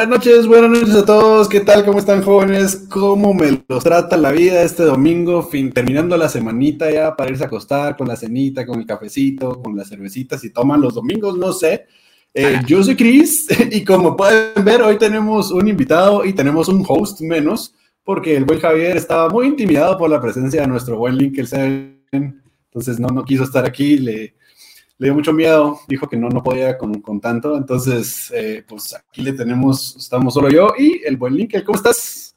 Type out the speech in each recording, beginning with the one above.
Buenas noches, buenas noches a todos. ¿Qué tal? ¿Cómo están jóvenes? ¿Cómo me los trata la vida este domingo? Fin, terminando la semanita ya para irse a acostar con la cenita, con el cafecito, con las cervecitas y toman los domingos, no sé. Eh, yo soy Chris y como pueden ver, hoy tenemos un invitado y tenemos un host menos porque el buen Javier estaba muy intimidado por la presencia de nuestro buen Link, el entonces no, no quiso estar aquí, le, le dio mucho miedo, dijo que no, no podía con, con tanto, entonces eh, pues aquí le tenemos, estamos solo yo y el buen Link, ¿cómo estás?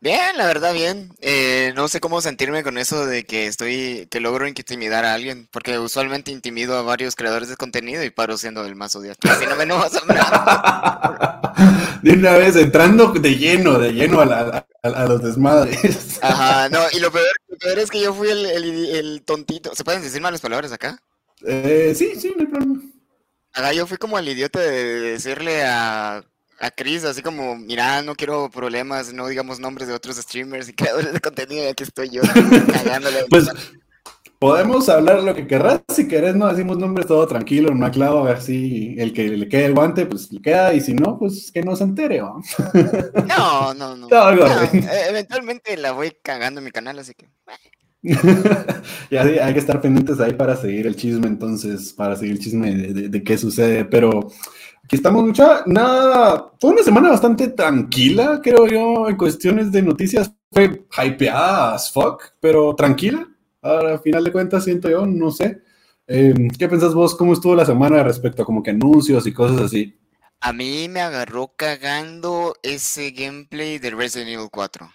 Bien, la verdad, bien. Eh, no sé cómo sentirme con eso de que estoy, que logro intimidar a alguien, porque usualmente intimido a varios creadores de contenido y paro siendo el más odiado. Así no me De una vez entrando de lleno, de lleno a, a, los desmadres. Ajá, no, y lo peor, es que yo fui el, el, tontito. ¿Se pueden decir malas palabras acá? Eh, sí, sí, no hay problema. Yo fui como el idiota de decirle a a Chris, así como, mira, no quiero problemas, no digamos nombres de otros streamers y creadores de contenido, y aquí estoy yo cagándole. Pues podemos hablar lo que querrás, si querés, no decimos nombres todo tranquilo, no aclavo, así el que le quede el guante, pues le queda, y si no, pues que no se entere, ¿no? No, no, no. E-, eventualmente la voy cagando en mi canal, así que... ya hay que estar pendientes ahí para seguir el chisme, entonces, para seguir el chisme de, qué sucede, pero Aquí estamos, mucha. Nada, fue una semana bastante tranquila, creo yo, en cuestiones de noticias. Fue hypeada as fuck, pero tranquila. Al final de cuentas, siento yo, no sé. Em, ¿Qué pensás vos? ¿Cómo estuvo la semana respecto a como que anuncios y cosas así? A mí me agarró cagando ese gameplay de Resident Evil 4.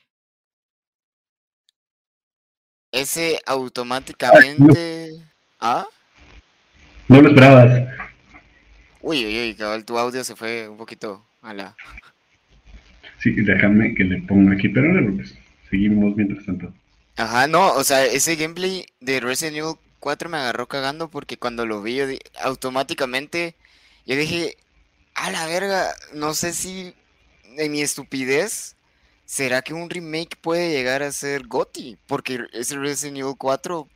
Ese automáticamente. ¿Ah? No lo esperabas. Uy, uy, uy, cabal, tu audio se fue un poquito a la... Sí, déjame que le ponga aquí, pero no, pues, seguimos mientras tanto. Ajá, no, o sea, ese gameplay de Resident Evil 4 me agarró cagando porque cuando lo vi automáticamente, yo dije, a la verga, no sé si en mi estupidez, ¿será que un remake puede llegar a ser GOTI? Porque ese Resident Evil 4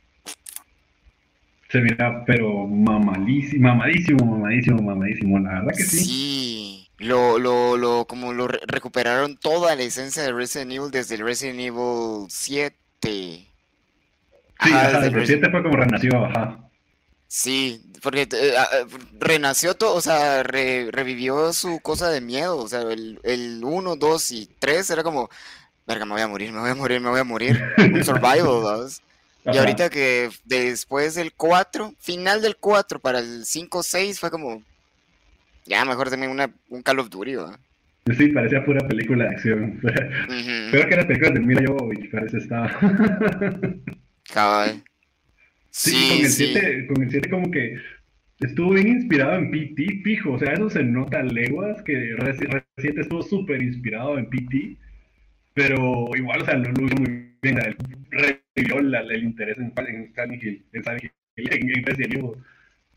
se mira, pero mamadísimo, mamadísimo, mamadísimo, mamadísimo, la verdad que sí. Sí, lo, lo, lo, como lo recuperaron toda la esencia de Resident Evil desde el Resident Evil 7. Sí, ajá, desde el 7 fue como renació, ajá. Sí, porque eh, eh, renació todo, o sea, revivió su cosa de miedo, o sea, el, el 1, 2 y 3 era como, verga, me voy a morir, me voy a morir, me voy a morir, un survival, ¿sabes? Y ahorita que después del 4, final del 4 para el 5-6 fue como, ya mejor también una, un Call of Duty, ¿verdad? Sí, parecía pura película de acción. Peor que las películas de Mila Jovovich, parece estaba. Cabal. Sí, con, el 7, con el 7 como que estuvo bien inspirado en PT, fijo. O sea, eso se nota leguas, que reciente estuvo súper inspirado en PT. Pero igual, o sea, no lo hizo muy bien. Revivió el interés en, en Silent Hill, en Silent Hill, en Resident Evil.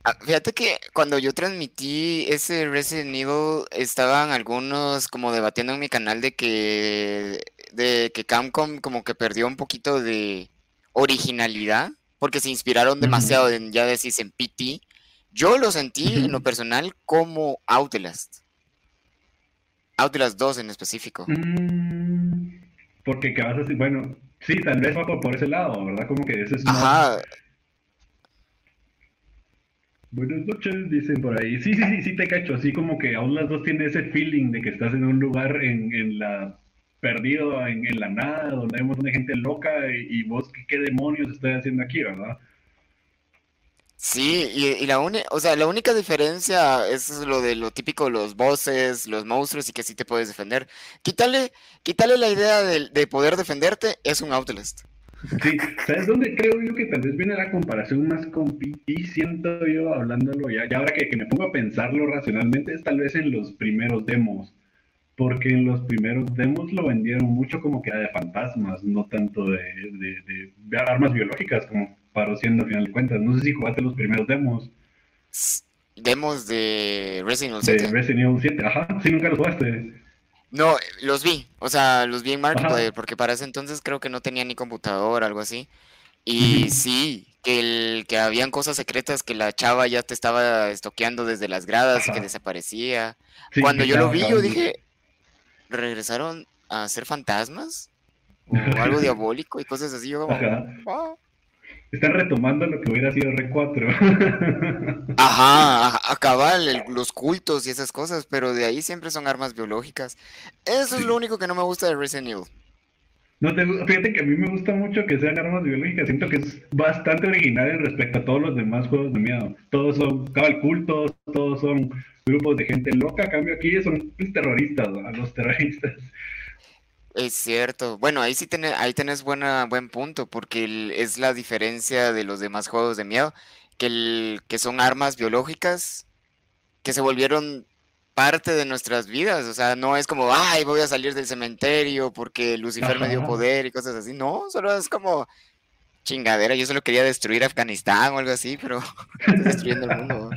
Ah, fíjate que cuando yo transmití ese Resident Evil, estaban algunos como debatiendo en mi canal de que, de que Capcom como que perdió un poquito de originalidad, porque se inspiraron demasiado en, ya decís, en PT. Yo lo sentí en lo personal como Outlast. Outlast 2 en específico. Mm, porque que vas a decir, bueno, sí, tal vez va por, ese lado, ¿verdad? Como que ese es Ajá. Buenas noches, dicen por ahí. Sí, sí, sí, sí te cacho. Así como que Outlast 2 tiene ese feeling de que estás en un lugar en, en la perdido en, en, la nada, donde hay un montón de gente loca y, y vos, ¿qué, ¿qué, demonios estás haciendo aquí, verdad? Sí, y, la, o sea, la única diferencia es lo de lo típico, los bosses, los monstruos y que sí te puedes defender. Quítale, quítale la idea de, poder defenderte, es un Outlast. Sí, ¿sabes dónde creo yo que tal vez viene la comparación más con PT? Siento yo hablándolo ya, y ahora que, que, me pongo a pensarlo racionalmente, es tal vez en los primeros demos, porque en los primeros demos lo vendieron mucho como que era de fantasmas, no tanto de, de, de armas biológicas como parociendo al final de cuentas. No sé si jugaste los primeros demos. Demos de Resident Evil 7. De Resident Evil 7, ajá, sí, nunca los jugaste. No, los vi, o sea, los vi en Marketplace, porque para ese entonces creo que no tenía ni computador, algo así. Y sí, que, el, que habían cosas secretas que la chava ya te estaba estoqueando desde las gradas y que desaparecía. Cuando yo lo vi, yo dije, ¿regresaron a ser fantasmas? O algo diabólico y cosas así. Yo como, Están retomando lo que hubiera sido R4. Ajá, acabar los cultos y esas cosas, pero de ahí siempre son armas biológicas. Eso es lo único que no me gusta de Resident Evil. No te, fíjate que a mí me gusta mucho que sean armas biológicas. Siento que es bastante original en respecto a todos los demás juegos de miedo. Todos son cabal cultos, todos son grupos de gente loca. A cambio aquí son terroristas, a los terroristas. Es cierto. Bueno, ahí sí tenés, ahí tenés buena, buen punto, porque es la diferencia de los demás juegos de miedo, que, el, que son armas biológicas que se volvieron parte de nuestras vidas. O sea, no es como, ay, voy a salir del cementerio porque Lucifer me dio poder y cosas así. No, solo es como chingadera. Yo solo quería destruir Afganistán o algo así, pero destruyendo el mundo.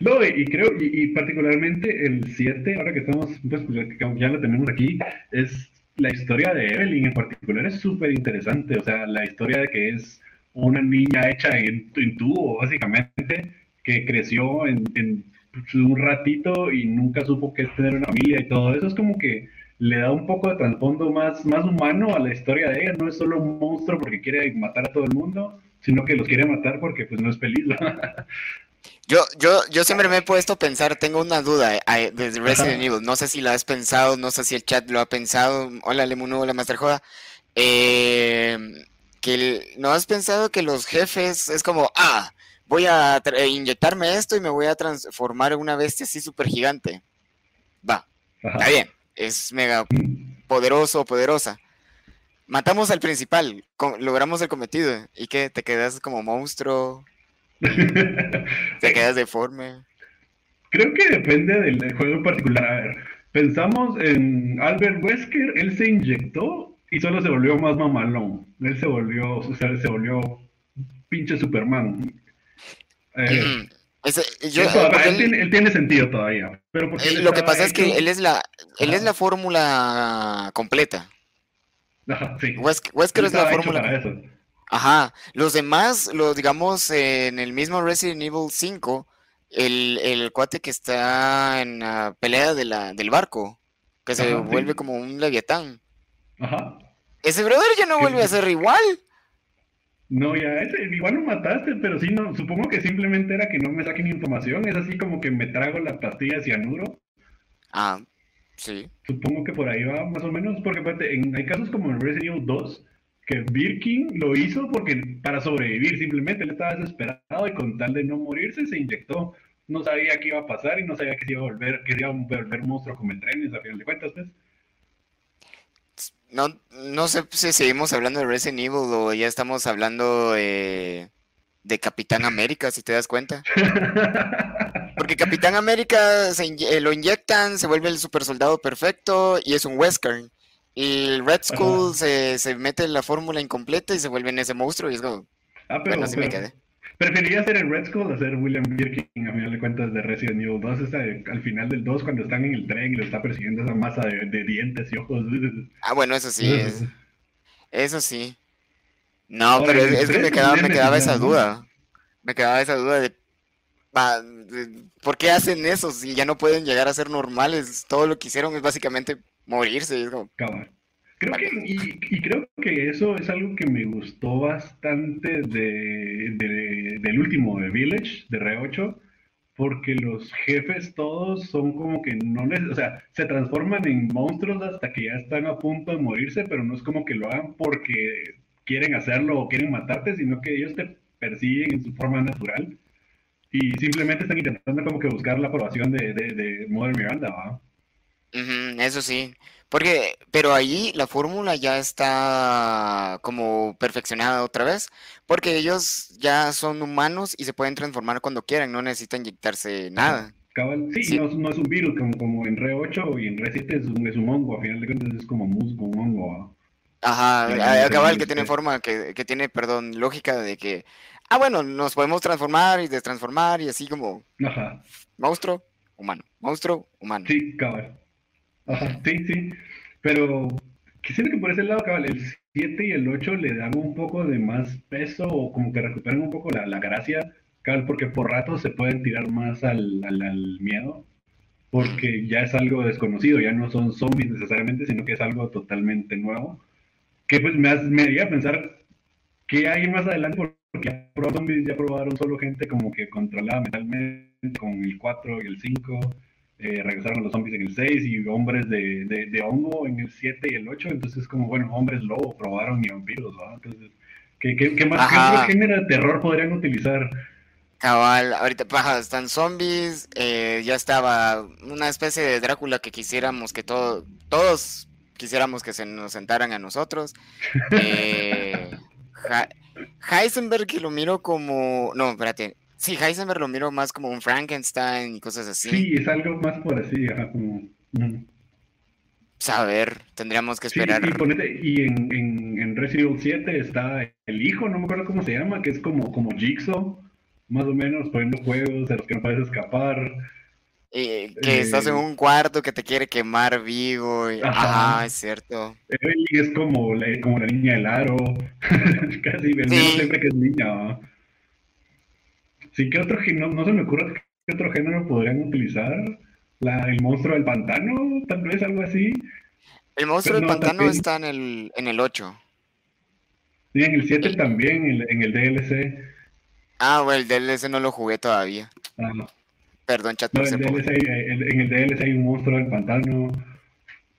No, y creo, y, particularmente el 7, ahora que estamos, pues, ya lo tenemos aquí, es la historia de Evelyn en particular es súper interesante. O sea, la historia de que es una niña hecha en, en tubo, básicamente, que creció en un ratito y nunca supo qué es tener una familia y todo eso es como que le da un poco de trasfondo más, más humano a la historia de ella. No es solo un monstruo porque quiere matar a todo el mundo, sino que los quiere matar porque pues no es feliz. Yo, yo, yo siempre me he puesto a pensar, tengo una duda eh, desde Resident Evil, no sé si la has pensado, no sé si el chat lo ha pensado, hola Lemuno, hola Master Joda, eh, que no has pensado que los jefes es como, ah, voy a eh, inyectarme esto y me voy a transformar en una bestia así súper gigante. Va, está bien, es mega poderoso o poderosa. Matamos al principal, logramos el cometido. ¿Y qué? ¿Te quedas como monstruo? ¿Te quedas deforme? Creo que depende del juego en particular. A ver, pensamos en Albert Wesker, él se inyectó y solo se volvió más mamalón. Él se volvió, o sea, se volvió pinche Superman. Eh, él, tiene, sentido todavía. Pero lo que pasa es que él es la, él es la fórmula completa. Wesker es la fórmula. Ajá. Los demás, los digamos, en el mismo Resident Evil 5, el, el cuate que está en la pelea de la, del barco, que se vuelve como un leviatán. Ajá. Ese brother ya no vuelve a ser igual. No, ya, ese, igual lo mataste, pero sí, no, supongo que simplemente era que no me saquen información, es así como que me trago las pastillas cianuro. Ah, sí. Supongo que por ahí va más o menos, porque aparte, en, hay casos como en Resident Evil 2, que Birkin lo hizo porque para sobrevivir, simplemente él estaba desesperado y con tal de no morirse se inyectó. No sabía qué iba a pasar y no sabía que se iba a volver, que se iba a volver monstruo como trenes, a final de cuentas, pues. No, no sé si seguimos hablando de Resident Evil o ya estamos hablando de Capitán América, si te das cuenta. Porque Capitán América se eh, lo inyectan, se vuelve el super soldado perfecto y es un Wesker. Y Red Skull se, se, mete en la fórmula incompleta y se vuelve en ese monstruo y es como... Ah, pero, bueno, así me quedé. Preferiría hacer el Red Skull a hacer William Birkin, a final de cuentas, de Resident Evil 2. al final del 2, cuando están en el tren y lo está persiguiendo esa masa de, dientes y ojos. Ah, bueno, eso sí. eso sí. No, pero es, que me quedaba, me quedaba esa duda. Me quedaba esa duda de, ¿Por qué hacen eso si ya no pueden llegar a ser normales? Todo lo que hicieron es básicamente morirse. Es como... Creo que, y, creo que eso es algo que me gustó bastante de, del último de Village, de Re8, porque los jefes todos son como que no, o sea, se transforman en monstruos hasta que ya están a punto de morirse, pero no es como que lo hagan porque quieren hacerlo o quieren matarte, sino que ellos te persiguen en su forma natural y simplemente están intentando como que buscar la aprobación de, de, de Modern Miranda, ¿va? Eso sí. Porque, pero ahí la fórmula ya está como perfeccionada otra vez, porque ellos ya son humanos y se pueden transformar cuando quieran, no necesitan inyectarse nada. sí, No, es un virus como, en Re 8 y en Re 7 es un, es un hongo, a final de cuentas es como musgo, un hongo. Ajá, cabal que tiene forma, que, que tiene, perdón, lógica de que, ah, bueno, nos podemos transformar y destransformar y así como Ajá. monstruo, humano, monstruo, humano. Sí, cabal. Ajá, sí, sí. Pero siento que por ese lado, cabal, el 7 y el 8 le dan un poco de más peso o como que recuperan un poco la, la gracia, porque por rato se pueden tirar más al, al, miedo, porque ya es algo desconocido, ya no son zombies necesariamente, sino que es algo totalmente nuevo, que pues me, me haría pensar qué hay más adelante, porque ya probaron zombies, ya probaron solo gente como que controlada mentalmente con el 4 y el 5 eh, regresaron los zombies en el 6 y hombres de, de, hongo en el 7 y el 8, entonces como, bueno, hombres lobo probaron y vampiros, ¿no? Entonces, ¿qué, qué, qué más qué género de terror podrían utilizar? Cabal, ahorita paja, están zombies, eh, ya estaba una especie de Drácula que quisiéramos que todo, todos quisiéramos que se nos sentaran a nosotros. Eh, Heisenberg que lo miro como, no, espérate, Sí, Heisenberg lo miro más como un Frankenstein y cosas así. Sí, es algo más por así, ajá, como... Pues, a ver, tendríamos que esperar. y, en, en, en, Resident Evil 7 está el hijo, no me acuerdo cómo se llama, que es como, como Jigsaw, más o menos, poniendo juegos de los que no puedes escapar. que estás en eh, un cuarto que te quiere quemar vivo. Y... Ajá. es cierto. Evelyn es como la, como la niña del aro. Casi, sí. siempre que es niña. Sí, ¿qué otro género? No se me ocurre qué otro género podrían utilizar. La, el monstruo del pantano, tal vez algo así. El monstruo del pantano está en el, en el 8. Sí, en el 7 también, en, el DLC. Ah, bueno, el DLC no lo jugué todavía. Ah, no. Perdón, chat. No, el DLC, en el DLC hay un monstruo del pantano.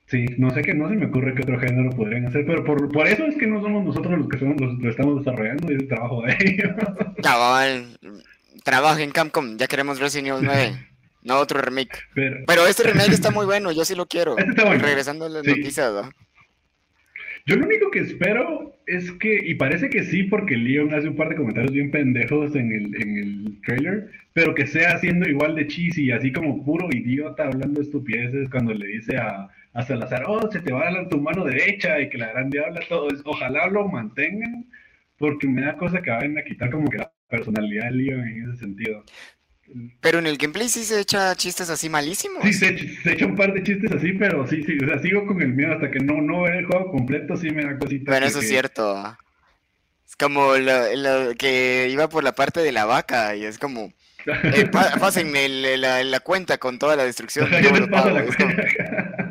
Sí, no sé qué, no se me ocurre qué otro género podrían hacer, pero por, por eso es que no somos nosotros los que somos los, lo estamos desarrollando y es el trabajo de ellos. Cabal, trabajo en Capcom, ya queremos Resident Evil 9. No otro remake. Pero, este remake está muy bueno, yo sí lo quiero. Este Regresando a las noticias, Yo lo único que espero es que, y parece que sí, porque Leon hace un par de comentarios bien pendejos en el, en el trailer, pero que sea siendo igual de cheesy, así como puro idiota hablando estupideces cuando le dice a, a Salazar, oh, se te va a dar tu mano derecha y que la grande habla todo. Ojalá lo mantengan, porque me da cosa que vayan a quitar como que la personalidad de Leon en ese sentido. Pero en el gameplay sí se echa chistes así malísimos. Sí, se, echa un par de chistes así, pero sí, sí, o sea, sigo con el miedo hasta que no, no vea el juego completo, sí me da cositas. Bueno, eso es cierto. Es como lo, que iba por la parte de la vaca y es como, eh, pásenme la, cuenta con toda la destrucción.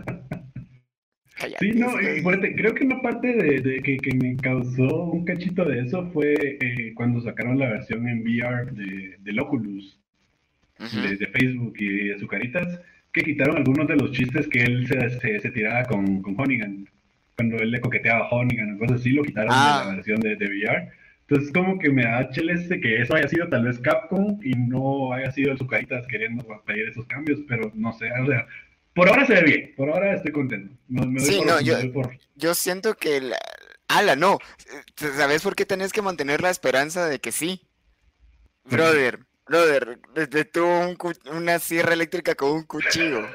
Sí, no, creo que una parte de, que, me causó un cachito de eso fue eh, cuando sacaron la versión en VR de, del Oculus, de, Facebook y de Azucaritas, que quitaron algunos de los chistes que él se, se, tiraba con, con Honeygan. Cuando él le coqueteaba a Honeygan o cosas así, lo quitaron de la ah. versión de, VR. Entonces, como que me da cheles de que eso haya sido tal vez Capcom y no haya sido el Azucaritas queriendo pedir esos cambios, pero no sé, o sea, por ahora se ve bien, por ahora estoy contento. sí, no, yo, yo siento que... La... Ala, no. ¿Sabes por qué tenés que mantener la esperanza de que sí? Brother, brother, detuvo una sierra eléctrica con un cuchillo.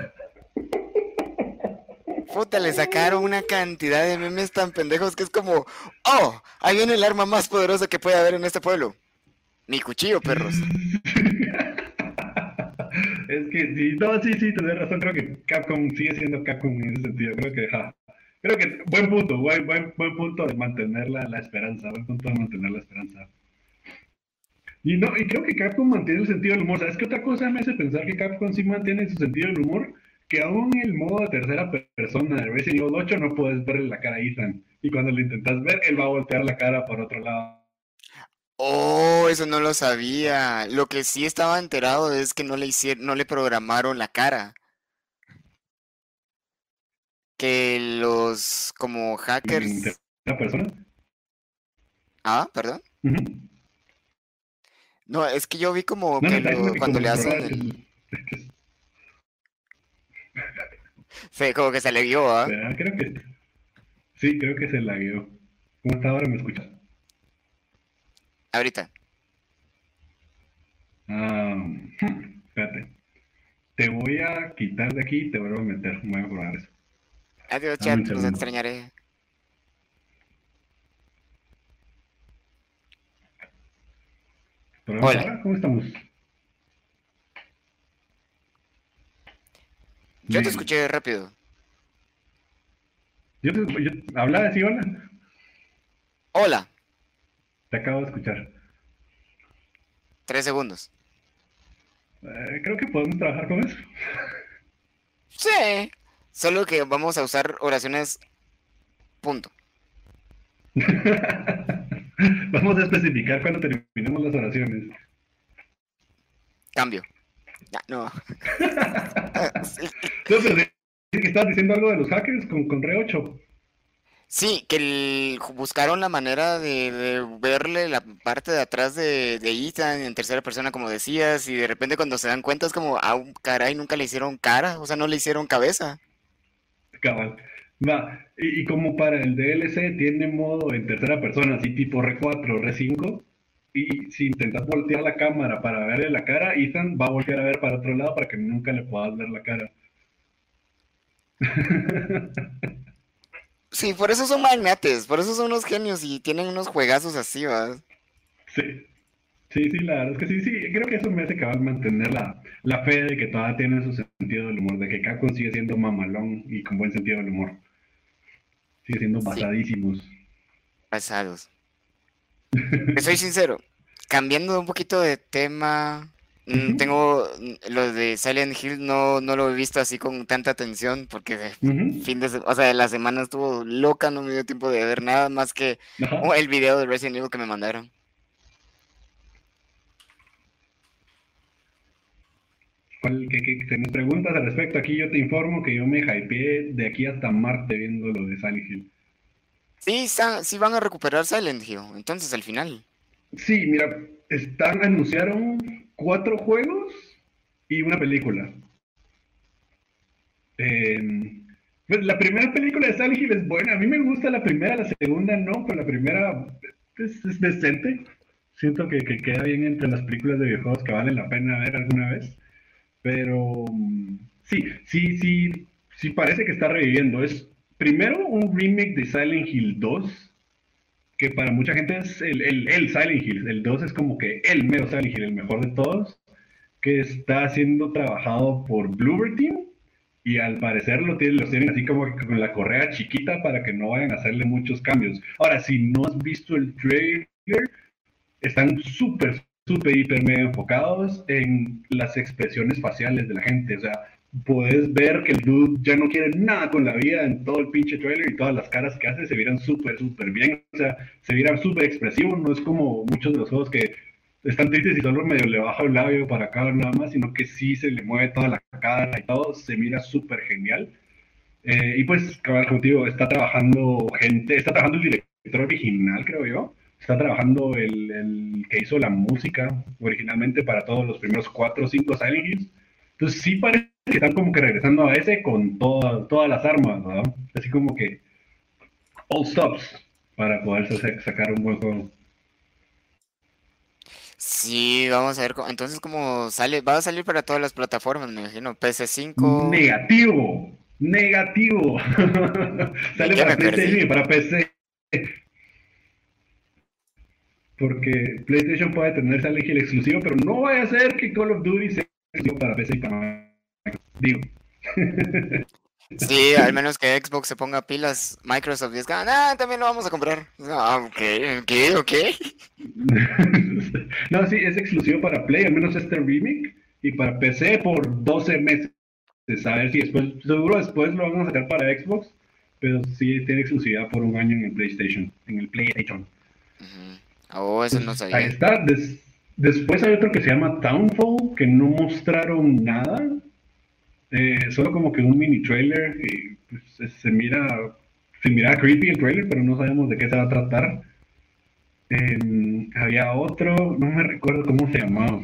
Puta, le sacaron una cantidad de memes tan pendejos que es como, oh, ahí viene el arma más poderosa que puede haber en este pueblo. Mi cuchillo, perros. Es que sí, no, sí, sí, tienes razón. Creo que Capcom sigue siendo Capcom en ese sentido. Creo que, ja, creo que buen punto, buen, buen, buen punto de mantener la, la, esperanza, buen punto de mantener la esperanza. Y no, y creo que Capcom mantiene el sentido del humor. ¿Sabes qué otra cosa me hace pensar que Capcom sí mantiene su sentido del humor? Que aún el modo de tercera persona de Resident Evil 8 no puedes verle la cara a Ethan. Y cuando lo intentas ver, él va a voltear la cara por otro lado. Oh, eso no lo sabía. Lo que sí estaba enterado es que no le hicieron, no le programaron la cara. Que los como hackers. ¿La persona? Ah, perdón. No, es que yo vi como que cuando le hacen el... Sí, como que se le vio, ¿ah? Creo que... Sí, creo que se la guió. ¿Cómo está ahora? ¿Me escuchas? Ahorita. Ah, espérate. Te voy a quitar de aquí y te vuelvo a meter. Me voy a probar eso. Adiós, chat. Los extrañaré. Hola. ¿Cómo estamos? Yo te escuché rápido. Yo te, yo, ¿Hablaba así, hola? Hola. Te acabo de escuchar. Tres segundos. Eh, creo que podemos trabajar con eso. Sí. Solo que vamos a usar oraciones. Punto. vamos a especificar cuando terminemos las oraciones. Cambio. no. Entonces, que estás diciendo algo de los hackers con, con Re 8. Sí, que buscaron la manera de, verle la parte de atrás de, Ethan en tercera persona, como decías, y de repente cuando se dan cuenta es como, ah, caray, nunca le hicieron cara, o sea, no le hicieron cabeza. Cabal. Y, como para el DLC tiene modo en tercera persona, así tipo R4, R5, y si intentas voltear la cámara para verle la cara, Ethan va a voltear a ver para otro lado para que nunca le puedas ver la cara. Sí, por eso son magnates, por eso son unos genios y tienen unos juegazos así, ¿verdad? Sí. Sí, sí, la verdad es que sí, sí, creo que eso me hace cabal mantener la, la fe de que todavía tiene su sentido del humor, de que Capcom sigue siendo mamalón y con buen sentido del humor. Sigue siendo basadísimos. Basados. soy sincero, cambiando un poquito de tema, Tengo lo de Silent Hill, no, no lo he visto así con tanta atención porque fin de, o sea, la semana estuvo loca, no me dio tiempo de ver nada más que el video de Resident Evil que me mandaron. que, que, me preguntas al respecto, aquí yo te informo que yo me hypeé de aquí hasta Marte viendo lo de Silent Hill. Sí, sí van a recuperar Silent Hill, entonces al final. Sí, mira, están, anunciaron cuatro juegos y una película. Em, pues la primera película de Silent Hill es buena. A mí me gusta la primera, la segunda no, pero la primera es, decente. Siento que, queda bien entre las películas de videojuegos que valen la pena ver alguna vez. Pero sí, sí, sí, sí parece que está reviviendo. Es primero un remake de Silent Hill 2 que para mucha gente es el, el, el, Silent Hill. El 2 es como que el mero Silent Hill, el mejor de todos, que está siendo trabajado por Bluebird Team y al parecer lo tienen, los tienen así como con la correa chiquita para que no vayan a hacerle muchos cambios. Ahora, si no has visto el trailer, están súper, súper, hiper, mega enfocados en las expresiones faciales de la gente. O sea, puedes ver que el dude ya no quiere nada con la vida en todo el pinche trailer y todas las caras que hace se vieran súper, súper bien. O sea, se vieran súper expresivos. No es como muchos de los juegos que están tristes y solo medio le baja el labio para acá nada más, sino que sí se le mueve toda la cara y todo. Se mira súper genial. Eh, y pues, cabal, contigo, está trabajando gente, está trabajando el director original, creo yo. Está trabajando el, el que hizo la música originalmente para todos los primeros cuatro o cinco Silent Hills. Entonces sí parece que están como que regresando a ese con todas las armas, ¿verdad? Así como que all stops para poder sacar un buen juego. Sí, vamos a ver. Entonces, ¿cómo sale? Va a salir para todas las plataformas, me imagino. PS5. Negativo. Negativo. sale para PlayStation y para PC. Porque PlayStation puede tener Silent Hill exclusivo, pero no vaya a ser que Call of Duty sea exclusivo para PC y para Digo. Sí, al menos que Xbox se ponga pilas, Microsoft dice, ah, también lo vamos a comprar. Ah, ok, ok, ok. no, sí, es exclusivo para Play, al menos este remake, y para PC por 12 meses. A ver si después, seguro después lo van a sacar para Xbox, pero sí tiene exclusividad por un año en el PlayStation, en el PlayStation. Oh, eso no sabía. Ahí está. después hay otro que se llama Townfall, que no mostraron nada eh, solo como que un mini trailer y pues, se mira se mira creepy el trailer, pero no sabemos de qué se va a tratar. Em, había otro, no me recuerdo cómo se llamaba.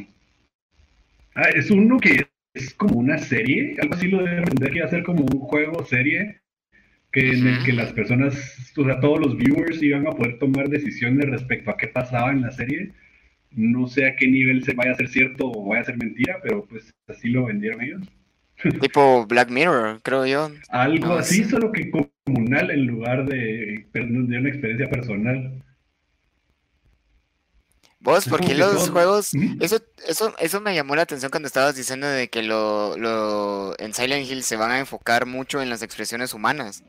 Ah, es uno que es como una serie, algo así lo debe entender que iba a ser como un juego serie que en el que las personas, o sea, todos los viewers iban a poder tomar decisiones respecto a qué pasaba en la serie. No sé a qué nivel se vaya a ser cierto o vaya a ser mentira, pero pues así lo vendieron ellos. Tipo Black Mirror, creo yo. Algo así, solo que comunal en lugar de, de una experiencia personal. Vos, porque los juegos, eso, eso, eso me llamó la atención cuando estabas diciendo de que lo, lo, en Silent Hill se van a enfocar mucho en las expresiones humanas.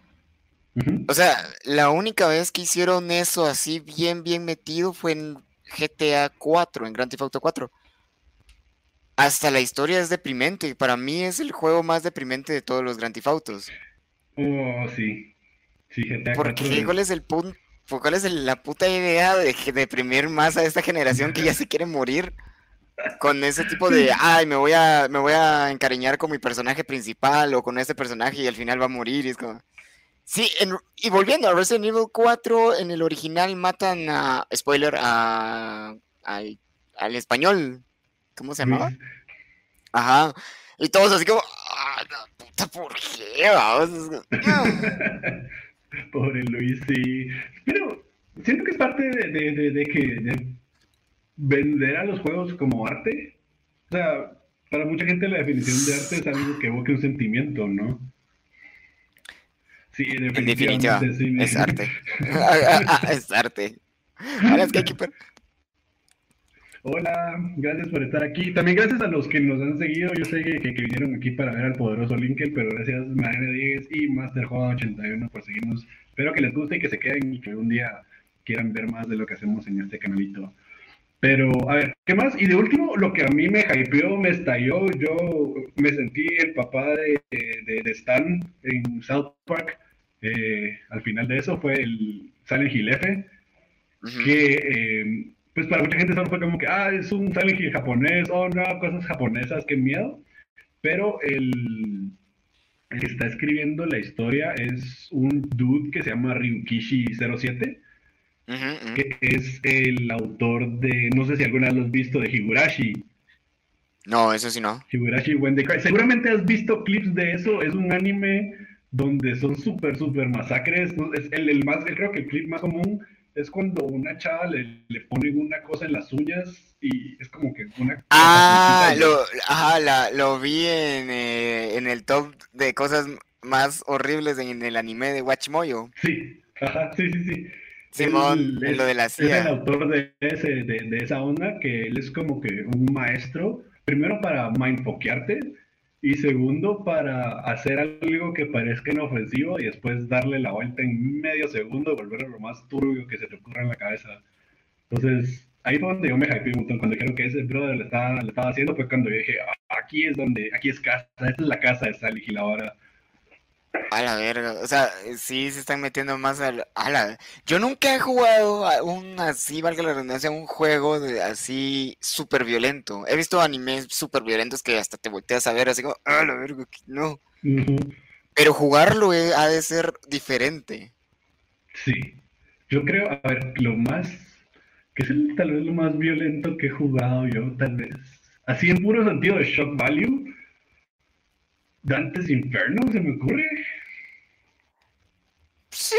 O sea, la única vez que hicieron eso así bien, bien metido fue en GTA 4, en Grand Theft Auto 4. Hasta la historia es deprimente. Para mí es el juego más deprimente de todos los Grand Theft Autos. Oh, sí. Sí, GTA ¿Por 4 qué? ¿Cuál es el punto? ¿Cuál es la puta idea de deprimir más a esta generación que ya se quiere morir? Con ese tipo de, ay, me voy a, me voy a encariñar con mi personaje principal o con este personaje y al final va a morir. Y es como... Sí, en- y volviendo a Resident Evil 4, en el original matan a, spoiler, a, al- al español. ¿Cómo se llamaba? Ajá. Y todos así como, ah, la puta, ¿por qué? vamos?" Es como, "Ah". Pobre Luis, sí. Pero siento que es parte de, de- de- de que de vender a los juegos como arte. O sea, para mucha gente la definición de arte es algo que evoque un sentimiento, ¿no? Sí, En definitiva, sí. es arte. Ah, es arte. Ahora es que hay que Hola, gracias por estar aquí. También gracias a los que nos han seguido. Yo sé que, que- que vinieron aquí para ver al poderoso Lincoln, pero gracias Mariana Díez y Master Joda 81 por seguirnos. Espero que les guste y que se queden y que un día quieran ver más de lo que hacemos en este canalito. Pero, a ver, ¿qué más? Y de último, lo que a mí me hypeó, me estalló, yo me sentí el papá de, de, de Stan en South Park. Eh, al final de eso fue el Silent Hill F Ujú. que eh, pues para mucha gente solo fue como que, ah, es un Silent Hill japonés, oh no, cosas japonesas, qué miedo. Pero el, el que está escribiendo la historia es un dude que se llama Ryukishi07, Ujú, ujú. que es el autor de, no sé si alguna vez lo has visto, de Higurashi. No, eso sí no. Higurashi When They Cry. Seguramente has visto clips de eso, es un anime donde son súper, súper masacres. Es el, el más, creo que el clip más común es cuando una chava le, le ponen una cosa en las uñas y es como que una... Ah, lo, ajá, la, lo vi en, eh, en el top de cosas más horribles en el anime de Watchmoyo. Sí, ajá, sí, sí, sí. Simón, Él en lo de la Es el CIA. autor de, ese, de, de esa onda, que él es como que un maestro, primero para mindfoquearte y segundo para hacer algo que parezca inofensivo y después darle la vuelta en medio segundo y volverlo lo más turbio que se te ocurra en la cabeza. Entonces, ahí fue donde yo me hypeé un montón. Cuando creo que ese brother lo estaba, lo estaba haciendo fue cuando yo dije, "Ah, aquí es donde, aquí es casa, esta es la casa de esta legisladora. A la verga, o sea, sí se están metiendo más al... A la... Yo nunca he jugado a un así, valga la redundancia, un juego de así súper violento. He visto animes súper violentos que hasta te volteas a ver así como, a la verga, no. Pero jugarlo eh, ha de ser diferente. Sí, yo creo, a ver, lo más, que es el- tal vez lo más violento que he jugado yo, tal vez. Así en puro sentido de shock value, Dante's Inferno, se me ocurre. Sí,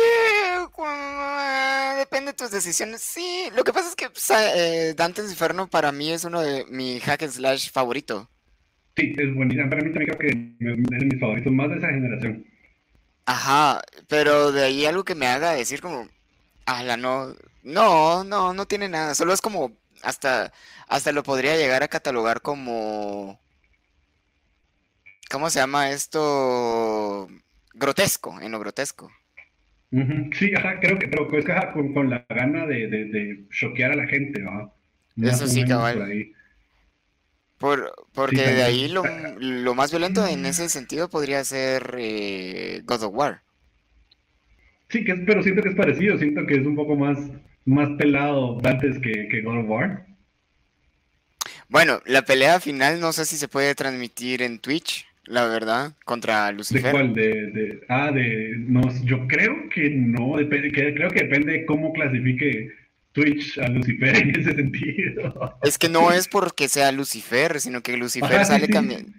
depende de tus decisiones. Sí, lo que pasa es que pues, eh, Dante's Inferno para mí es uno de mi hack and slash favorito. Sí, es buenísimo. Para mí también creo que es de mis favoritos, más de esa generación. Ajá, pero de ahí algo que me haga decir como, ala, no, no, no, no tiene nada, solo es como, hasta, hasta lo podría llegar a catalogar como, ¿cómo se llama esto? Grotesco, en lo grotesco. Sí, ajá, creo que, pero es que ajá, con, con la gana de, de, de choquear a la gente, ¿no? Eso sí, cabal. por ahí. Por, porque Sí, de ahí lo, lo más violento en ese sentido podría ser eh, God of War. Sí, que es, pero siento que es parecido, siento que es un poco más, más pelado Dantes que, que God of War. Bueno, la pelea final no sé si se puede transmitir en Twitch, la verdad, contra ¿De Lucifer. cuál? De, de, ah, de, no, yo creo que no, depende, que, creo que depende de cómo clasifique Twitch a Lucifer en ese sentido. Es que no es porque sea Lucifer, sino que Lucifer Ajá, sí, sale, sí. cami-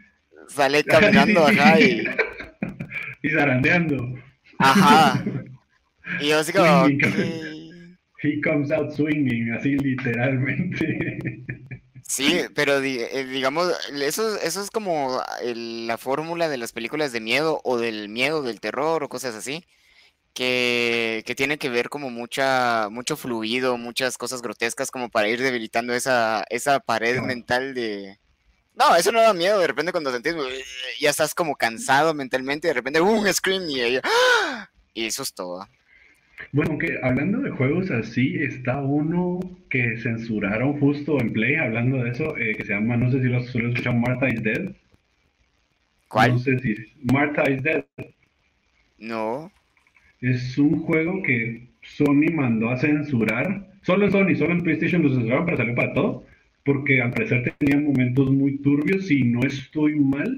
sale Ajá, sí, caminando sí, sí. acá y... Y zarandeando. Ajá. Y yo así como... He comes out swinging, así literalmente. Sí, pero eh, digamos, eso, eso es como el- la fórmula de las películas de miedo o del miedo, del terror o cosas así, que, que tiene que ver como mucha, mucho fluido, muchas cosas grotescas como para ir debilitando esa, esa pared mental de... No, eso no da miedo, de repente cuando sentís, ya estás como cansado mentalmente, de repente, un scream y ahí, ¡ah! Y eso es todo. Bueno, aunque hablando de juegos así, está uno que censuraron justo en Play, hablando de eso, eh, que se llama, no sé si lo has escuchado, Martha is Dead. ¿Cuál? No sé si. Martha is Dead. No. Es un juego que Sony mandó a censurar. Solo en Sony, solo en PlayStation lo censuraron, pero salió para todo. Porque al parecer tenía momentos muy turbios y no estoy mal.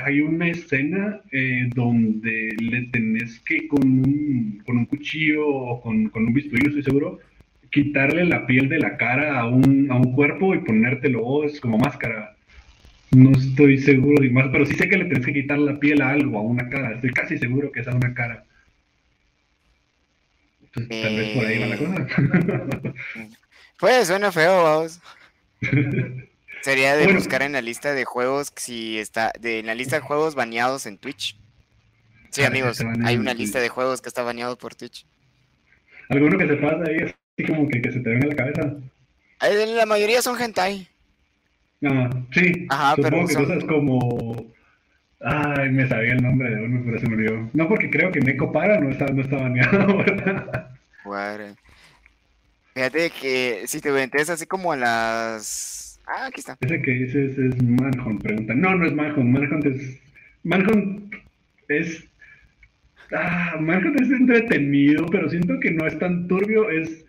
Hay una escena eh, donde le tenés que con un, con un cuchillo o con, con un bisturí, no estoy seguro, quitarle la piel de la cara a un, a un cuerpo y ponértelo vos como máscara. No estoy seguro de más, pero sí sé que le tenés que quitar la piel a algo, a una cara. Estoy casi seguro que es a una cara. Entonces, tal vez por ahí va la cosa. Pues suena feo, vamos. Sería de Bueno. buscar en la lista de juegos si está de en la lista de juegos baneados en Twitch. Sí, Ah, amigos, hay una lista de juegos que está baneado por Twitch. Alguno que se pasa ahí así como que, que se te venga a la cabeza. Eh, La mayoría son hentai. Ah, sí, Ajá, pero supongo que son- cosas como... Ay, me sabía el nombre de uno, pero se me olvidó. No, porque creo que Neko Para no está, no está baneado, ¿verdad? Fíjate que si te metes así como a las. Ah, aquí está. Ese que dices es Manhunt, pregunta. No, no es Manhunt, Manhunt es... Manhunt es... Ah, Manhunt es entretenido, pero siento que no es tan turbio, es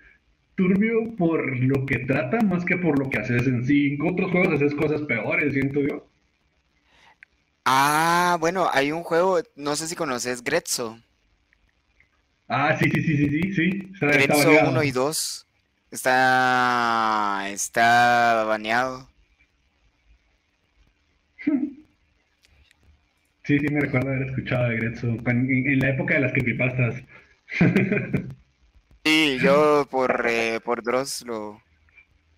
turbio por lo que trata más que por lo que haces en sí. En otros juegos haces cosas peores, siento yo. Ah, bueno, hay un juego, no sé si conoces Grezzo. Ah, sí, sí, sí, sí, sí, sí. Baneado. 1 y 2. Está. Está baneado. Sí, sí, me recuerdo haber escuchado de Grezzo en, en la época de las creepypastas. Sí, yo por, eh, por Dross lo.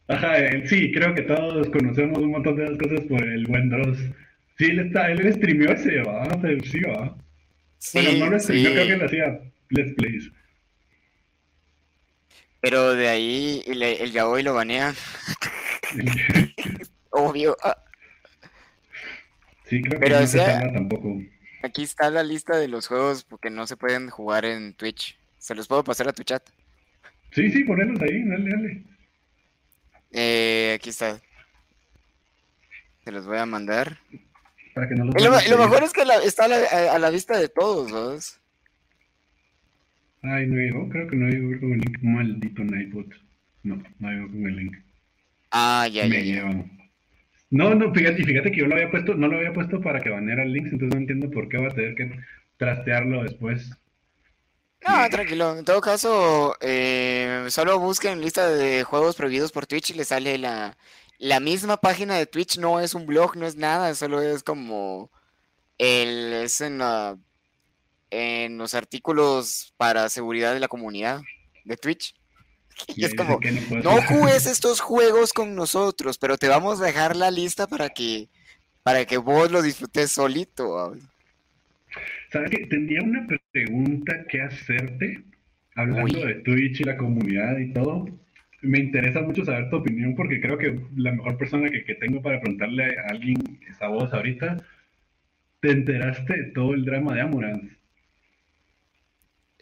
Ajá, él- sí, creo que todos conocemos un montón de esas cosas por el buen Dross. Sí, él, está, él streameó ese, va, sí, va. Sí, bueno, no lo streameó, sí, creo que lo hacía Let's Plays. Pero de ahí el, el yaoi lo banea. Obvio. Sí, creo que Pero, no o se sea- tampoco. aquí está la lista de los juegos porque no se pueden jugar en Twitch. Se los puedo pasar a tu chat. Sí, sí, ponerlos ahí, dale, dale. Eh, aquí está. Se los voy a mandar. Para que no los Y lo, mejor es que la- está a la, a- a la vista de todos, ¿vos? Ay, no llegó, creo que no llegó con el link. Maldito Nightbot. No, no llegó con el link. Ah, ya, ya, Me ya. llevan. No, no, fíjate, fíjate que yo lo había puesto, no lo había puesto para que baneara el link, entonces no entiendo por qué va a tener que trastearlo después. No, tranquilo. En todo caso, eh, solo busquen lista de juegos prohibidos por Twitch y les sale la, la misma página de Twitch. No es un blog, no es nada, solo es como el es en, la- en los artículos para seguridad de la comunidad de Twitch. Y es como, que no juegues estos juegos con nosotros, pero te vamos a dejar la lista para que para que vos lo disfrutes solito. ¿Sabes qué? Tendría una pregunta que hacerte, hablando Uy. de Twitch y la comunidad y todo. Me interesa mucho saber tu opinión porque creo que la mejor persona que, que tengo para preguntarle a alguien es a vos ahorita. ¿Te enteraste de todo el drama de Amurant?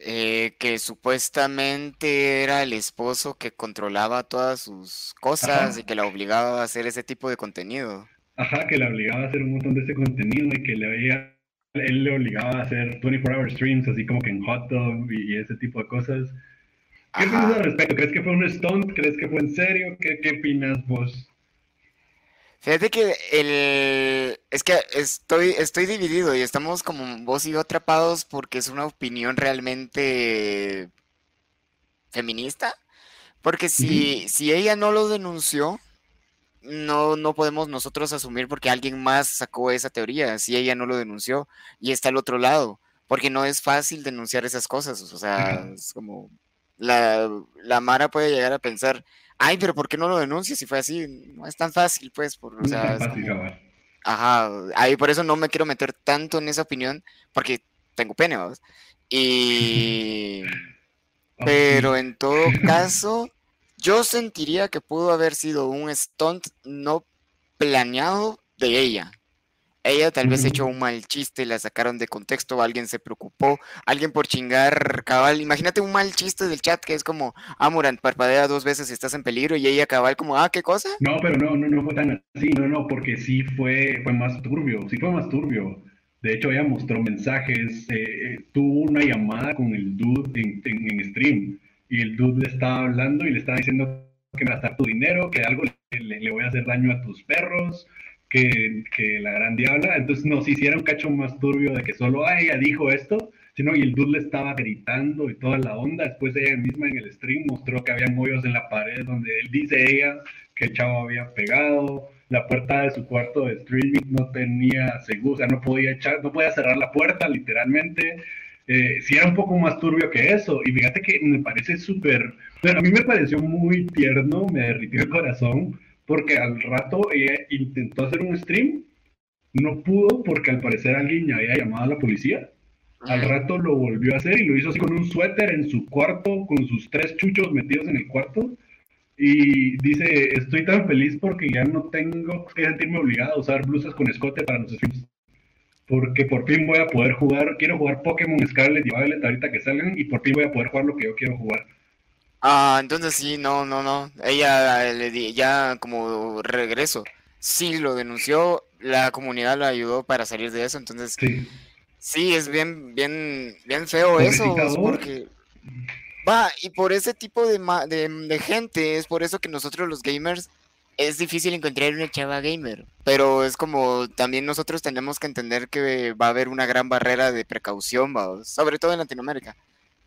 Eh, que supuestamente era el esposo que controlaba todas sus cosas Ajá. y que la obligaba a hacer ese tipo de contenido. Ajá, que le obligaba a hacer un montón de ese contenido y que le veía, él le obligaba a hacer 24-hour streams, así como que en hot dog y, y ese tipo de cosas. ¿Qué Ajá. piensas al respecto? ¿Crees que fue un stunt? ¿Crees que fue en serio? ¿Qué, qué opinas vos? Fíjate que el es que estoy estoy dividido y estamos como vos y yo atrapados porque es una opinión realmente feminista. Porque si, si ella no lo denunció, no, no podemos nosotros asumir porque alguien más sacó esa teoría, si ella no lo denunció y está al otro lado, porque no es fácil denunciar esas cosas, o sea, es como la, la Mara puede llegar a pensar, ay, pero ¿por qué no lo denuncias si fue así? No es tan fácil, pues, por, o No es sea, tan es fácil, como- cabal. Ajá, ahí por eso no me quiero meter tanto en esa opinión, porque tengo pene, ¿vamos? Y... Pero en todo caso, yo sentiría que pudo haber sido un stunt no planeado de ella. Ella tal vez echó un mal chiste, la sacaron de contexto, alguien se preocupó, alguien por chingar cabal. Imagínate un mal chiste del chat que es como, Amuran, parpadea dos veces si estás en peligro y ella cabal como, ah, ¿qué cosa? No, pero no, no, no fue tan así, no, no, porque sí fue, fue más turbio, sí fue más turbio. De hecho, ella mostró mensajes, eh, eh, tuvo una llamada con el dude en, stream y el dude le estaba hablando y le estaba diciendo que me va a estar tu dinero, que algo le, le voy a hacer daño a tus perros que, la gran diabla. Entonces nos hicieron un cacho más turbio de que solo ah, ella dijo esto, sino y el dude le estaba gritando y toda la onda. Después ella misma en el stream mostró que había hoyos en la pared donde él dice ella que el chavo había pegado. La puerta de su cuarto de streaming no tenía seguro, o sea, no podía echar, no podía cerrar la puerta literalmente. Eh, sí era un poco más turbio que eso. Y fíjate que me parece súper, bueno, a mí me pareció muy tierno, me derritió el corazón porque al rato ella intentó hacer un stream, no pudo porque al parecer alguien ya había llamado a la policía. Al rato lo volvió a hacer y lo hizo así con un suéter en su cuarto, con sus tres chuchos metidos en el cuarto. Y dice, estoy tan feliz porque ya no tengo que sentirme obligado a usar blusas con escote para los streams. Porque por fin voy a poder jugar, quiero jugar Pokémon Scarlet y Violet ahorita que salgan y por fin voy a poder jugar lo que yo quiero jugar. Ah, entonces sí, no, no, no. Ella le di, ya como regreso. Sí, lo denunció, la comunidad lo ayudó para salir de eso, entonces sí, sí es bien, bien, bien feo eso, porque va, y por ese tipo de, de, de gente, es por eso que nosotros los gamers es difícil encontrar una chava gamer, pero es como también nosotros tenemos que entender que va a haber una gran barrera de precaución, sobre todo en Latinoamérica.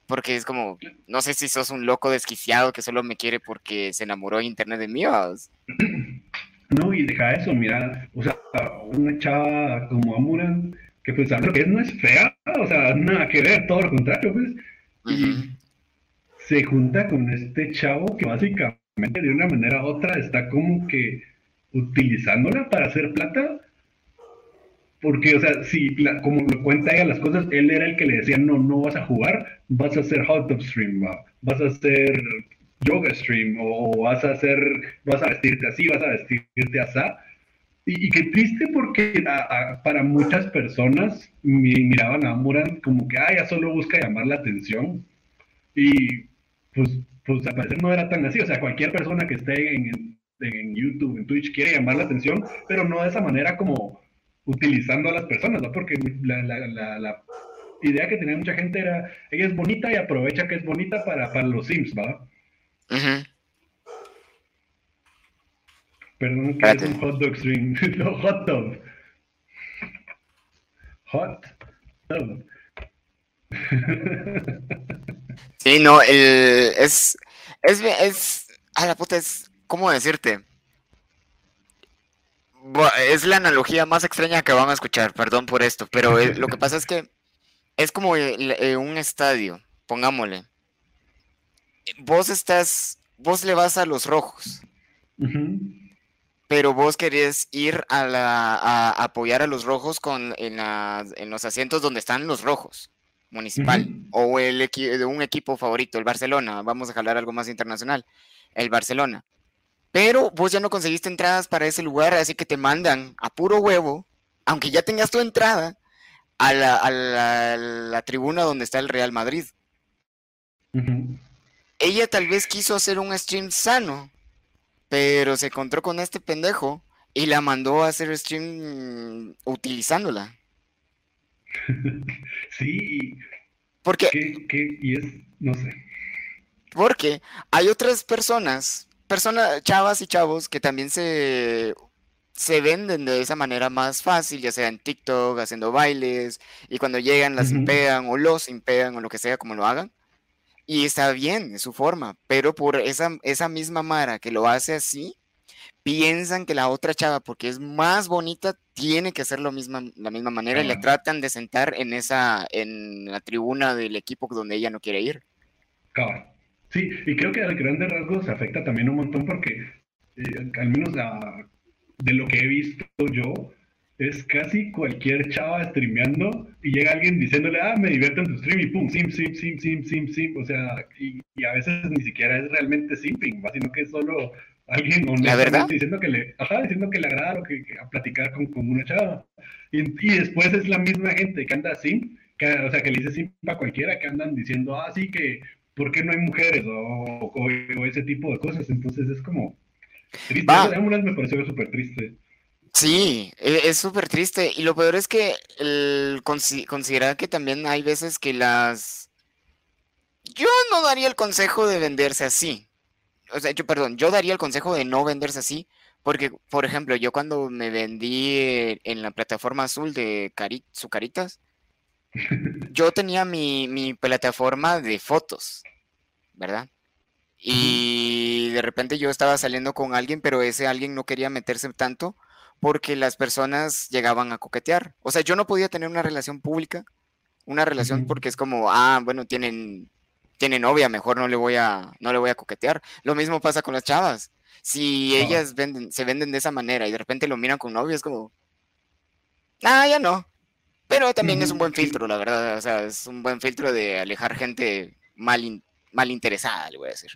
Porque es como, no sé si sos un loco desquiciado que solo me quiere porque se enamoró de internet de mí. No, y deja eso, mira, o sea, una chava como Amuran, que pues lo que es no es fea, o sea, nada que ver, todo lo contrario, pues. Y se junta con este chavo que básicamente de una manera u otra está como que utilizándola para hacer plata porque, o sea, si, como lo cuenta ella las cosas, él era el que le decía, no, no vas a jugar, vas a hacer hot dog stream, vas a hacer yoga stream, o vas a hacer, vas a vestirte así, vas a vestirte así. Y, y qué triste porque para muchas personas miraban a Muran como que, ah, ya solo busca llamar la atención. Y pues, pues al parecer no era tan así. O sea, cualquier persona que esté en, en YouTube, en Twitch, quiere llamar la atención, pero no de esa manera como utilizando a las personas, ¿no? Porque la, la, la, idea que tenía mucha gente era, ella es bonita y aprovecha que es bonita para, para los Sims, ¿va? Perdón, que es un hot dog stream. no, hot dog. Hot dog. sí, no, el, es, es, es, a la puta, es, ¿cómo decirte? es la analogía más extraña que van a escuchar, perdón por esto, pero eh, lo que pasa es que es como eh, un estadio, pongámosle. Vos estás, vos le vas a los rojos, pero vos querés ir a, la, apoyar a los rojos con, en, los asientos donde están los rojos, municipal, o el de un equipo favorito, el Barcelona, vamos a jalar algo más internacional, el Barcelona. Pero vos ya no conseguiste entradas para ese lugar, así que te mandan a puro huevo, aunque ya tengas tu entrada, a la, tribuna donde está el Real Madrid. Ella tal vez quiso hacer un stream sano, pero se encontró con este pendejo y la mandó a hacer stream utilizándola. Sí. Porque. y es, no sé. Porque hay otras personas personas, chavas y chavos que también se, se venden de esa manera más fácil, ya sea en TikTok, haciendo bailes, y cuando llegan las impean o los impean o lo que sea, como lo hagan. Y está bien, es su forma, pero por esa, esa misma Mara que lo hace así, piensan que la otra chava, porque es más bonita, tiene que hacer lo misma, la misma manera y le tratan de sentar en esa, en la tribuna del equipo donde ella no quiere ir. Sí, y creo que a grandes rasgos afecta también un montón porque, eh, al menos de lo que he visto yo, es casi cualquier chava streameando y llega alguien diciéndole, ah, me divierto en tu stream y pum, sim, sim, sim, sim, sim, sim. O sea, y, a veces ni siquiera es realmente simping, sino que es solo Alguien honestamente diciendo que le, ajá, diciendo que le agrada lo que, a platicar con, con, una chava. Y, y, después es la misma gente que anda así, que, o sea, que le dice simp a cualquiera que andan diciendo, ah, sí, que ¿por qué no hay mujeres? O, o, ese tipo de cosas. Entonces es como triste. me pareció súper triste. Sí, e, es súper triste. Y lo peor es que el, considerar que también hay veces que las... Yo no daría el consejo de venderse así. O sea, yo, perdón, yo daría el consejo de no venderse así. Porque, por ejemplo, yo cuando me vendí en la plataforma azul de Cari Sucaritas, yo tenía mi, mi plataforma de fotos, ¿verdad? Y de repente yo estaba saliendo con alguien, pero ese alguien no quería meterse tanto porque las personas llegaban a coquetear. O sea, yo no podía tener una relación pública, una relación porque es como, ah, bueno, tienen, tienen novia, mejor no le voy a, no le voy a coquetear. Lo mismo pasa con las chavas. Si ellas venden, se venden de esa manera y de repente lo miran con novio, es como, ah, ya no. Pero también es un buen filtro, la verdad. O sea, es un buen filtro de alejar gente mal, mal interesada, le voy a decir.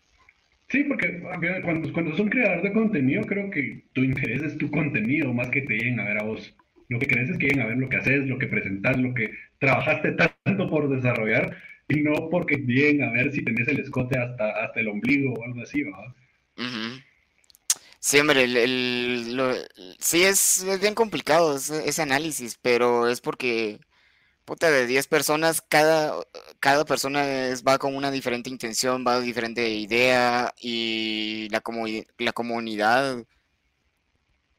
Sí, porque cuando, cuando son creador de contenido, creo que tu interés es tu contenido más que te lleguen a ver a vos. Lo que querés es que lleguen a ver lo que haces, lo que presentas, lo que trabajaste tanto por desarrollar y no porque lleguen a ver si tenés el escote hasta, hasta el ombligo o algo así, ¿verdad? Sí, hombre, el, sí es, bien complicado ese, análisis, pero es porque, puta, de 10 personas, cada, cada persona va con una diferente intención, va con diferente idea y la, la comunidad,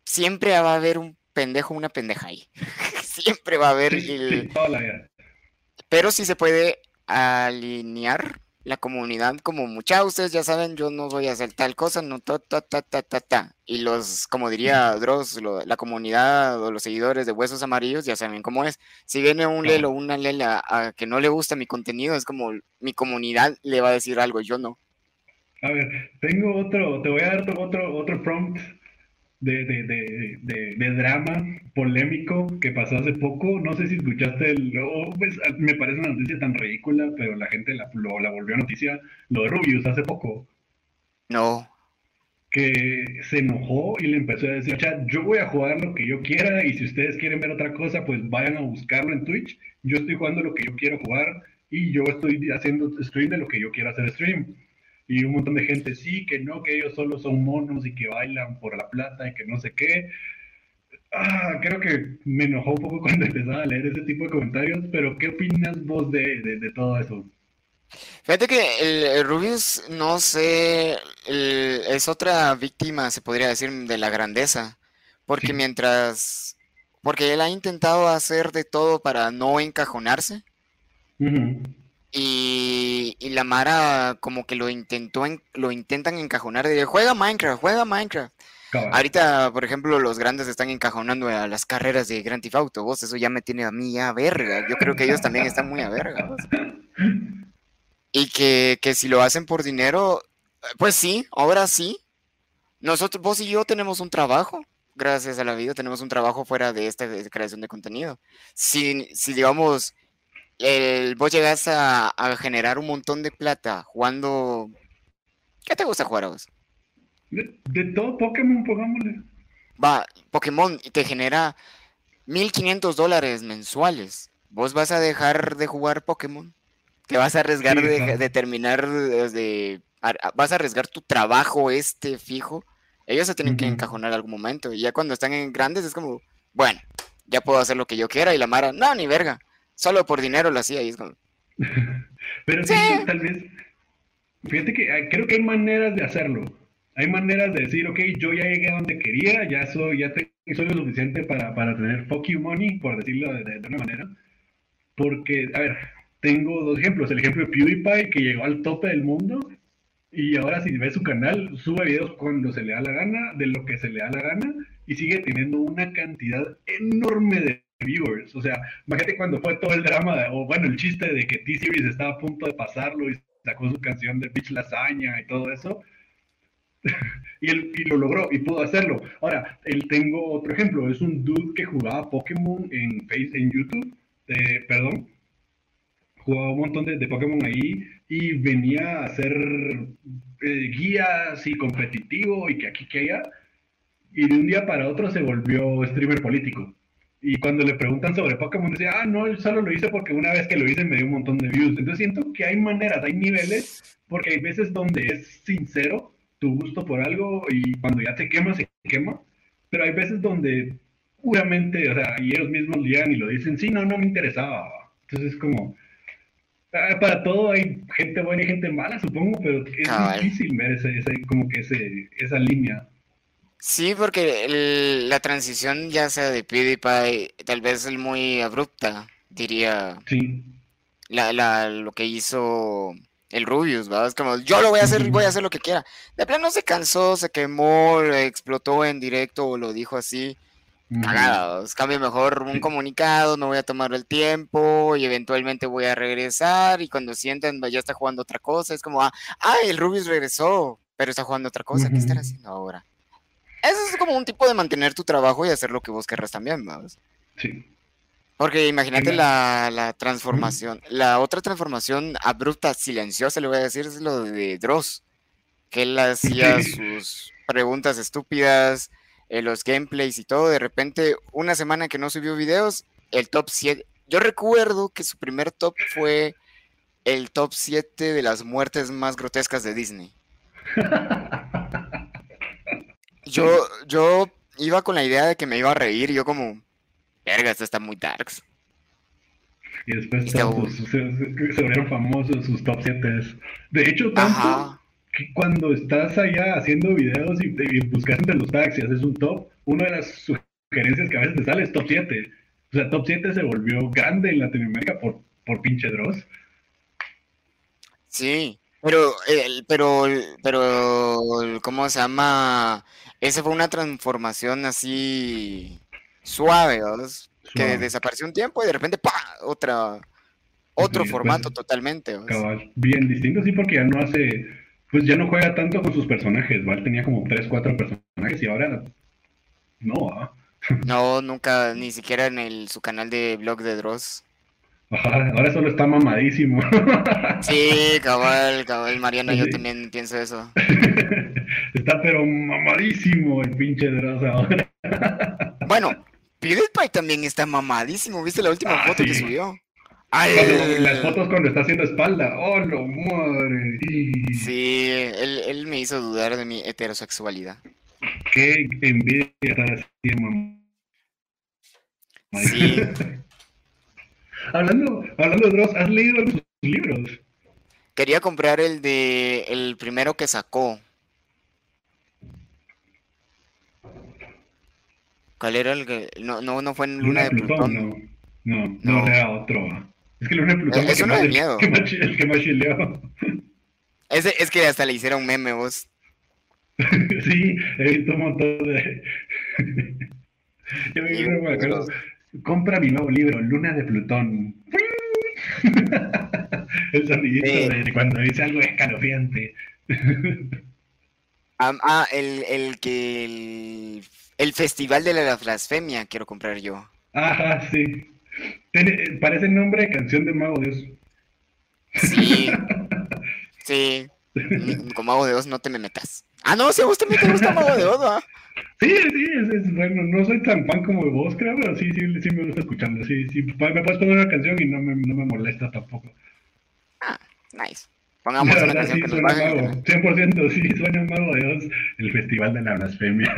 siempre va a haber un pendejo, una pendeja ahí. siempre va a haber... pero sí se puede alinear la comunidad, como muchas ustedes ya saben, yo no voy a hacer tal cosa, no ta, ta, ta, ta, ta, ta. Y los, como diría Dross, la comunidad o los seguidores de Huesos Amarillos ya saben cómo es. Si viene un lelo o una lela a que no le gusta mi contenido, es como mi comunidad le va a decir algo, yo no. A ver, tengo otro, te voy a dar otro, otro prompt de, de, de, de, drama polémico que pasó hace poco. No sé si escuchaste, el, pues, me parece una noticia tan ridícula, pero la gente la, lo, la volvió noticia, lo de Rubius hace poco. No. Que se enojó y le empezó a decir, chat, yo voy a jugar lo que yo quiera y si ustedes quieren ver otra cosa, pues vayan a buscarlo en Twitch. Yo estoy jugando lo que yo quiero jugar y yo estoy haciendo stream de lo que yo quiero hacer stream y un montón de gente, sí, que no, que ellos solo son monos y que bailan por la plata y que no sé qué. Ah, creo que me enojó un poco cuando empezaba a leer ese tipo de comentarios, pero ¿qué opinas vos de, de, todo eso? Fíjate que el, Rubius, no sé, es otra víctima, se podría decir, de la grandeza, porque mientras, porque él ha intentado hacer de todo para no encajonarse, y, la Mara como que lo intentó, lo intentan encajonar. De, juega Minecraft, juega Minecraft. Ahorita, por ejemplo, los grandes están encajonando a las carreras de Grand Theft Auto. Vos, eso ya me tiene a mí a verga. Yo creo que ellos también están muy a verga. Y que, que si lo hacen por dinero, pues sí, ahora sí. Nosotros, vos y yo tenemos un trabajo gracias a la vida tenemos un trabajo fuera de esta creación de contenido. Si, si digamos, el, vos llegas a, generar un montón de plata jugando. ¿Qué te gusta jugar a vos? De, todo Pokémon, pongámosle. Va, Pokémon te genera 1500 dólares mensuales. ¿Vos vas a dejar de jugar Pokémon? ¿Te vas a arriesgar de, terminar de, vas a arriesgar tu trabajo este fijo? Ellos se tienen que encajonar algún momento. Y ya cuando están en grandes es como, bueno, ya puedo hacer lo que yo quiera. Y la Mara, no, ni verga solo por dinero lo hacía y es como... Pero sí, tal vez, fíjate que creo que hay maneras de hacerlo. Hay maneras de decir, ok, yo ya llegué a donde quería, ya soy, ya soy lo suficiente para, para tener fuck you money, por decirlo de, de, una manera. Porque, a ver, tengo dos ejemplos. El ejemplo de PewDiePie, que llegó al tope del mundo, y ahora si ves su canal, sube videos cuando se le da la gana, de lo que se le da la gana, y sigue teniendo una cantidad enorme de viewers. O sea, imagínate cuando fue todo el drama, o bueno, el chiste de que T-Series estaba a punto de pasarlo y sacó su canción de Bitch Lasaña y todo eso. y, él, y lo logró y pudo hacerlo. Ahora, él tengo otro ejemplo. Es un dude que jugaba Pokémon en, face, en YouTube. Eh, perdón. Jugaba un montón de, de Pokémon ahí y venía a hacer eh, guías y competitivo y que aquí que allá. Y de un día para otro se volvió streamer político. Y cuando le preguntan sobre Pokémon, decía, ah, no, solo lo hice porque una vez que lo hice me dio un montón de views. Entonces siento que hay maneras, hay niveles, porque hay veces donde es sincero tu gusto por algo y cuando ya te quema, se quema. Pero hay veces donde puramente, o sea, y ellos mismos llegan y lo dicen, sí, no, no me interesaba. Entonces es como, ah, para todo hay gente buena y gente mala, supongo, pero es difícil ver ese, como que ese, esa línea. Sí, porque la transición ya sea de PewDiePie, tal vez es muy abrupta, diría. Sí. La, la, lo que hizo el Rubius, ¿verdad? Es como, yo lo voy a hacer, voy a hacer lo que quiera. De plano se cansó, se quemó, explotó en directo o lo dijo así cagados. Cambio mejor un comunicado, no voy a tomar el tiempo y eventualmente voy a regresar y cuando sientan ya está jugando otra cosa, es como, ah, el Rubius regresó, pero está jugando otra cosa, ¿qué estará haciendo ahora? Eso es como un tipo de mantener tu trabajo y hacer lo que vos querrás también, ¿vamos? Sí. Porque imagínate la, la, transformación, la otra transformación abrupta, silenciosa, le voy a decir, es lo de Dross, que él hacía sus preguntas estúpidas, eh, los gameplays y todo, de repente una semana que no subió videos, el top 7, yo recuerdo que su primer top fue el top 7 de las muertes más grotescas de Disney. Yo, yo iba con la idea de que me iba a reír y yo como, verga, esto está muy darks. Y después se, volvieron famosos sus top 7. De hecho, tanto, que cuando estás allá haciendo videos y, buscas entre los tags y haces un top, una de las sugerencias que a veces te sale es top 7. O sea, top 7 se volvió grande en Latinoamérica por, por pinche Dross. Sí, pero, el, pero, pero, ¿cómo se llama? Esa fue una transformación así suave, que desapareció un tiempo y de repente, ¡pa! Otra, otro formato totalmente. Bien distinto, sí, porque ya no hace pues ya no juega tanto con sus personajes, ¿vale? Tenía como 3, 4 personajes y ahora no, ¿ah? No, nunca, ni siquiera en el, su canal de blog de Dross. Ajá, ahora solo está mamadísimo. Sí, cabal, cabal, Mariano, yo también pienso eso. Está pero mamadísimo el pinche Dross ahora. Bueno, PewDiePie también está mamadísimo, ¿viste la última ah, foto que subió? las fotos cuando está haciendo espalda. ¡Oh, no, madre! Sí, él, él, me hizo dudar de mi heterosexualidad. Qué envidia estar así, mamá. Sí. hablando, hablando de Dross, ¿has leído sus libros? Quería comprar el de el primero que sacó. ¿Cuál era el que.? No, no, no fue en Luna, de Plutón. No, no, no, era otro. Es que el de Plutón es, uno de miedo. el que más chileó. Es, es que hasta le hicieron meme vos. sí, he visto un montón de. Yo me acuerdo. Compra mi nuevo libro, Luna de Plutón. el sonidito de cuando dice algo escalofriante. ah, el, el que. El, el Festival de la Blasfemia quiero comprar yo. Ajá, sí parece el nombre de canción de Mago Dios. Sí. sí. Con Mago de Dios no te me metas. Ah, no, si a vos también te gusta Mago de Dios, ¿verdad? Sí, sí, es, bueno, no soy tan fan como vos, creo, pero sí, sí, sí me gusta escuchando. Sí, sí, me puedes poner una canción y no me, no me molesta tampoco. Ah, nice. Pongamos una canción sí, que mago. 100% sí, suena Mago de Dios, el Festival de la Blasfemia.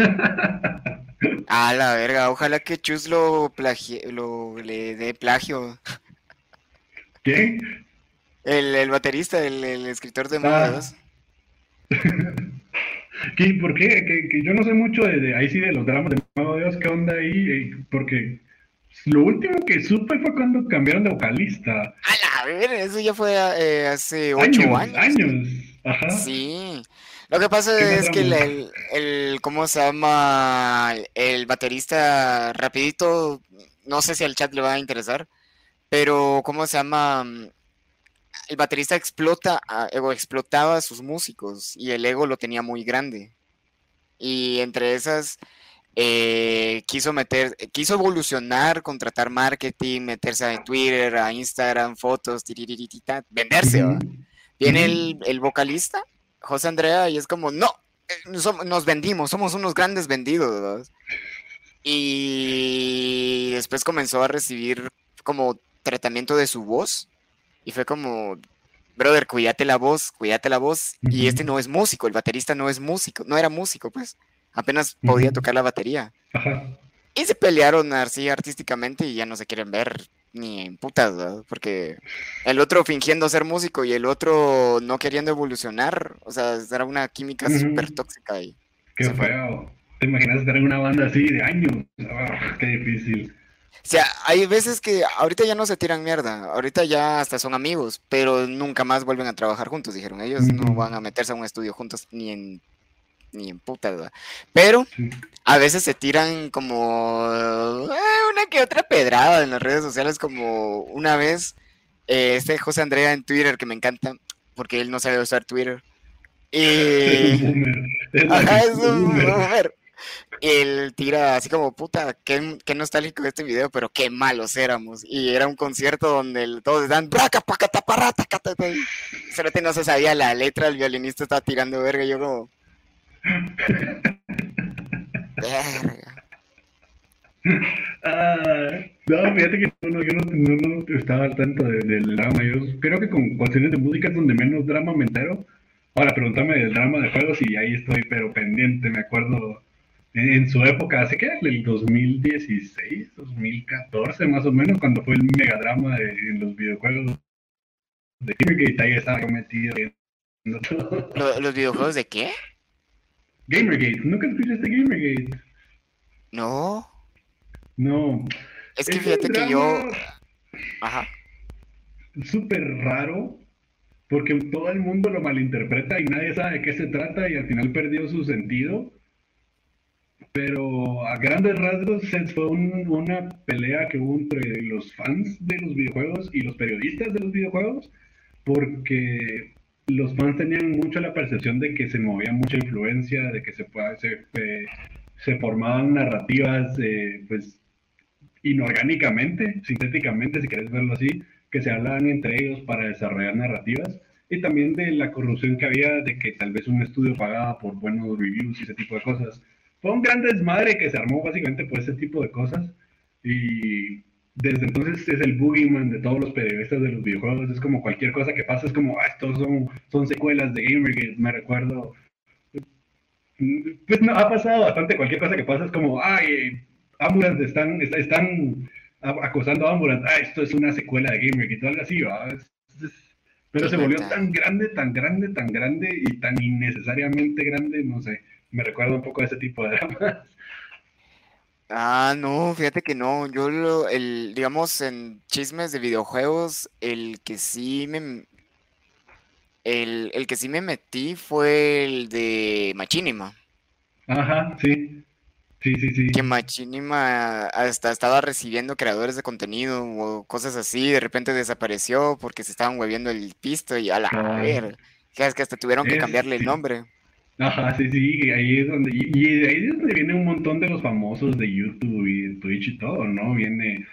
Ah, la verga, ojalá que Chus lo, plagie, lo le dé plagio. ¿Qué? El, el baterista, el, el, escritor de Mago ah. ¿Qué, ¿Por qué? Que, que, yo no sé mucho de, ahí sí de los dramas de Mago Dios, ¿qué onda ahí? Eh, porque lo último que supe fue cuando cambiaron de vocalista. A la eso ya fue eh, hace ocho años. Años, ajá. Sí. Lo que pasa es que el, el, ¿cómo se llama? El baterista rapidito, no sé si al chat le va a interesar, pero ¿cómo se llama? El baterista explota, o explotaba a sus músicos y el ego lo tenía muy grande. Y entre esas, eh, quiso meter, quiso evolucionar, contratar marketing, meterse a Twitter, a Instagram, fotos, venderse, Viene el, el vocalista, José Andrea, y es como, no, eh, nos vendimos, somos unos grandes vendidos. ¿verdad? Y después comenzó a recibir como tratamiento de su voz. Y fue como, brother, cuídate la voz, cuídate la voz. Y este no es músico, el baterista no es músico, no era músico, pues. Apenas podía tocar la batería. Ajá. Y se pelearon así artísticamente y ya no se quieren ver ni en putas, ¿verdad? Porque el otro fingiendo ser músico y el otro no queriendo evolucionar, o sea, era una química Ujú. súper tóxica y Qué Se fue. feo. ¿Te imaginas estar en una banda así de años? Ah, qué difícil. O sea, hay veces que ahorita ya no se tiran mierda, ahorita ya hasta son amigos, pero nunca más vuelven a trabajar juntos, dijeron. Ellos no Ujú. van a meterse a un estudio juntos ni en ni en puta, ¿verdad? Pero a veces se tiran como eh, una que otra pedrada en las redes sociales, como una vez eh, este José Andrea en Twitter, que me encanta, porque él no sabe usar Twitter. Y... Ajá, es un boomer. él tira así como, puta, qué, qué nostálgico este video, pero qué malos éramos. Y era un concierto donde el- todos dan braca, paca, taparata, Cerote no se sabía la letra, el violinista estaba tirando verga. Y yo como, verga. Ah, no, fíjate que no, yo no, no- no estaba al tanto de- del drama. Yo creo que con cuestiones de música es donde menos drama me entero. Ahora, pregúntame del drama de juegos y ahí estoy, pero pendiente. Me acuerdo en, en su época, ¿hace qué? El 2016, 2014 más o menos, cuando fue el megadrama de, en los videojuegos de Gamergate. Ahí estaba yo metido todo. ¿Lo- ¿Los videojuegos de qué? Gamergate, ¿nunca escuchaste Gamergate? No. No. Es que fíjate que yo. Ajá. súper raro porque todo el mundo lo malinterpreta y nadie sabe de qué se trata y al final perdió su sentido. Pero a grandes rasgos se- fue un- una pelea que hubo entre los fans de los videojuegos y los periodistas de los videojuegos porque los fans tenían mucho la percepción de que se movía mucha influencia, de que se, eh, formaban narrativas eh, pues inorgánicamente, sintéticamente, si quieres verlo así, que se hablaban entre ellos para desarrollar narrativas y también de la corrupción que había de que tal vez un estudio pagaba por buenos reviews y ese tipo de cosas. Fue un gran desmadre que se armó básicamente por ese tipo de cosas y desde entonces es el boogeyman de todos los periodistas de los videojuegos. Es como cualquier cosa que pasa, es como, ah, estos son, son secuelas de Gamergate, me recuerdo. Pues no, ha pasado bastante, cualquier cosa que pasa es como, ay, Ambulance están, est- están acosando a Ambulance, ah, esto es una secuela de Gamergate algo así, pero se volvió tan grande, tan grande, tan grande y tan innecesariamente grande, no sé, me recuerda un poco a ese tipo de dramas. Ah, no, fíjate que no. Yo, lo, el, digamos, en chismes de videojuegos, el que sí me. El, el que sí me metí fue el de Machinima. Ajá, sí, sí, sí, sí. Que Machinima hasta estaba recibiendo creadores de contenido o cosas así, de repente desapareció porque se estaban hueviendo el pisto y a la Ah. ver. Es que hasta tuvieron que Es- cambiarle el nombre. Ajá, sí, sí, ahí es donde, y, y de ahí es donde viene un montón de los famosos de YouTube y de Twitch y todo, ¿no? Viene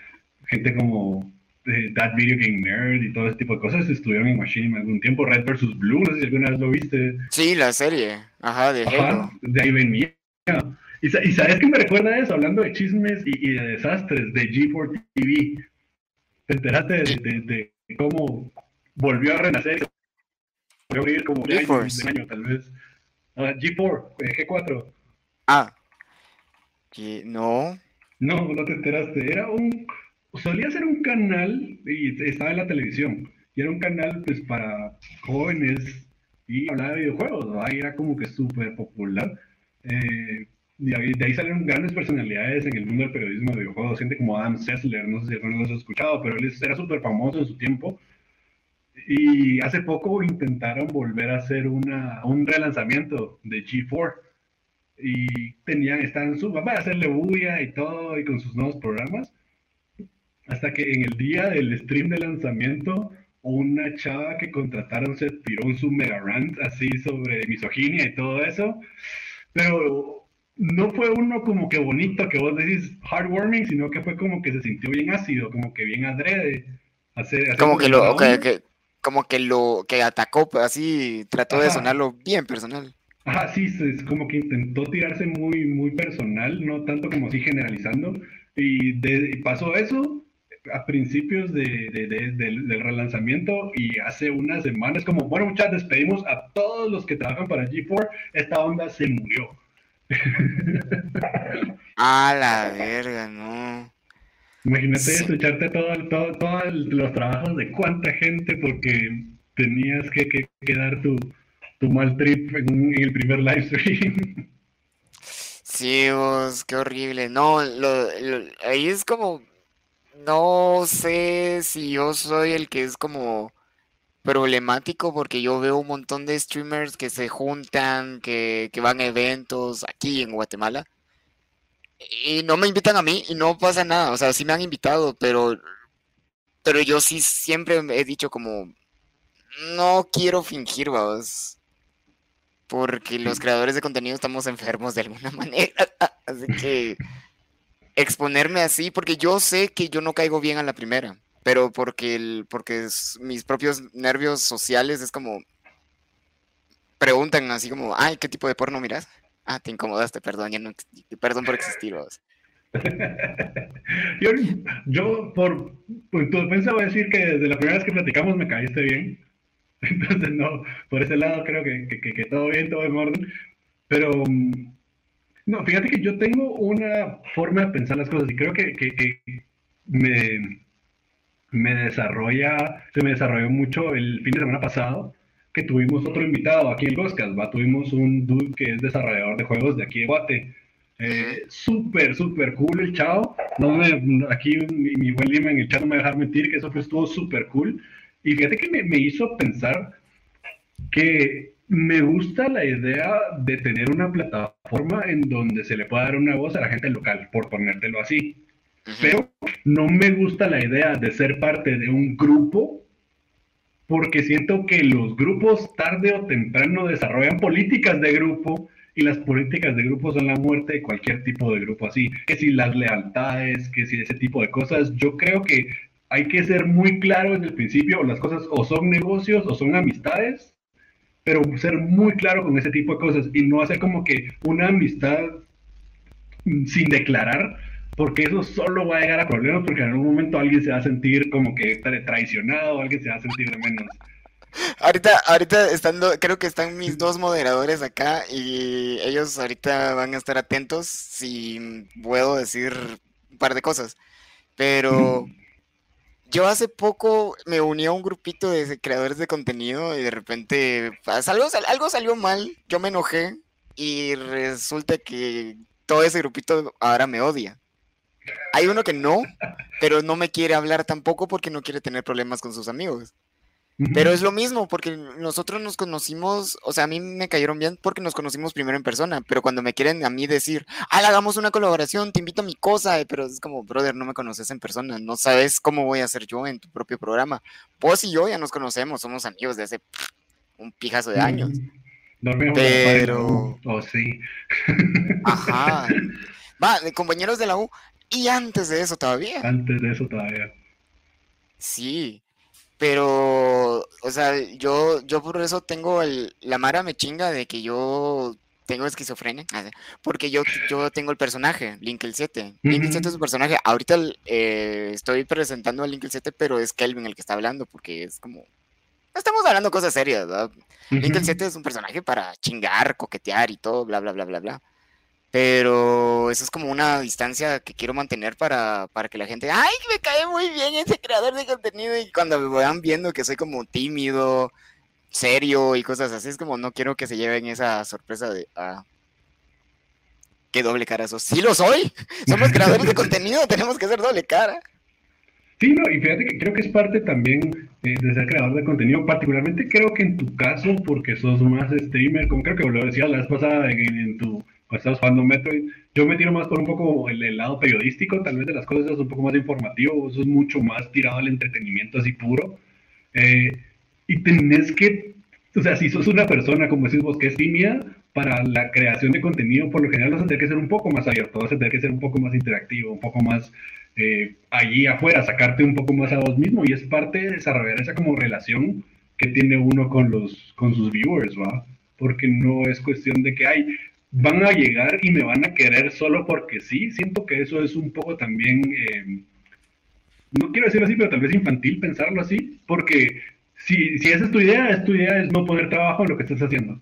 gente como eh, That Video Game Nerd y todo ese tipo de cosas, estuvieron en Machinima algún tiempo, Red vs. Blue, no sé si alguna vez lo viste. Sí, la serie. Ajá, de Halo. Ajá, de ahí venía. Y, sa- y sabes qué me recuerda eso, hablando de chismes y, y de desastres de G4 TV. ¿Te enteraste de, de- de cómo volvió a renacer? Volvió a abrir como de año, GeForce. de año, tal vez. Ah, G4, eh, G4. Ah. Que- no. No, no te enteraste. Era un. Solía ser un canal y estaba en la televisión. Y era un canal, pues, para jóvenes y hablaba de videojuegos. ¿no? Ahí era como que súper popular. Eh, y de ahí salieron grandes personalidades en el mundo del periodismo de videojuegos. Gente como Adam Sessler, no sé si alguno los ha escuchado, pero él era súper famoso en su tiempo. Y hace poco intentaron volver a hacer una, un relanzamiento de G4 y tenían, estaban su, para hacerle bulla y todo y con sus nuevos programas. Hasta que en el día del stream de lanzamiento, una chava que contrataron se tiró un su mega rant así sobre misoginia y todo eso. Pero no fue uno como que bonito que vos decís heartwarming, sino que fue como que se sintió bien ácido, como que bien adrede. Hacer, hacer Como que lo, que, como que lo que atacó, pues, así trató de sonarlo bien personal. Ajá, sí, es como que intentó tirarse muy, muy personal, no tanto como así generalizando. Y pasó eso a principios de, del, relanzamiento y hace unas semanas, como, bueno, muchas despedimos a todos los que trabajan para G4, esta onda se murió. A la verga, no. Imagínate eso, echarte todos todo, los trabajos de cuánta gente porque tenías que, que, dar tu, mal trip en, el primer live stream. Sí, vos, qué horrible. No, lo, ahí es como, no sé si yo soy el que es como problemático porque yo veo un montón de streamers que se juntan, que, que van a eventos aquí en Guatemala y no me invitan a mí y no pasa nada. O sea, sí me han invitado, pero, pero yo sí siempre he dicho como, no quiero fingir, vamos. Porque los creadores de contenido estamos enfermos de alguna manera. Así que exponerme así, porque yo sé que yo no caigo bien a la primera, pero porque, el, porque mis propios nervios sociales es como, preguntan así como, ay, ¿qué tipo de porno miras? Ah, te incomodaste, perdón, ya no, perdón por existir vos. yo, yo, por, por tu defensa voy a decir que desde la primera vez que platicamos me caíste bien. Entonces, no, por ese lado creo que, que, que, todo bien, todo en orden. Pero, no, fíjate que yo tengo una forma de pensar las cosas y creo que, que me, me desarrolla, se me desarrolló mucho el fin de semana pasado que tuvimos otro invitado aquí en Goscas, ¿va? Tuvimos un dude que es desarrollador de juegos de aquí de Guate. Eh, súper, súper cool el chavo. No me, aquí mi, buen Lima en el chat no me va a dejar mentir que eso fue, estuvo súper cool. Y fíjate que me, me hizo pensar que me gusta la idea de tener una plataforma en donde se le pueda dar una voz a la gente local, por ponértelo así. Pero no me gusta la idea de ser parte de un grupo porque siento que los grupos tarde o temprano desarrollan políticas de grupo y las políticas de grupo son la muerte de cualquier tipo de grupo así. Que si las lealtades, que si ese tipo de cosas, yo creo que hay que ser muy claro en el principio, las cosas o son negocios o son amistades, pero ser muy claro con ese tipo de cosas y no hacer como que una amistad sin declarar porque eso solo va a llegar a problemas porque en algún momento alguien se va a sentir como que traicionado, alguien se va a sentir de menos. Ahorita, ahorita estando, creo que están mis dos moderadores acá y ellos ahorita van a estar atentos si puedo decir un par de cosas. Pero yo hace poco me uní a un grupito de creadores de contenido y de repente pues, algo, algo salió mal, yo me enojé y resulta que todo ese grupito ahora me odia. Hay uno que no, pero no me quiere hablar tampoco porque no quiere tener problemas con sus amigos. Pero es lo mismo, porque nosotros nos conocimos, o sea, a mí me cayeron bien porque nos conocimos primero en persona, pero cuando me quieren a mí decir, ah, hagamos una colaboración, te invito a mi cosa, pero es como, brother, no me conoces en persona, no sabes cómo voy a ser yo en tu propio programa. Vos y yo ya nos conocemos, somos amigos de hace un pijazo de años. pero... Oh, sí. Ajá. Va, de compañeros de la U, y antes de eso todavía. Antes de eso todavía. Sí, pero, o sea, yo, yo por eso tengo el, la mara me chinga de que yo tengo esquizofrenia, ah, porque yo, yo tengo el personaje, Link el 7. Link el 7 es un personaje, ahorita eh, estoy presentando a Link el 7, pero es Kelvin el que está hablando, porque es como, estamos hablando cosas serias, ¿verdad? Link el 7 es un personaje para chingar, coquetear y todo, bla, bla, bla, bla, bla. Pero eso es como una distancia que quiero mantener para, para que la gente, ay, me cae muy bien ese creador de contenido y cuando me vayan viendo que soy como tímido, serio y cosas así, es como no quiero que se lleven esa sorpresa de, ah, qué doble cara sos. Sí lo soy, somos creadores de contenido, tenemos que ser doble cara. Sí, no, y fíjate que creo que es parte también eh, de ser creador de contenido, particularmente creo que en tu caso, porque sos más streamer, como creo que lo decía la vez pasada en tu estás jugando Metroid. Yo me tiro más por un poco el, lado periodístico, tal vez de las cosas es un poco más informativo, eso es mucho más tirado al entretenimiento así puro. Eh, y tenés que, o sea, si sos una persona, como decís vos, que es tímida, para la creación de contenido, por lo general vas a tener que ser un poco más abierto, vas a tener que ser un poco más interactivo, un poco más eh, allí afuera, sacarte un poco más a vos mismo y es parte de desarrollar esa como relación que tiene uno con, los, con sus viewers, ¿va? Porque no es cuestión de que, hay van a llegar y me van a querer solo porque sí. Siento que eso es un poco también, eh, no quiero decirlo así, pero tal vez infantil pensarlo así, porque si, si esa es tu idea, es tu idea es no poner trabajo en lo que estás haciendo.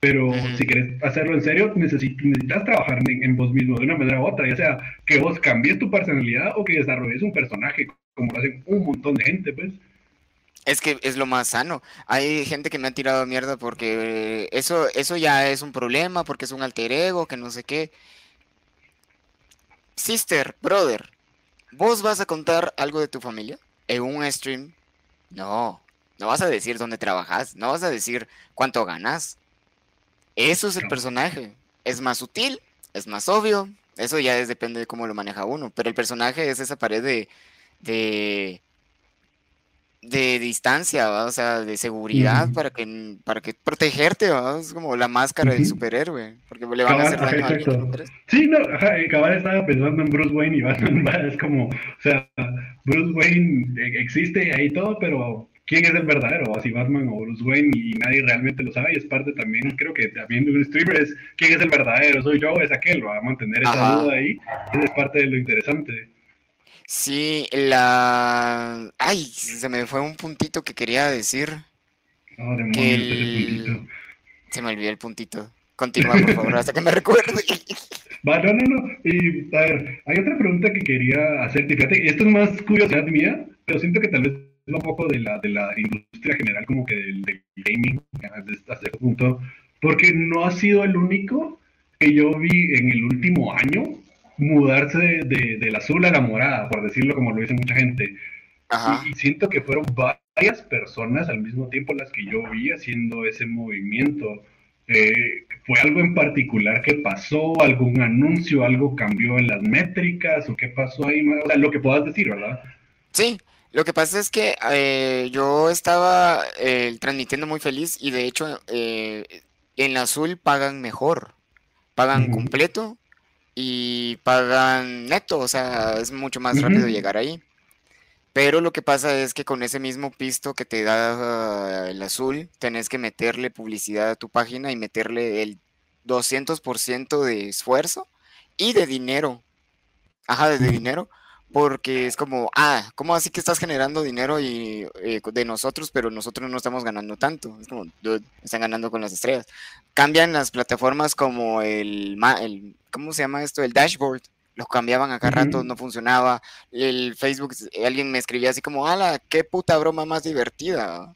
Pero si quieres hacerlo en serio, necesitas, trabajar en, vos mismo de una manera u otra, ya sea que vos cambies tu personalidad o que desarrolles un personaje, como lo hacen un montón de gente, pues. Es que es lo más sano. Hay gente que me ha tirado mierda porque eso, eso ya es un problema, porque es un alter ego, que no sé qué. Sister, brother, ¿vos vas a contar algo de tu familia en un stream? No, no vas a decir dónde trabajas, no vas a decir cuánto ganas. Eso es el personaje. Es más sutil, es más obvio. Eso ya es, depende de cómo lo maneja uno. Pero el personaje es esa pared de, de de distancia, o sea, de seguridad para que para que protegerte, es como la máscara del superhéroe, porque le van a hacer daño a alguien Sí, no, ajá, cabal estaba pensando en Bruce Wayne y Batman, es como, o sea, Bruce Wayne e, existe ahí todo, pero ¿quién es el verdadero? O si Batman o Bruce Wayne y nadie realmente lo sabe y es parte también, creo que también de un streamer es ¿quién es el verdadero? ¿Soy yo o es aquel? Va a mantener esa duda ahí, es parte de lo interesante. Sí, la... Ay, se me fue un puntito que quería decir. Oh, puntito. Se me olvidó el puntito. Continúa, por favor, hasta que me recuerde. Va, no, no, no. Y, a ver, hay otra pregunta que quería hacerte. Fíjate, esto es más curiosidad mía, pero siento que tal vez es un poco de la, de la industria general, como que del, del gaming, hasta cierto punto, porque no ha sido el único que yo vi en el último año mudarse de, del azul a la morada, por decirlo como lo dice mucha gente. Y, siento que fueron varias personas al mismo tiempo las que yo vi haciendo ese movimiento. Eh, ¿Fue algo en particular que pasó? ¿Algún anuncio? ¿Algo cambió en las métricas? ¿O qué pasó ahí? O sea, lo que puedas decir, ¿verdad? Sí, lo que pasa es que eh, yo estaba eh, transmitiendo muy feliz y de hecho en azul pagan mejor, pagan completo y pagan neto, o sea, es mucho más rápido llegar ahí. Pero lo que pasa es que con ese mismo pisto que te da el azul, tenés que meterle publicidad a tu página y meterle el 200% de esfuerzo y de dinero. Ajá, de dinero porque es como, ah, ¿cómo así que estás generando dinero y, eh, de nosotros, pero nosotros no estamos ganando tanto? Es como, están ganando con las estrellas. Cambian las plataformas como el, el ¿cómo se llama esto? El dashboard. Lo cambiaban acá rato, no funcionaba. El Facebook, alguien me escribía así como, ala, qué puta broma más divertida.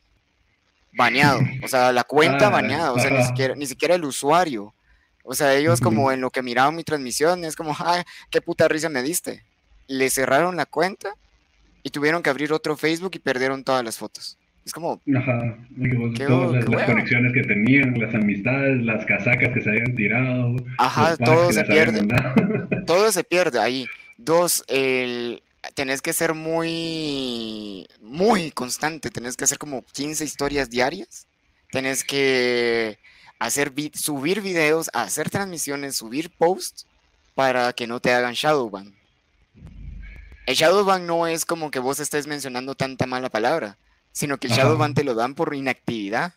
Baneado. O sea, la cuenta ah, baneada. O sea, ni siquiera, ni siquiera el usuario. O sea, ellos como en lo que miraban mi transmisión, es como, ay, qué puta risa me diste le cerraron la cuenta y tuvieron que abrir otro Facebook y perdieron todas las fotos. Es como. Ajá, todas las, conexiones que tenían, las amistades, las casacas que se habían tirado. Ajá, todo se pierde. todo se pierde ahí. Dos, el, tenés que ser muy, muy constante. Tenés que hacer como 15 historias diarias. Tenés que hacer subir videos, hacer transmisiones, subir posts para que no te hagan shadowban. El Shadowban no es como que vos estés mencionando tanta mala palabra, sino que el Shadowban te lo dan por inactividad.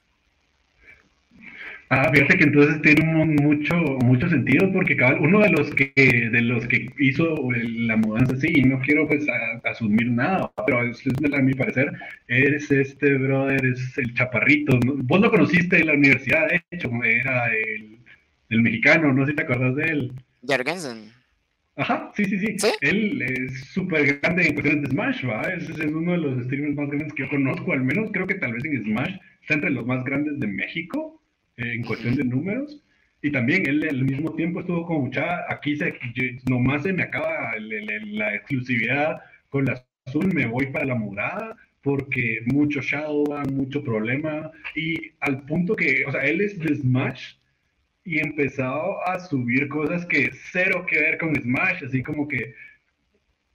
Ah, fíjate que entonces tiene mucho, mucho sentido porque uno de los que de los que hizo la mudanza, sí, y no quiero pues asumir nada, pero es, a mi parecer, es este brother, es el chaparrito. Vos lo conociste en la universidad, de hecho, era el, el mexicano, no sé si te acordás de él. Jorgensen. Ajá, sí, sí, sí, Él es súper grande en cuestiones de Smash, ¿va? Es, es uno de los streamers más grandes que yo conozco, al menos creo que tal vez en Smash está entre los más grandes de México eh, en cuestión de números. Y también él al mismo tiempo estuvo como mucha, aquí se, nomás se me acaba la exclusividad con la azul, me voy para la murada porque mucho shadow, mucho problema y al punto que, o sea, él es de Smash y empezado a subir cosas que cero que ver con Smash, así como que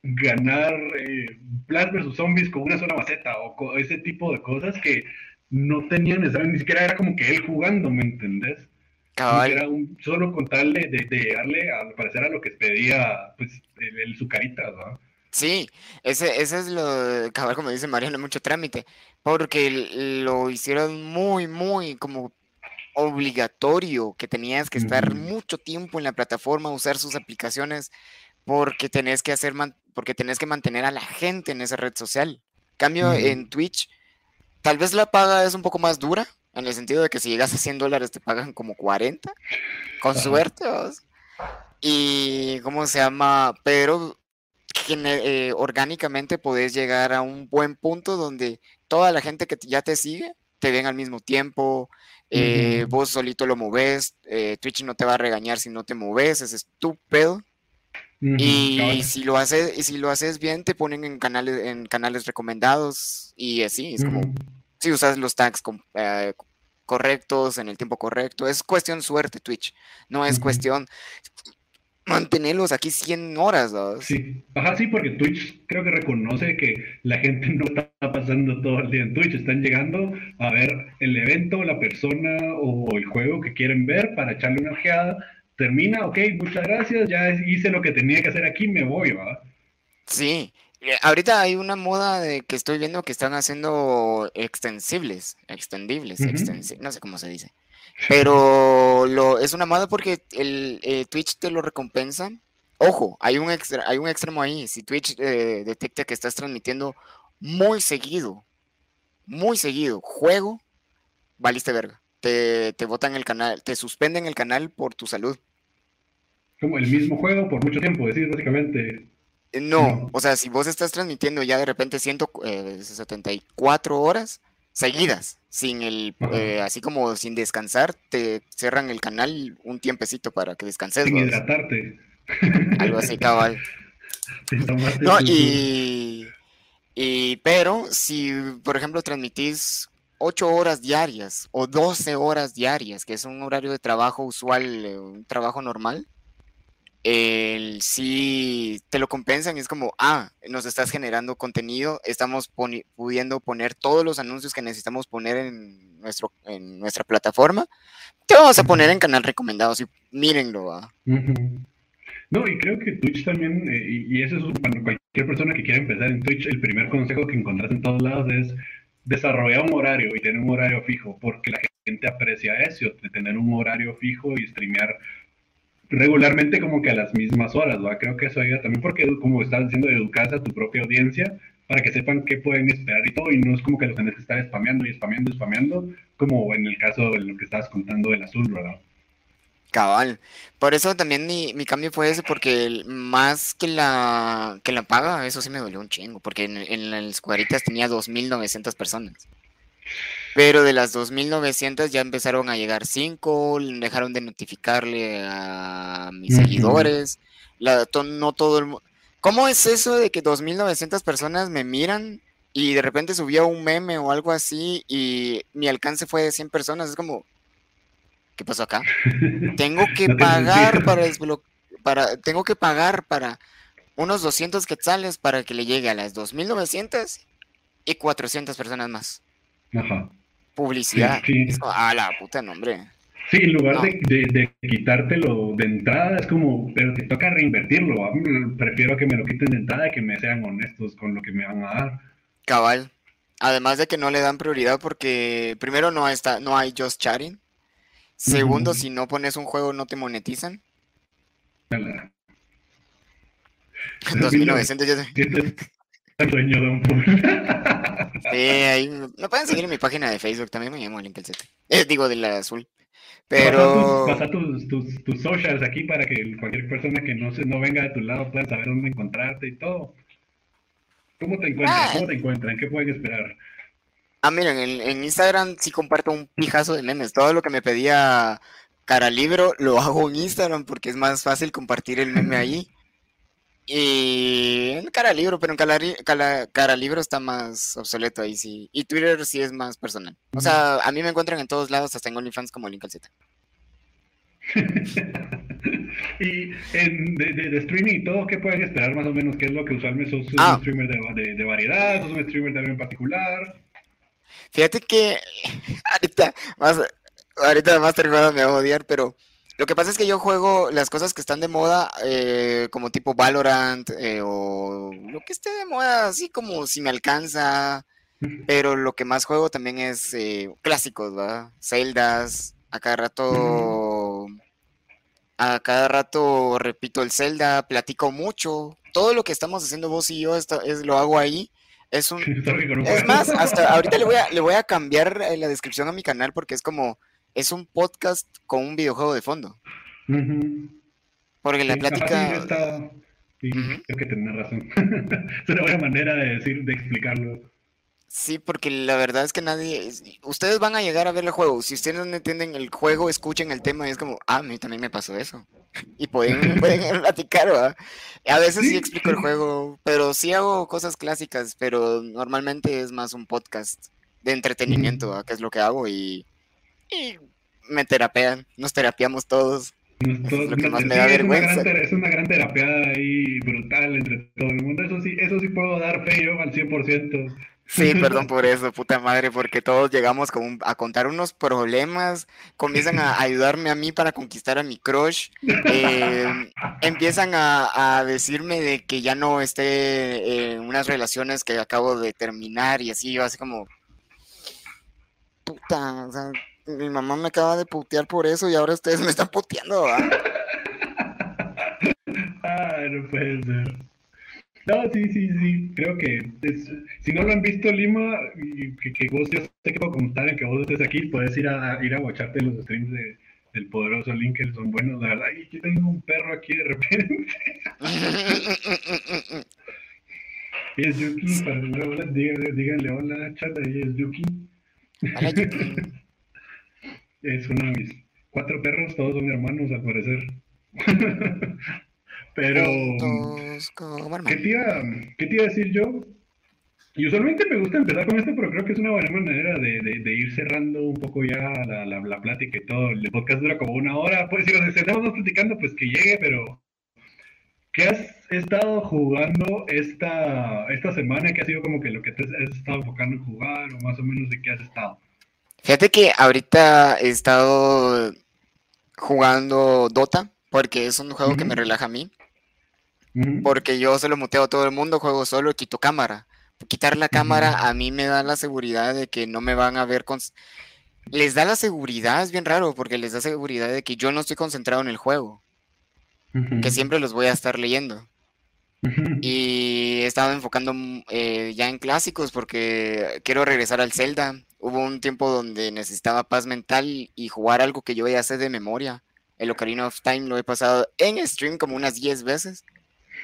ganar eh, Plants vs Zombies con una sola maceta o ese tipo de cosas que no tenían ni siquiera era como que él jugando, ¿me entendés? Era un, solo con tal de, de, darle, al parecer, a lo que pedía pues, el, su carita, ¿no? Sí, ese, ese es lo, cabal, como dice Mariano, mucho trámite, porque lo hicieron muy, muy como obligatorio, que tenías que estar mucho tiempo en la plataforma, usar sus aplicaciones, porque tenés que hacer, porque tenés que mantener a la gente en esa red social. Cambio en Twitch, tal vez la paga es un poco más dura, en el sentido de que si llegas a 100 dólares te pagan como 40, con suerte. Y, ¿cómo se llama? Pero eh, orgánicamente podés llegar a un buen punto donde toda la gente que ya te sigue te ven al mismo tiempo, eh, vos solito lo moves, eh, Twitch no te va a regañar si no te moves, es estúpido. y si lo haces, y si lo haces bien, te ponen en canales, en canales recomendados, y así, es como si usas los tags correctos en el tiempo correcto. Es cuestión suerte, Twitch. No es cuestión mantenerlos aquí 100 horas. Sí, ajá, sí, porque Twitch creo que reconoce que la gente no está pasando todo el día en Twitch, están llegando a ver el evento, la persona o el juego que quieren ver para echarle una ojeada. Termina, ok, muchas gracias, ya hice lo que tenía que hacer aquí, me voy, ¿va? Sí, eh, ahorita hay una moda de que estoy viendo que están haciendo extensibles, extendibles, no sé cómo se dice. Pero lo, es una moda porque el, eh, Twitch te lo recompensa. Ojo, hay un, extra, hay un extremo ahí. Si Twitch eh, detecta que estás transmitiendo muy seguido, muy seguido, juego, valiste verga. Te, te botan el canal, te suspenden el canal por tu salud. Como el mismo juego por mucho tiempo, decir básicamente. Eh, no, o sea, si vos estás transmitiendo ya de repente 174 horas seguidas, sin el, eh, así como sin descansar, te cierran el canal un tiempecito para que descanses. Sin hidratarte. Algo así, cabal. no, y, y, pero si, por ejemplo, transmitís 8 horas diarias o 12 horas diarias, que es un horario de trabajo usual, eh, un trabajo normal, el sí te lo compensan y es como, ah, nos estás generando contenido, estamos pudiendo poner todos los anuncios que necesitamos poner en, nuestro, en nuestra plataforma, te vamos a poner en canal recomendados y mírenlo. No, y creo que Twitch también, eh, y, eso es para cualquier persona que quiera empezar en Twitch, el primer consejo que encontrás en todos lados es desarrollar un horario y tener un horario fijo, porque la gente aprecia eso, de tener un horario fijo y streamear regularmente como que a las mismas horas, ¿va? Creo que eso ayuda también porque, como estás diciendo, educas a tu propia audiencia para que sepan qué pueden esperar y todo, y no es como que los tenés que estar spameando y spameando y spameando, como en el caso de lo que estabas contando del azul, ¿verdad? Cabal. Por eso también mi, mi cambio fue ese, porque más que la, que la paga, eso sí me dolió un chingo, porque en, en las cuadritas tenía 2.900 personas. Pero de las 2.900 ya empezaron a llegar 5, dejaron de notificarle a mis seguidores. La, no todo el ¿Cómo es eso de que 2.900 personas me miran y de repente subía un meme o algo así y mi alcance fue de 100 personas? Es como, ¿qué pasó acá? tengo que pagar para desbloquear, para, tengo que pagar para unos 200 quetzales para que le llegue a las 2.900 y 400 personas más. Ajá publicidad. a la puta nombre. Sí, en lugar de, de, quitártelo de entrada, es como, pero te toca reinvertirlo. prefiero que me lo quiten de entrada y que me sean honestos con lo que me van a dar. Cabal. Además de que no le dan prioridad porque primero no está, no hay just chatting. Segundo, si no pones un juego no te monetizan. 2900 el dueño de un Sí, ahí me pueden seguir en mi página de Facebook, también me llamo Link el eh, digo, de la azul. Pero. Pasa tus, tus, tus, socials aquí para que cualquier persona que no, se, no venga de tu lado pueda saber dónde encontrarte y todo. ¿Cómo te encuentran? Ah. ¿Cómo te encuentran? ¿Qué pueden esperar? Ah, miren, en, en, Instagram sí comparto un pijazo de memes. Todo lo que me pedía Cara Libro lo hago en Instagram porque es más fácil compartir el meme ahí. Y en cara libro, pero en cara, cara, libro está más obsoleto ahí sí. Y Twitter sí es más personal. O sea, a mí me encuentran en todos lados, hasta en OnlyFans como Link Z. y en, de, streaming y todo, ¿qué pueden esperar más o menos? ¿Qué es lo que usualmente sos, un ah. streamer de, de, variedad? ¿Sos un streamer de algo en particular? Fíjate que ahorita, más, ahorita Master me va a odiar, pero lo que pasa es que yo juego las cosas que están de moda, eh, como tipo Valorant, eh, o lo que esté de moda, así como si me alcanza. Pero lo que más juego también es eh, clásicos, ¿verdad? Zeldas, a cada rato. A cada rato repito el Zelda, platico mucho. Todo lo que estamos haciendo vos y yo es, lo hago ahí. Es un. Es más, hasta ahorita le voy a, le voy a cambiar la descripción a mi canal porque es como. Es un podcast con un videojuego de fondo. Porque la plática. Sí, Creo que tener razón. es una buena manera de decir, de explicarlo. Sí, porque la verdad es que nadie. Ustedes van a llegar a ver el juego. Si ustedes no entienden el juego, escuchen el tema y es como, ah, a mí también me pasó eso. Y pueden, pueden platicar, ¿verdad? A veces sí explico el juego, pero sí hago cosas clásicas, pero normalmente es más un podcast de entretenimiento, que es lo que hago y, y me terapean, nos terapiamos todos. es lo que más me da vergüenza. Es una, gran, terapia ahí brutal entre todo el mundo. Eso sí, eso sí puedo dar fe yo al 100%. Sí, perdón por eso, puta madre, porque todos llegamos como a contar unos problemas, comienzan a ayudarme a mí para conquistar a mi crush, em, empiezan a, decirme de que ya no esté en unas relaciones que acabo de terminar y así, yo así como, puta, o sea, mi mamá me acaba de putear por eso y ahora ustedes me están puteando. Ah, no puede ser. No, sí, sí, sí. Creo que si no lo han visto, Lima, y que, vos, yo sé que puedo contar en que vos estés aquí, puedes ir a, ir a watcharte los streams de, del poderoso Linkel, son buenos, la verdad. Y yo tengo un perro aquí de repente. y es Yuki, para díganle, díganle hola, chat, ahí es Yuki. Hola, Yuki. es uno de mis cuatro perros, todos son hermanos, al parecer. Pero, ¿qué te, iba, ¿qué te, iba, a decir yo? Y usualmente me gusta empezar con esto, pero creo que es una buena manera de, de, ir cerrando un poco ya la, la, la, plática y todo. El podcast dura como una hora. Pues si nos estamos platicando, pues que llegue, pero ¿qué has estado jugando esta, esta semana? ¿Qué ha sido como que lo que te has estado enfocando en jugar o más o menos de qué has estado? Fíjate que ahorita he estado jugando Dota, porque es un juego que me relaja a mí. Porque yo se lo muteo a todo el mundo, juego solo, quito cámara. Quitar la cámara a mí me da la seguridad de que no me van a ver con... Les da la seguridad, es bien raro, porque les da seguridad de que yo no estoy concentrado en el juego. Que siempre los voy a estar leyendo. Y he estado enfocando mm, eh, ya en clásicos porque quiero regresar al Zelda. Hubo un tiempo donde necesitaba paz mental y jugar algo que yo ya sé de memoria. El Ocarina of Time lo he pasado en stream como unas 10 veces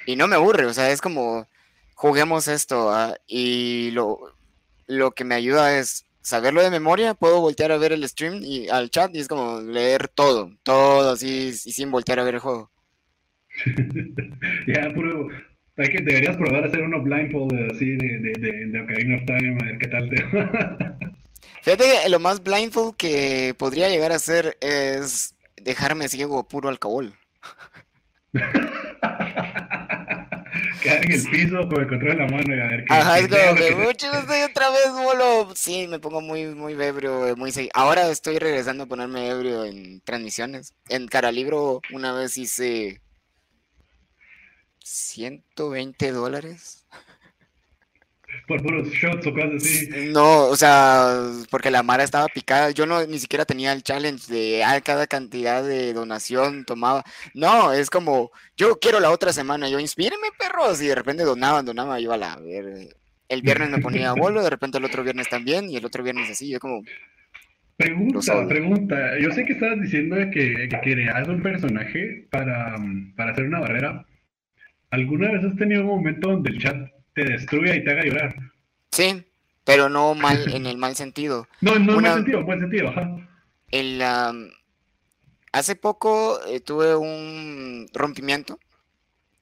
y no me aburre, o sea, es como, juguemos esto, ¿ah? y lo, lo que me ayuda es saberlo de memoria, puedo voltear a ver el stream y al chat y es como leer todo, todo así y sin voltear a ver el juego. ya, puro, hay que, deberías probar hacer uno blindfold así de, de Ocarina of Time, a ver qué tal te Fíjate que lo más blindfold que podría llegar a ser es dejarme ciego puro alcohol. Quedar en el piso con el control en la mano y a ver qué Ajá, es como que mucho estoy otra vez, bolo. Sí, me pongo muy, muy ebrio, muy Ahora estoy regresando a ponerme ebrio en transmisiones. En Caralibro una vez hice 120 dólares por puros shots o cosas así. No, o sea, porque la Mara estaba picada. Yo no ni siquiera tenía el challenge de ah, cada cantidad de donación tomaba. No, es como, yo quiero la otra semana, yo inspíreme, perros. Y de repente donaban, donaban, yo a la ver. El viernes me ponía bolo, de repente el otro viernes también, y el otro viernes así, yo como. Pregunta, pregunta. Yo sé que estabas diciendo que, que creas un personaje para, para hacer una barrera. ¿Alguna vez has tenido un momento donde el chat te destruya y te haga llorar. Sí, pero no mal en el mal sentido. No, no en mal sentido, en buen sentido, ajá. El, hace poco eh, tuve un rompimiento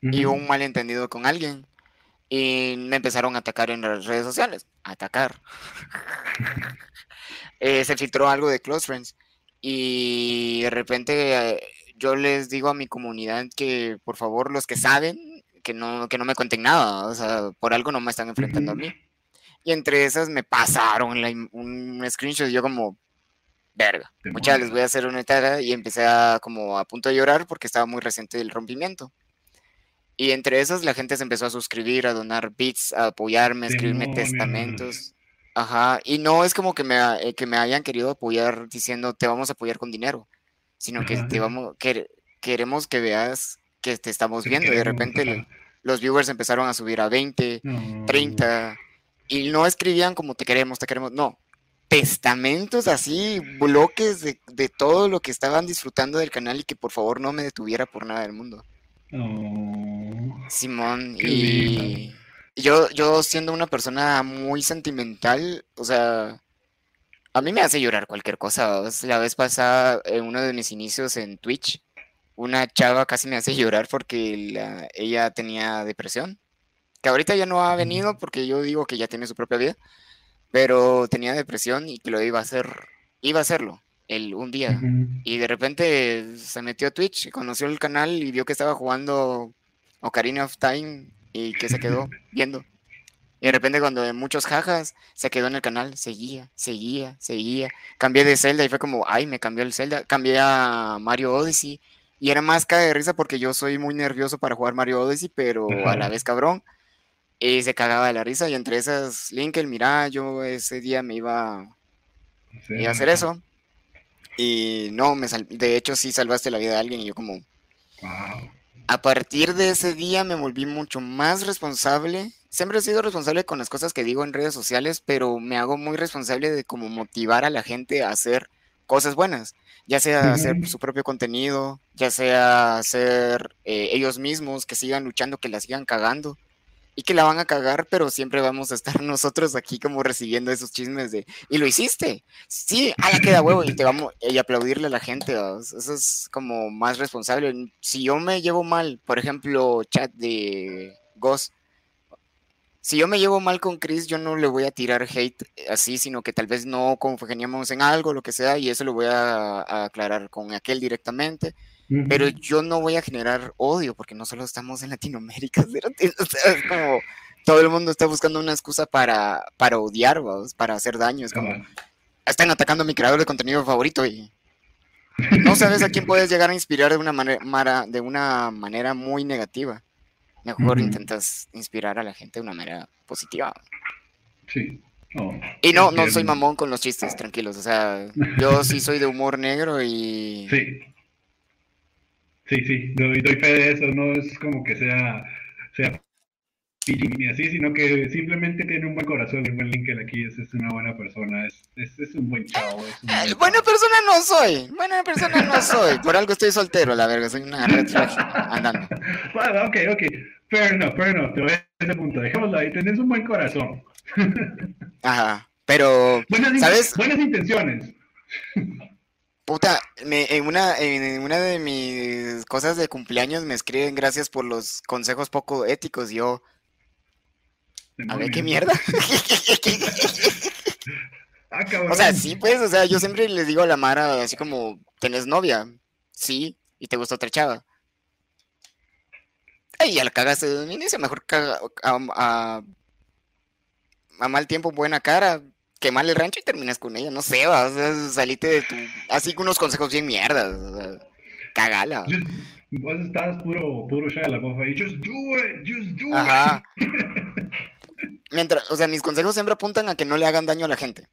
y un malentendido con alguien y me empezaron a atacar en las redes sociales. atacar. Eh, se filtró algo de Close Friends y de repente eh, yo les digo a mi comunidad que por favor los que saben que no, que no me cuenten nada, o sea, por algo no me están enfrentando a mí. Y entre esas me pasaron un screenshot y yo como, verga, muchas les voy a hacer una etapa y empecé a como a punto de llorar porque estaba muy reciente el rompimiento. Y entre esos la gente se empezó a suscribir, a donar bits, a apoyarme, a escribirme testamentos. Ajá, y no es como que me, eh, que me hayan querido apoyar diciendo te vamos a apoyar con dinero, sino que te vamos, que, queremos que veas que te estamos viendo. Y de repente los viewers empezaron a subir a 20, 30, y no escribían como te queremos, te queremos, no, testamentos así, bloques de, de, todo lo que estaban disfrutando del canal y que por favor no me detuviera por nada del mundo. Simón, y yo, yo siendo una persona muy sentimental, o sea, a mí me hace llorar cualquier cosa. La vez pasada, en uno de mis inicios en Twitch, una chava casi me hace llorar porque ella tenía depresión. Que ahorita ya no ha venido porque yo digo que ya tiene su propia vida pero tenía depresión y que lo iba a hacer, iba a hacerlo el, un día. Y de repente se metió a Twitch, conoció el canal y vio que estaba jugando Ocarina of Time y que se quedó viendo. Y de repente cuando de muchos jajas se quedó en el canal, seguía, seguía, seguía. Cambié de Zelda y fue como, ay, me cambió el Zelda. Cambié a Mario Odyssey y era más cae de risa porque yo soy muy nervioso para jugar Mario Odyssey, pero a la vez cabrón. Y se cagaba de la risa y entre esas, Linkel, mira, yo ese día me iba, a hacer eso. Y no, me de hecho sí salvaste la vida de alguien y yo como... A partir de ese día me volví mucho más responsable. Siempre he sido responsable con las cosas que digo en redes sociales, pero me hago muy responsable de cómo motivar a la gente a hacer cosas buenas, ya sea hacer su propio contenido, ya sea hacer eh, ellos mismos que sigan luchando, que la sigan cagando y que la van a cagar, pero siempre vamos a estar nosotros aquí como recibiendo esos chismes de, y lo hiciste, sí, a la queda huevo, y te vamos, y aplaudirle a la gente, eso es como más responsable. Si yo me llevo mal, por ejemplo, chat de Ghost, si yo me llevo mal con Chris, yo no le voy a tirar hate así, sino que tal vez no congeniamos en algo, lo que sea, y eso lo voy a aclarar con aquel directamente pero yo no voy a generar odio porque no solo estamos en Latinoamérica, es como todo el mundo está buscando una excusa para, para odiar, para hacer daño. Es como, están atacando a mi creador de contenido favorito y no sabes a quién puedes llegar a inspirar de una, manera, de una manera muy negativa. Mejor intentas inspirar a la gente de una manera positiva. Sí. y no, no soy mamón con los chistes, tranquilos. O sea, yo sí soy de humor negro y... Sí Sí, sí, doy, doy fe de eso, no es como que sea, sea ni así, sino que simplemente tiene un buen corazón, el buen Linkel aquí es, es una buena persona, es, es, es un buen chavo. Es un buena persona no soy, buena persona no soy, por algo estoy soltero, la verga, soy una red flag andando. Bueno, ok, ok, fair enough, fair enough, te voy a ese punto, dejémoslo ahí, tenés un buen corazón. Ajá, pero, buenas, ¿sabes? Buenas intenciones. Puta, en, una, en una de mis cosas de cumpleaños me escriben gracias por los consejos poco éticos. Yo. A ver qué mierda. Ah, o sea, sí, pues, o sea, yo siempre les digo a la Mara, así como, ¿tenés novia? Sí, y te gusta otra chava. Ay, ya la cagaste de un inicio, mejor caga, a, a mal tiempo, buena cara quemar el rancho y terminas con ella, no sé, vas salite de tu... Así con unos consejos bien mierdas, cagala. Vos estás puro, puro la bofa y just do it, just do Ajá. Mientras, o sea, mis consejos siempre apuntan a que no le hagan daño a la gente.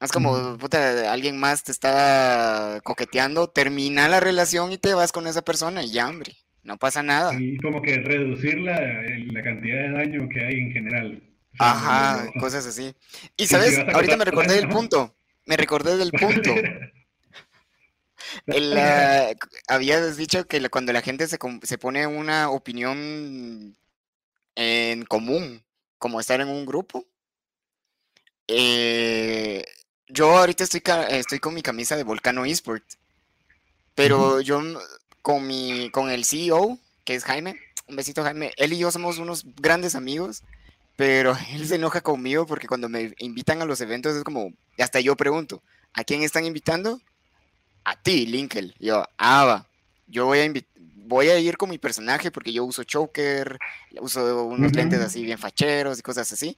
Es como, puta, alguien más te está coqueteando, termina la relación y te vas con esa persona y ya, hombre, no pasa nada. Y como que reducir la, la cantidad de daño que hay en general. Ajá, cosas así. Y sabes, ahorita me recordé del punto. Me recordé del punto. habías dicho que cuando la gente se, se pone una opinión en común, como estar en un grupo. Eh, yo ahorita estoy, estoy con mi camisa de Volcano Esport, pero yo con, mi, con el CEO, que es Jaime, un besito Jaime, él y yo somos unos grandes amigos pero él se enoja conmigo porque cuando me invitan a los eventos es como, hasta yo pregunto, ¿a quién están invitando? A ti, Linkel. Yo, ah, va. Yo voy a, voy a ir con mi personaje porque yo uso choker, uso unos lentes así bien facheros y cosas así.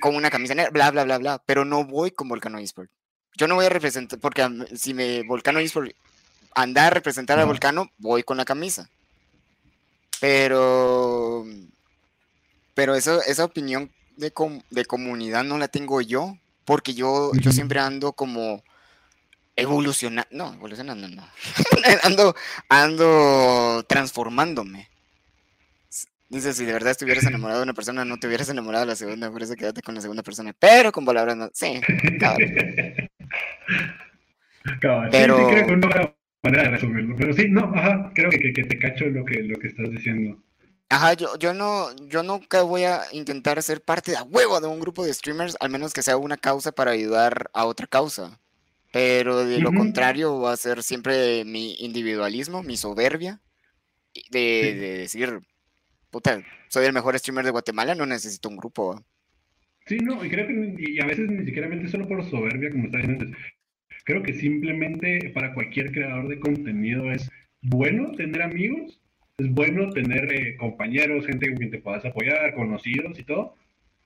Con una camisa negra, bla, bla, bla, bla. Pero no voy con Volcano Esport. Yo no voy a representar, porque si me Volcano por andar a representar a Volcano, voy con la camisa. Pero, pero eso, esa opinión de, de comunidad no la tengo yo, porque yo, yo siempre ando como evolucionando, no, evolucionando no, ando, ando transformándome. Dice, si de verdad estuvieras enamorado de una persona, no te hubieras enamorado de la segunda, por eso quédate con la segunda persona. Pero con palabras no. Sí, cabrón. Pero... Sí, sí, creo que una manera de resumirlo. Pero sí, no, ajá, creo que, que, te cacho lo que, lo que estás diciendo. Ajá, yo, yo no, yo nunca voy a intentar ser parte de a huevo de un grupo de streamers, al menos que sea una causa para ayudar a otra causa. Pero de lo contrario va a ser siempre mi individualismo, mi soberbia, de, de decir, puta, soy el mejor streamer de Guatemala, no necesito un grupo. Sí, no, y creo que y a veces ni siquiera solo por soberbia, como está diciendo antes. Creo que simplemente para cualquier creador de contenido es bueno tener amigos, es bueno tener eh, compañeros, gente con quien te puedas apoyar, conocidos y todo,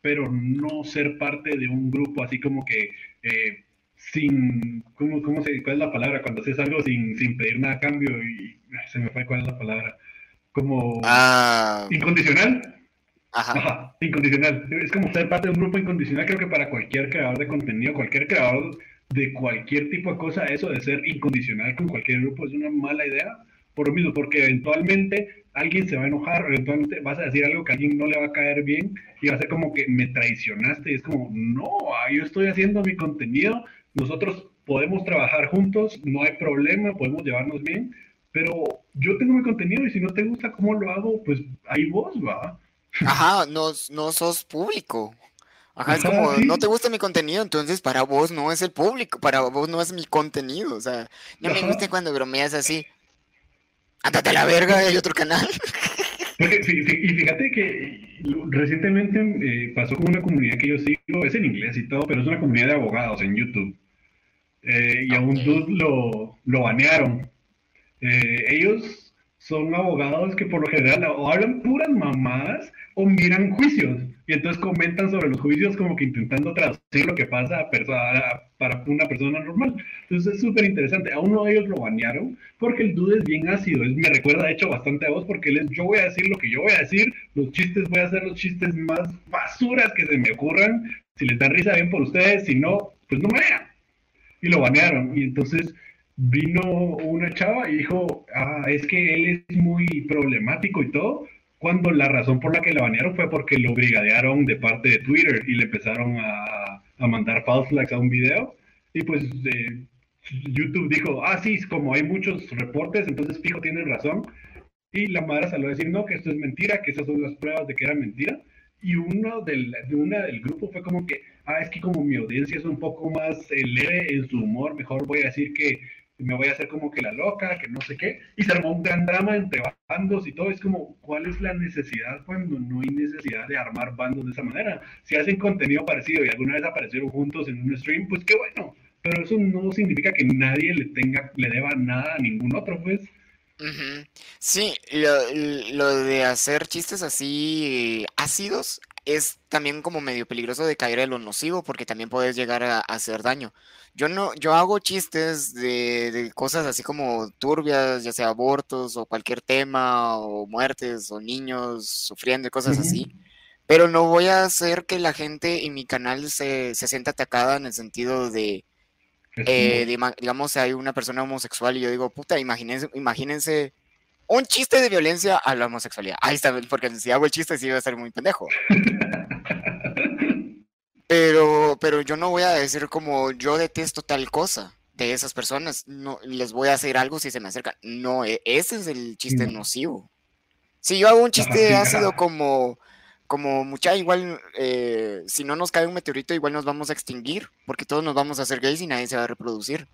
pero no ser parte de un grupo así como que eh, sin, ¿cómo, cómo se, ¿cuál es la palabra? Cuando haces algo sin, sin pedir nada a cambio y se me fue cuál es la palabra como ah. incondicional. Ajá. Incondicional. Es como ser parte de un grupo incondicional. Creo que para cualquier creador de contenido, cualquier creador de cualquier tipo de cosa, eso de ser incondicional con cualquier grupo es una mala idea. Por lo mismo, porque eventualmente alguien se va a enojar, eventualmente vas a decir algo que a alguien no le va a caer bien y va a ser como que me traicionaste. Y es como, no, ah, yo estoy haciendo mi contenido, nosotros podemos trabajar juntos, no hay problema, podemos llevarnos bien, pero yo tengo mi contenido y si no te gusta cómo lo hago, pues ahí vos va. Ajá, no, no sos público. Ajá, es como, no te gusta mi contenido, entonces para vos no es el público, para vos no es mi contenido. O sea, no me gusta cuando bromeas así. Ándate a la verga, hay otro canal. y fíjate que recientemente eh, pasó con una comunidad que yo sigo, es en inglés y todo, pero es una comunidad de abogados en YouTube. Eh, y a un dude lo, lo banearon eh, ellos son abogados que por lo general o hablan puras mamadas o miran juicios y entonces comentan sobre los juicios como que intentando traducir lo que pasa para una persona normal. Entonces es súper interesante. A uno de ellos lo banearon porque el dude es bien ácido. me recuerda de hecho bastante a vos porque él es yo voy a decir lo que yo voy a decir, los chistes voy a hacer los chistes más basuras que se me ocurran. Si les da risa bien por ustedes, si no, pues no me vean. Y lo banearon. Y entonces vino una chava y dijo, ah, es que él es muy problemático y todo, cuando la razón por la que la banearon fue porque lo brigadearon de parte de Twitter y le empezaron a, a mandar false likes a un video. Y pues eh, YouTube dijo, ah, sí, como hay muchos reportes, entonces fijo, tienen razón. Y la madre salió a decir, no, que esto es mentira, que esas son las pruebas de que era mentira. Y uno del, de una del grupo fue como que, ah, es que como mi audiencia es un poco más eh, leve en su humor, mejor voy a decir que me voy a hacer como que la loca, que no sé qué, y se armó un gran drama entre bandos y todo, es como, ¿cuál es la necesidad cuando no hay necesidad de armar bandos de esa manera? Si hacen contenido parecido y alguna vez aparecieron juntos en un stream, pues qué bueno, pero eso no significa que nadie le tenga, le deba nada a ningún otro, pues. Sí, lo, lo de hacer chistes así ácidos es también como medio peligroso de caer en lo nocivo porque también puedes llegar a, hacer daño. Yo no, yo hago chistes de, cosas así como turbias, ya sea abortos o cualquier tema, o muertes, o niños sufriendo y cosas así. Pero no voy a hacer que la gente en mi canal se, se sienta atacada en el sentido de, eh, digamos, hay una persona homosexual y yo digo, puta, imagínense, imagínense un chiste de violencia a la homosexualidad. Ahí está, porque si hago el chiste sí va a ser muy pendejo. Pero, pero yo no voy a decir como yo detesto tal cosa de esas personas. No, les voy a hacer algo si se me acercan. No, e, ese es el chiste nocivo. Si yo hago un chiste ácido como, como mucha, igual, eh, si no nos cae un meteorito, igual nos vamos a extinguir, porque todos nos vamos a hacer gays y nadie se va a reproducir.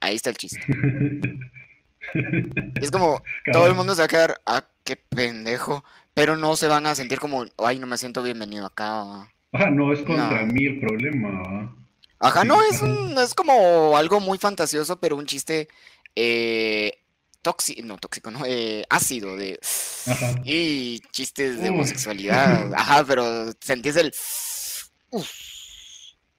Ahí está el chiste. Es como, todo el mundo se va a quedar, ah, qué pendejo, pero no se van a sentir como, ay, no me siento bienvenido acá. Ah, no es contra mí el problema. Ajá, no, es, es como algo muy fantasioso, pero un chiste eh, tóxico, no tóxico, no, eh, ácido, de... Y chistes de homosexualidad, ajá, pero sentís el...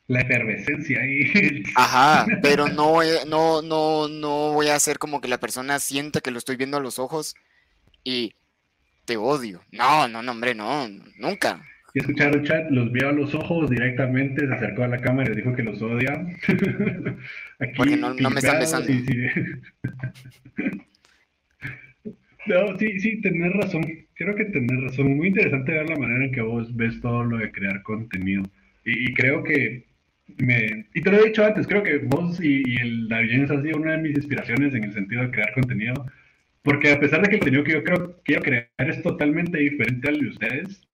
la efervescencia ahí. Ajá, pero no, no, no, no voy a hacer como que la persona sienta que lo estoy viendo a los ojos y te odio. No, no, no, hombre, no, nunca. Y escucharon chat, los vio a los ojos directamente, se acercó a la cámara y dijo que los odia. Aquí, Porque no, no me están besando. Sí, sí. no, sí, sí, tenés razón. Creo que tenés razón. Muy interesante ver la manera en que vos ves todo lo de crear contenido. Y, creo que me, y te lo he dicho antes, creo que vos y, el David han sido una de mis inspiraciones en el sentido de crear contenido. Porque a pesar de que el contenido que yo creo quiero crear es totalmente diferente al de ustedes,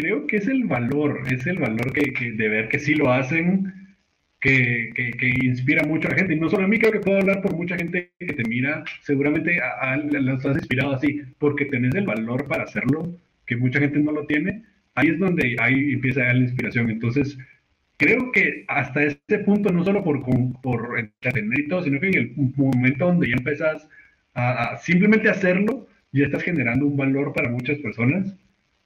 creo que es el valor, es el valor que, de ver que sí lo hacen, que, inspira mucho a la gente. Y no solo a mí, creo que puedo hablar por mucha gente que te mira, seguramente a, los has inspirado así, porque tenés el valor para hacerlo, que mucha gente no lo tiene. Ahí es donde ahí empieza la inspiración. Entonces, creo que hasta este punto, no solo por, por entretener y todo, sino que en el momento donde ya empezás a, a simplemente hacerlo, ya estás generando un valor para muchas personas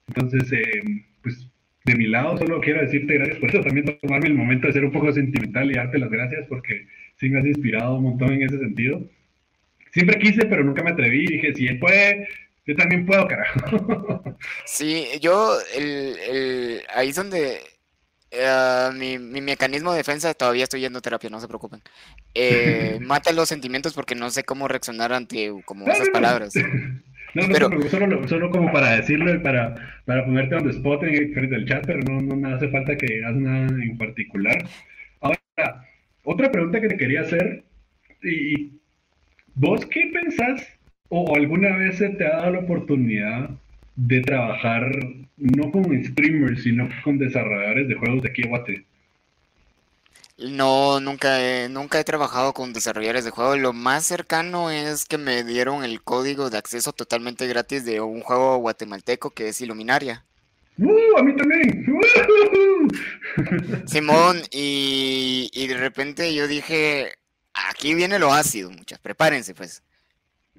entonces, eh, pues de mi lado solo quiero decirte gracias por eso, también tomarme el momento de ser un poco sentimental y darte las gracias porque sí me has inspirado un montón en ese sentido. Siempre quise, pero nunca me atreví. Dije, si él puede, yo también puedo, carajo. Sí, yo, el, ahí es donde eh, mi, mi, mecanismo de defensa, todavía estoy yendo a terapia, no se preocupen. Eh, mata los sentimientos porque no sé cómo reaccionar ante como esas palabras. No, no, pero... solo, solo como para decirlo y para, para ponerte on the spot en frente del chat, pero no, no, hace falta que hagas nada en particular. Ahora, otra pregunta que te quería hacer, y ¿vos qué pensás o alguna vez se te ha dado la oportunidad de trabajar no con streamers, sino con desarrolladores de juegos de aquí a Guate? No, nunca he, nunca he trabajado con desarrolladores de juego. Lo más cercano es que me dieron el código de acceso totalmente gratis de un juego guatemalteco que es Iluminaria. ¡Uh! A mí también. Simón, y, y de repente yo dije, aquí viene lo ácido, muchas, prepárense pues.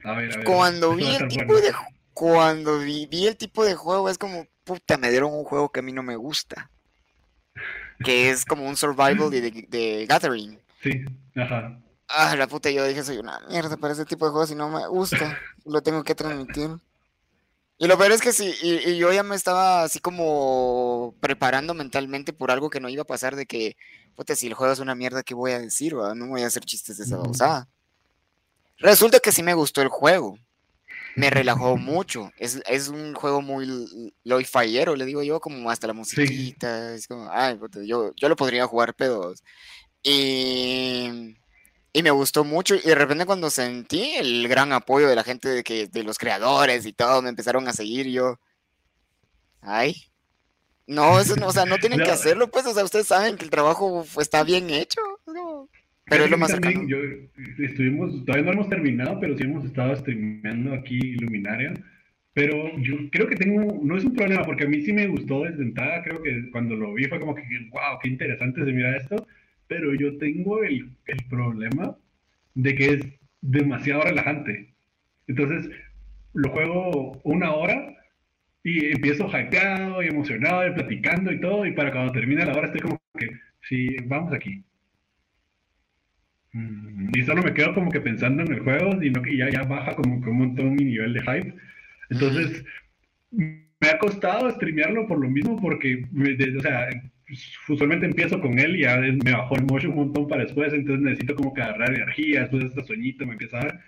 A ver, a ver. Cuando vi el tipo de cuando vi el tipo de juego es como, puta, me dieron un juego que a mí no me gusta que es como un survival de, Gathering. Sí, ajá. Ah, la puta, yo dije, soy una mierda para ese tipo de juegos y no me gusta. lo tengo que transmitir. Y lo peor es que sí, y, yo ya me estaba así como preparando mentalmente por algo que no iba a pasar, de que, puta, si el juego es una mierda, ¿qué voy a decir? No voy a hacer chistes de esa babosada. Resulta que sí me gustó el juego me relajó mucho. Es, es un juego muy lo fallero, le digo yo, como hasta la musiquita. Es como, ay, yo, yo lo podría jugar pedos. Y, y me gustó mucho. Y de repente cuando sentí el gran apoyo de la gente, de, que, de los creadores y todo, me empezaron a seguir yo. Ay. No, eso no, o sea, no tienen que hacerlo, pues, o sea, ustedes saben que el trabajo está bien hecho. Pero es lo más cercano. Yo, estuvimos, todavía no hemos terminado, pero sí hemos estado streameando aquí Luminaria. Pero yo creo que tengo, no es un problema, porque a mí sí me gustó desde entrada, creo que cuando lo vi fue como que, wow, qué interesante se mira esto, pero yo tengo el, el problema de que es demasiado relajante. Entonces, lo juego una hora y empiezo hypeado y emocionado y platicando y todo, y para cuando termina la hora estoy como que, sí, vamos aquí. Y solo me quedo como que pensando en el juego, sino que ya, ya baja como que un montón mi nivel de hype. Entonces, me ha costado streamearlo por lo mismo, porque, o sea, usualmente empiezo con él y ya me bajó el motion un montón para después, entonces necesito como que agarrar energía, después de este sueñito me empieza a dar.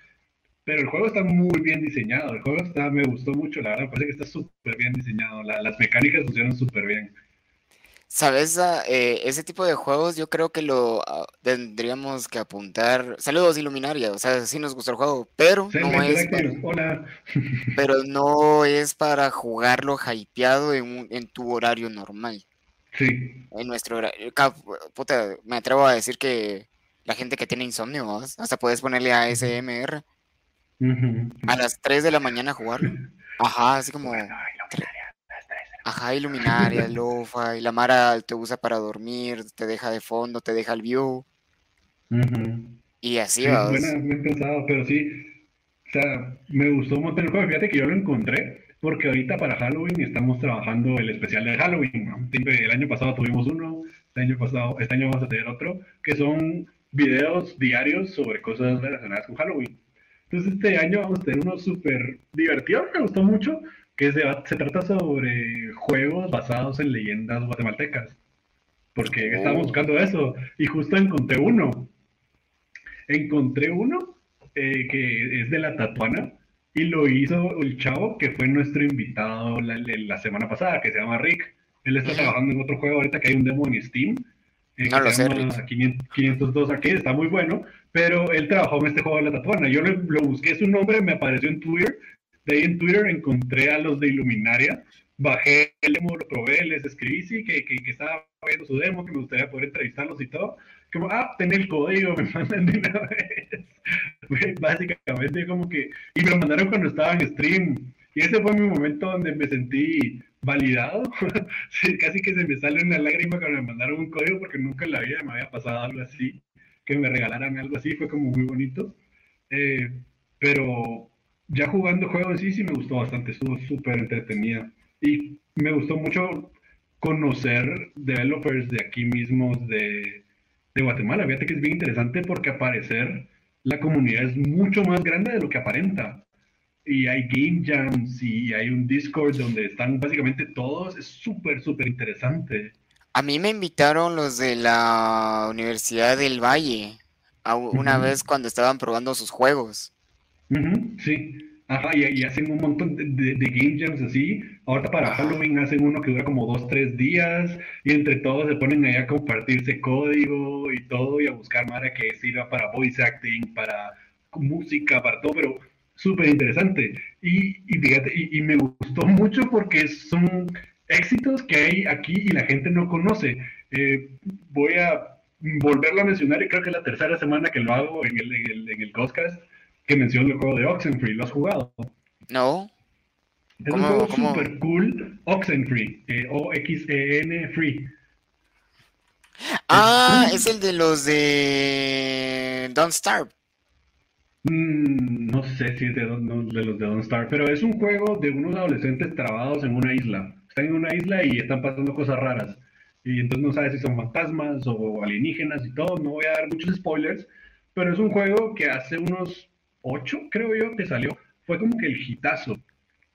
Pero el juego está muy bien diseñado, el juego está, me gustó mucho, la verdad, me parece que está súper bien diseñado, las mecánicas funcionan súper bien. Sabes, ah, eh, ese tipo de juegos yo creo que lo ah, tendríamos que apuntar. Saludos, Iluminaria. O sea, sí nos gusta el juego, pero no es para, pero no es para jugarlo hypeado en, en tu horario normal. Sí. En nuestro horario. Puta, me atrevo a decir que la gente que tiene insomnio, hasta puedes ponerle a SMR. A las 3 de la mañana jugarlo. Ajá, así como. Ajá, iluminaria, lofa, y la Mara te usa para dormir, te deja de fondo, te deja el view. Y así va. Buena, bien pensado, pero sí, o sea, me gustó un montón el juego. Fíjate que yo lo encontré porque ahorita para Halloween estamos trabajando el especial de Halloween. El año pasado tuvimos uno, este año pasado, este año vamos a tener otro, que son videos diarios sobre cosas relacionadas con Halloween. Entonces este año vamos a tener uno súper divertido, me gustó mucho, que se, se, trata sobre juegos basados en leyendas guatemaltecas. Porque estábamos oh. buscando eso y justo encontré uno. Encontré uno eh, que es de la Tatuana y lo hizo el chavo que fue nuestro invitado la, la semana pasada, que se llama Rick. Él está trabajando en otro juego ahorita que hay un demo en Steam eh, no lo sé. 502 aquí, está muy bueno, pero él trabajó en este juego de la tatuana. Yo lo, busqué su nombre, me apareció en Twitter. De ahí en Twitter encontré a los de Iluminaria, bajé el demo, lo probé, les escribí sí, que, que, que, estaba viendo su demo, que me gustaría poder entrevistarlos y todo. Como, ah, ten el código, me mandan de una vez. Básicamente, como que. Y me lo mandaron cuando estaba en stream. Y ese fue mi momento donde me sentí validado. casi que se me sale una lágrima cuando me mandaron un código porque nunca en la vida me había pasado algo así, que me regalaran algo así, fue como muy bonito. Eh, pero ya jugando juegos sí, sí me gustó bastante, estuvo súper entretenida. Y me gustó mucho conocer developers de aquí mismo de, de Guatemala. Fíjate que es bien interesante porque al parecer la comunidad es mucho más grande de lo que aparenta y hay game jams y hay un Discord donde están básicamente todos. Es súper, súper interesante. A mí me invitaron los de la Universidad del Valle a una vez cuando estaban probando sus juegos. Sí. Ajá, y, hacen un montón de, game jams así. Ahorita para Halloween hacen uno que dura como dos, tres días. Y entre todos se ponen ahí a compartirse código y todo y a buscar para que sirva para voice acting, para música, para todo. Pero súper interesante. Y, y, fíjate, y, me gustó mucho porque son éxitos que hay aquí y la gente no conoce. Eh, voy a volverlo a mencionar y creo que es la tercera semana que lo hago en el, en el, en el Ghostcast que menciono el juego de Oxenfree. ¿Lo has jugado? No. Es un juego súper cool, Oxenfree, eh, O-X-E-N Free. Ah, es el de los de Don't Starve. Mm, no sé si es de, los de Don't Star, pero es un juego de unos adolescentes trabados en una isla. Están en una isla y están pasando cosas raras. Y entonces no sabes si son fantasmas o alienígenas y todo. No voy a dar muchos spoilers, pero es un juego que hace unos ocho, creo yo, que salió. Fue como que el hitazo.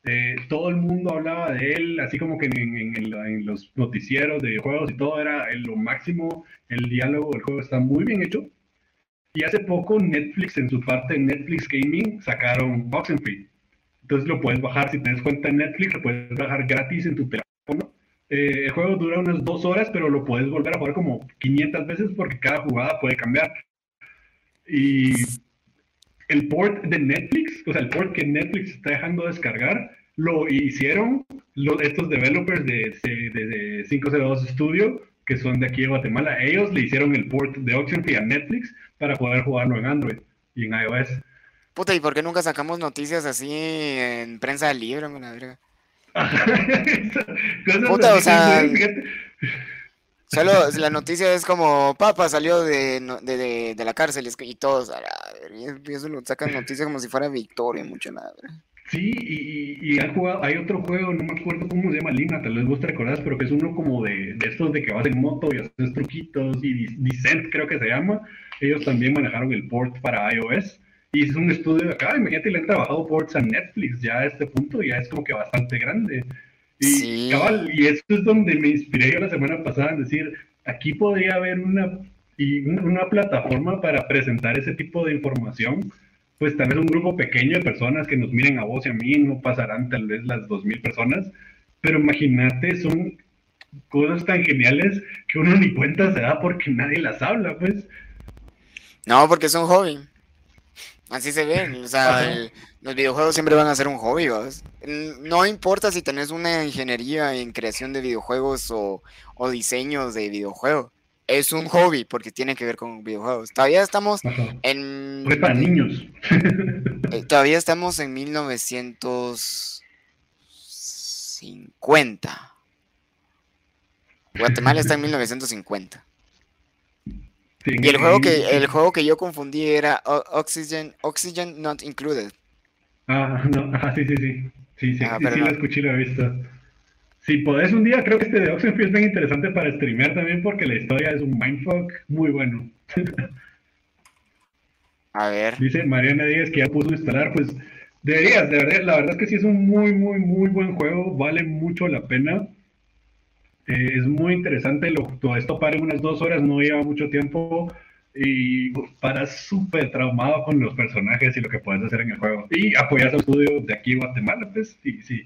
Eh, todo el mundo hablaba de él, así como que en, los noticieros de juegos y todo era lo máximo. El diálogo del juego está muy bien hecho. Y hace poco Netflix, en su parte Netflix Gaming, sacaron Oxenfree. Entonces lo puedes bajar, si tienes cuenta en Netflix, lo puedes bajar gratis en tu teléfono. Eh, el juego dura unas dos horas, pero lo puedes volver a jugar como 500 veces porque cada jugada puede cambiar. Y el port de Netflix, o sea, el port que Netflix está dejando descargar, lo hicieron los, estos developers de, de, de 502 Studio que son de aquí de Guatemala, ellos le hicieron el port de Oxenfree a Netflix para poder jugarlo en Android y en iOS. Puta, ¿y por qué nunca sacamos noticias así en prensa libre? Puta, o sea, solo la noticia es como Papa salió de, de, de, la cárcel y todos, a eso lo sacan noticias como si fuera victoria, mucho nada. Sí, y, y jugado, hay otro juego, no me acuerdo cómo se llama Lina, tal vez vos te recordás, pero que es uno como de, de estos de que vas en moto y haces truquitos, y Descent creo que se llama. Ellos también manejaron el port para iOS. Y es un estudio de acá, imagínate, le han trabajado ports a Netflix ya a este punto, ya es como que bastante grande. Y, cabal, y eso es donde me inspiré yo la semana pasada en decir, aquí podría haber una, y una plataforma para presentar ese tipo de información pues tal vez un grupo pequeño de personas que nos miren a vos y a mí, no pasarán tal vez las dos mil personas, pero imagínate, son cosas tan geniales que uno ni cuenta se da porque nadie las habla, pues. No, porque es un hobby. Así se ven, o sea, los videojuegos siempre van a ser un hobby, No importa si tenés una ingeniería en creación de videojuegos o, o diseños de videojuegos es un hobby porque tiene que ver con videojuegos. Todavía estamos en... Fue para niños. Eh, todavía estamos en 1950. Guatemala está en 1950. Y el juego que el juego que yo confundí era Oxygen Oxygen Not Included. Ah, no, ah, sí, sí, sí. Sí, sí, Ah, sí, sí, no. lo escuché y lo he visto. Si podés un día, creo que este de Oxenfree es bien interesante para streamear también porque la historia es un mindfuck muy bueno. A ver. Dice Mariana Díaz que ya puso instalar, pues deberías, de verdad, la verdad es que sí es un muy, muy, muy buen juego, vale mucho la pena. Eh, es muy interesante, lo, todo esto para unas dos horas, no lleva mucho tiempo y paras súper traumado con los personajes y lo que puedes hacer en el juego. Y apoyas al estudio de aquí Guatemala, pues, y sí,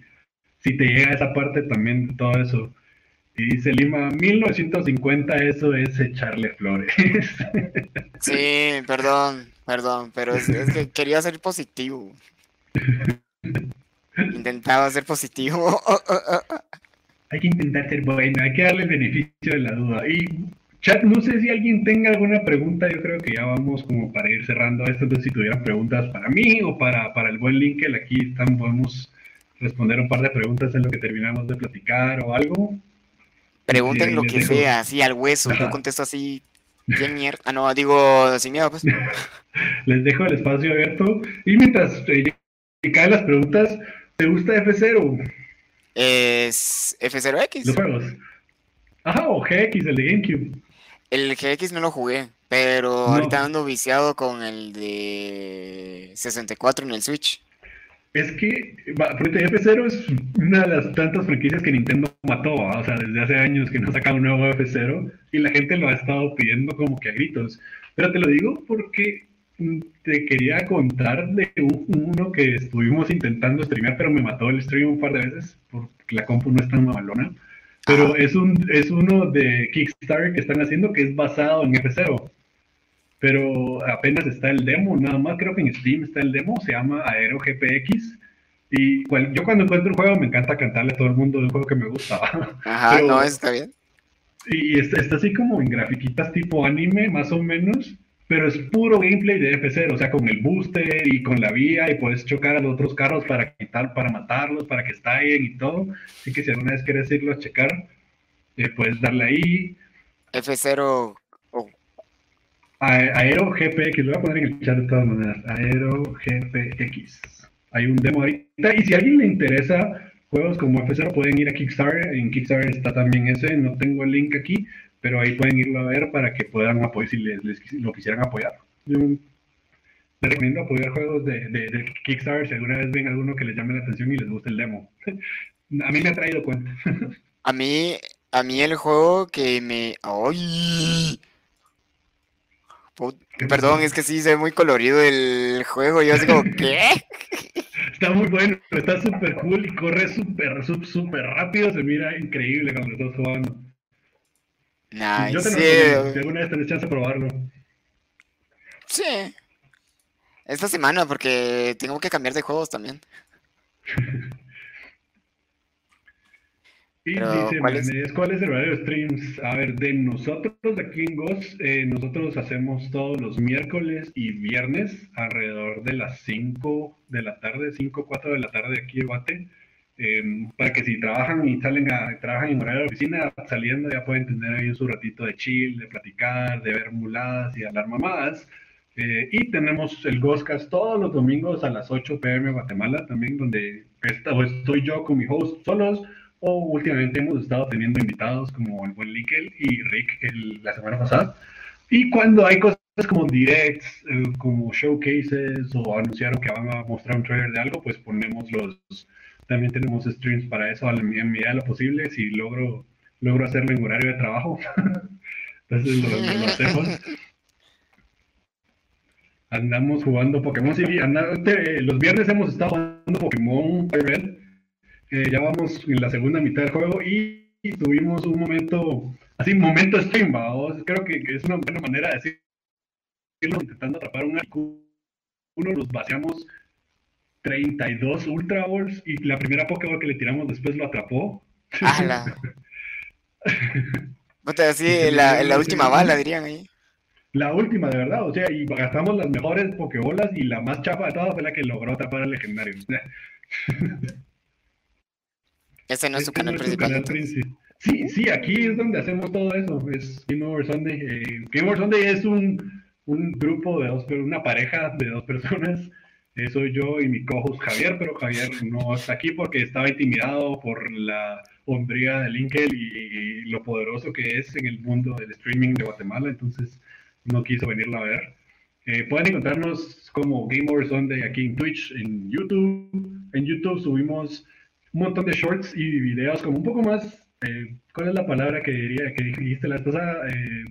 si te llega esa parte también todo eso. Y dice Lima, 1950 eso es echarle flores. Sí, perdón, perdón, pero es, es que quería ser positivo. Intentaba ser positivo. Hay que intentar ser bueno, hay que darle el beneficio de la duda. Y chat, no sé si alguien tenga alguna pregunta, yo creo que ya vamos como para ir cerrando esto, entonces si tuvieran preguntas para mí o para, para el buen Linkel, aquí están, podemos responder un par de preguntas en lo que terminamos de platicar o algo. Pregunten Sí, lo que sea, así al hueso. Yo contesto así, bien mierda. Ah, no, digo, sin miedo, pues. Les dejo el espacio abierto. Y mientras eh, caen las preguntas, ¿te gusta F0? Es F0X. Los juegos. Ajá, o GX, el de GameCube. El GX no lo jugué, pero No. ahorita ando viciado con el de 64 en el Switch. Es que va, fíjate, F0 es una de las tantas franquicias que Nintendo mató, ¿va? o sea, desde hace años que no saca un nuevo F0 y la gente lo ha estado pidiendo como que a gritos. Pero te lo digo porque te quería contar de uno que estuvimos intentando streamear, pero me mató el stream un par de veces porque la compu no es tan mamalona. Pero Ajá. es, un, es uno de Kickstarter que están haciendo que es basado en F0 pero apenas está el demo, nada más creo que en Steam está el demo, se llama Aero GPX. Y cual- yo cuando encuentro un juego me encanta cantarle a todo el mundo de un juego que me gusta. Ajá, Pero- no, está bien. Y está, está así como en grafiquitas tipo anime, más o menos, pero es puro gameplay de F0, o sea, con el booster y con la vía, y puedes chocar a los otros carros para quitar, para matarlos, para que estallen y todo. Así que si alguna vez quieres irlo a checar, eh, puedes darle ahí. F0. oh, Aero GPX, lo voy a poner en el chat de todas maneras. Aero GPX. Hay un demo ahorita. Y si a alguien le interesa juegos como F0, pueden ir a Kickstarter. En Kickstarter está también ese. No tengo el link aquí, pero ahí pueden irlo a ver para que puedan apoyar si les, les lo quisieran apoyar. Yo les recomiendo apoyar juegos de, de- de Kickstarter si alguna vez ven alguno que les llame la atención y les guste el demo. A mí me ha traído cuenta. A mí, a mí el juego que me. ¡Ay! Put- ¿Qué Perdón, es que sí se ve muy colorido el juego. Yo así como, ¿qué? Está muy bueno, está súper cool y corre súper, súper, rápido. Se mira increíble cuando estás jugando. Nice. Yo te lo si alguna vez tenés chance de probarlo. sí. Esta semana, porque tengo que cambiar de juegos también. Y Pero, dice, ¿cuál es? ¿cuál es el horario de streams? A ver, de nosotros aquí en Ghost, eh, nosotros hacemos todos los miércoles y viernes alrededor de las 5 de la tarde, 5, 4 de la tarde aquí en Guate. Eh, para que si trabajan y salen a, trabajan en horario de oficina, saliendo ya pueden tener ahí su ratito de chill, de platicar, de ver muladas y hablar mamadas. Eh, y tenemos el Ghostcast todos los domingos a las 8 pm Guatemala, también donde esta- o estoy yo con mi host solos, o últimamente hemos estado teniendo invitados como el buen Likel y Rick el- la semana pasada. Y cuando hay cosas como directs, eh, como showcases o anunciaron que van a mostrar un trailer de algo, pues ponemos los... También tenemos streams para eso en medida de lo posible, si logro, logro hacerlo en horario de trabajo. Entonces lo, lo hacemos. Andamos jugando Pokémon. Sí, anda- te- los viernes hemos estado jugando Pokémon Red. Eh, ya vamos en la segunda mitad del juego y, y tuvimos un momento, así, momento stream, ¿va? Creo que, que es una buena manera de decirlo, intentando atrapar un Articuno, los vaciamos 32 Ultra Balls y la primera Pokéball que le tiramos después lo atrapó. ¡Hala! Puta, así, la, la última bala, dirían ahí. La última, de verdad, o sea, y gastamos las mejores Pokébolas y la más chapa de todas fue la que logró atrapar al legendario. Ese no es su Este canal no es principal. canal entonces. principal. Sí, sí, aquí es donde hacemos todo eso. Es Game Over Sunday. Eh, Game Over Sunday es un, un grupo de dos, una pareja de dos personas soy yo y mi co-host Javier, pero Javier no está aquí porque estaba intimidado por la hombría de LinkedIn y, lo poderoso que es en el mundo del streaming de Guatemala, entonces no quiso venirlo a ver. Eh, pueden encontrarnos como Game Over Sunday aquí en Twitch, en YouTube. En YouTube subimos un montón de shorts y videos como un poco más, eh, ¿cuál es la palabra que diría que dijiste la esposa? Eh,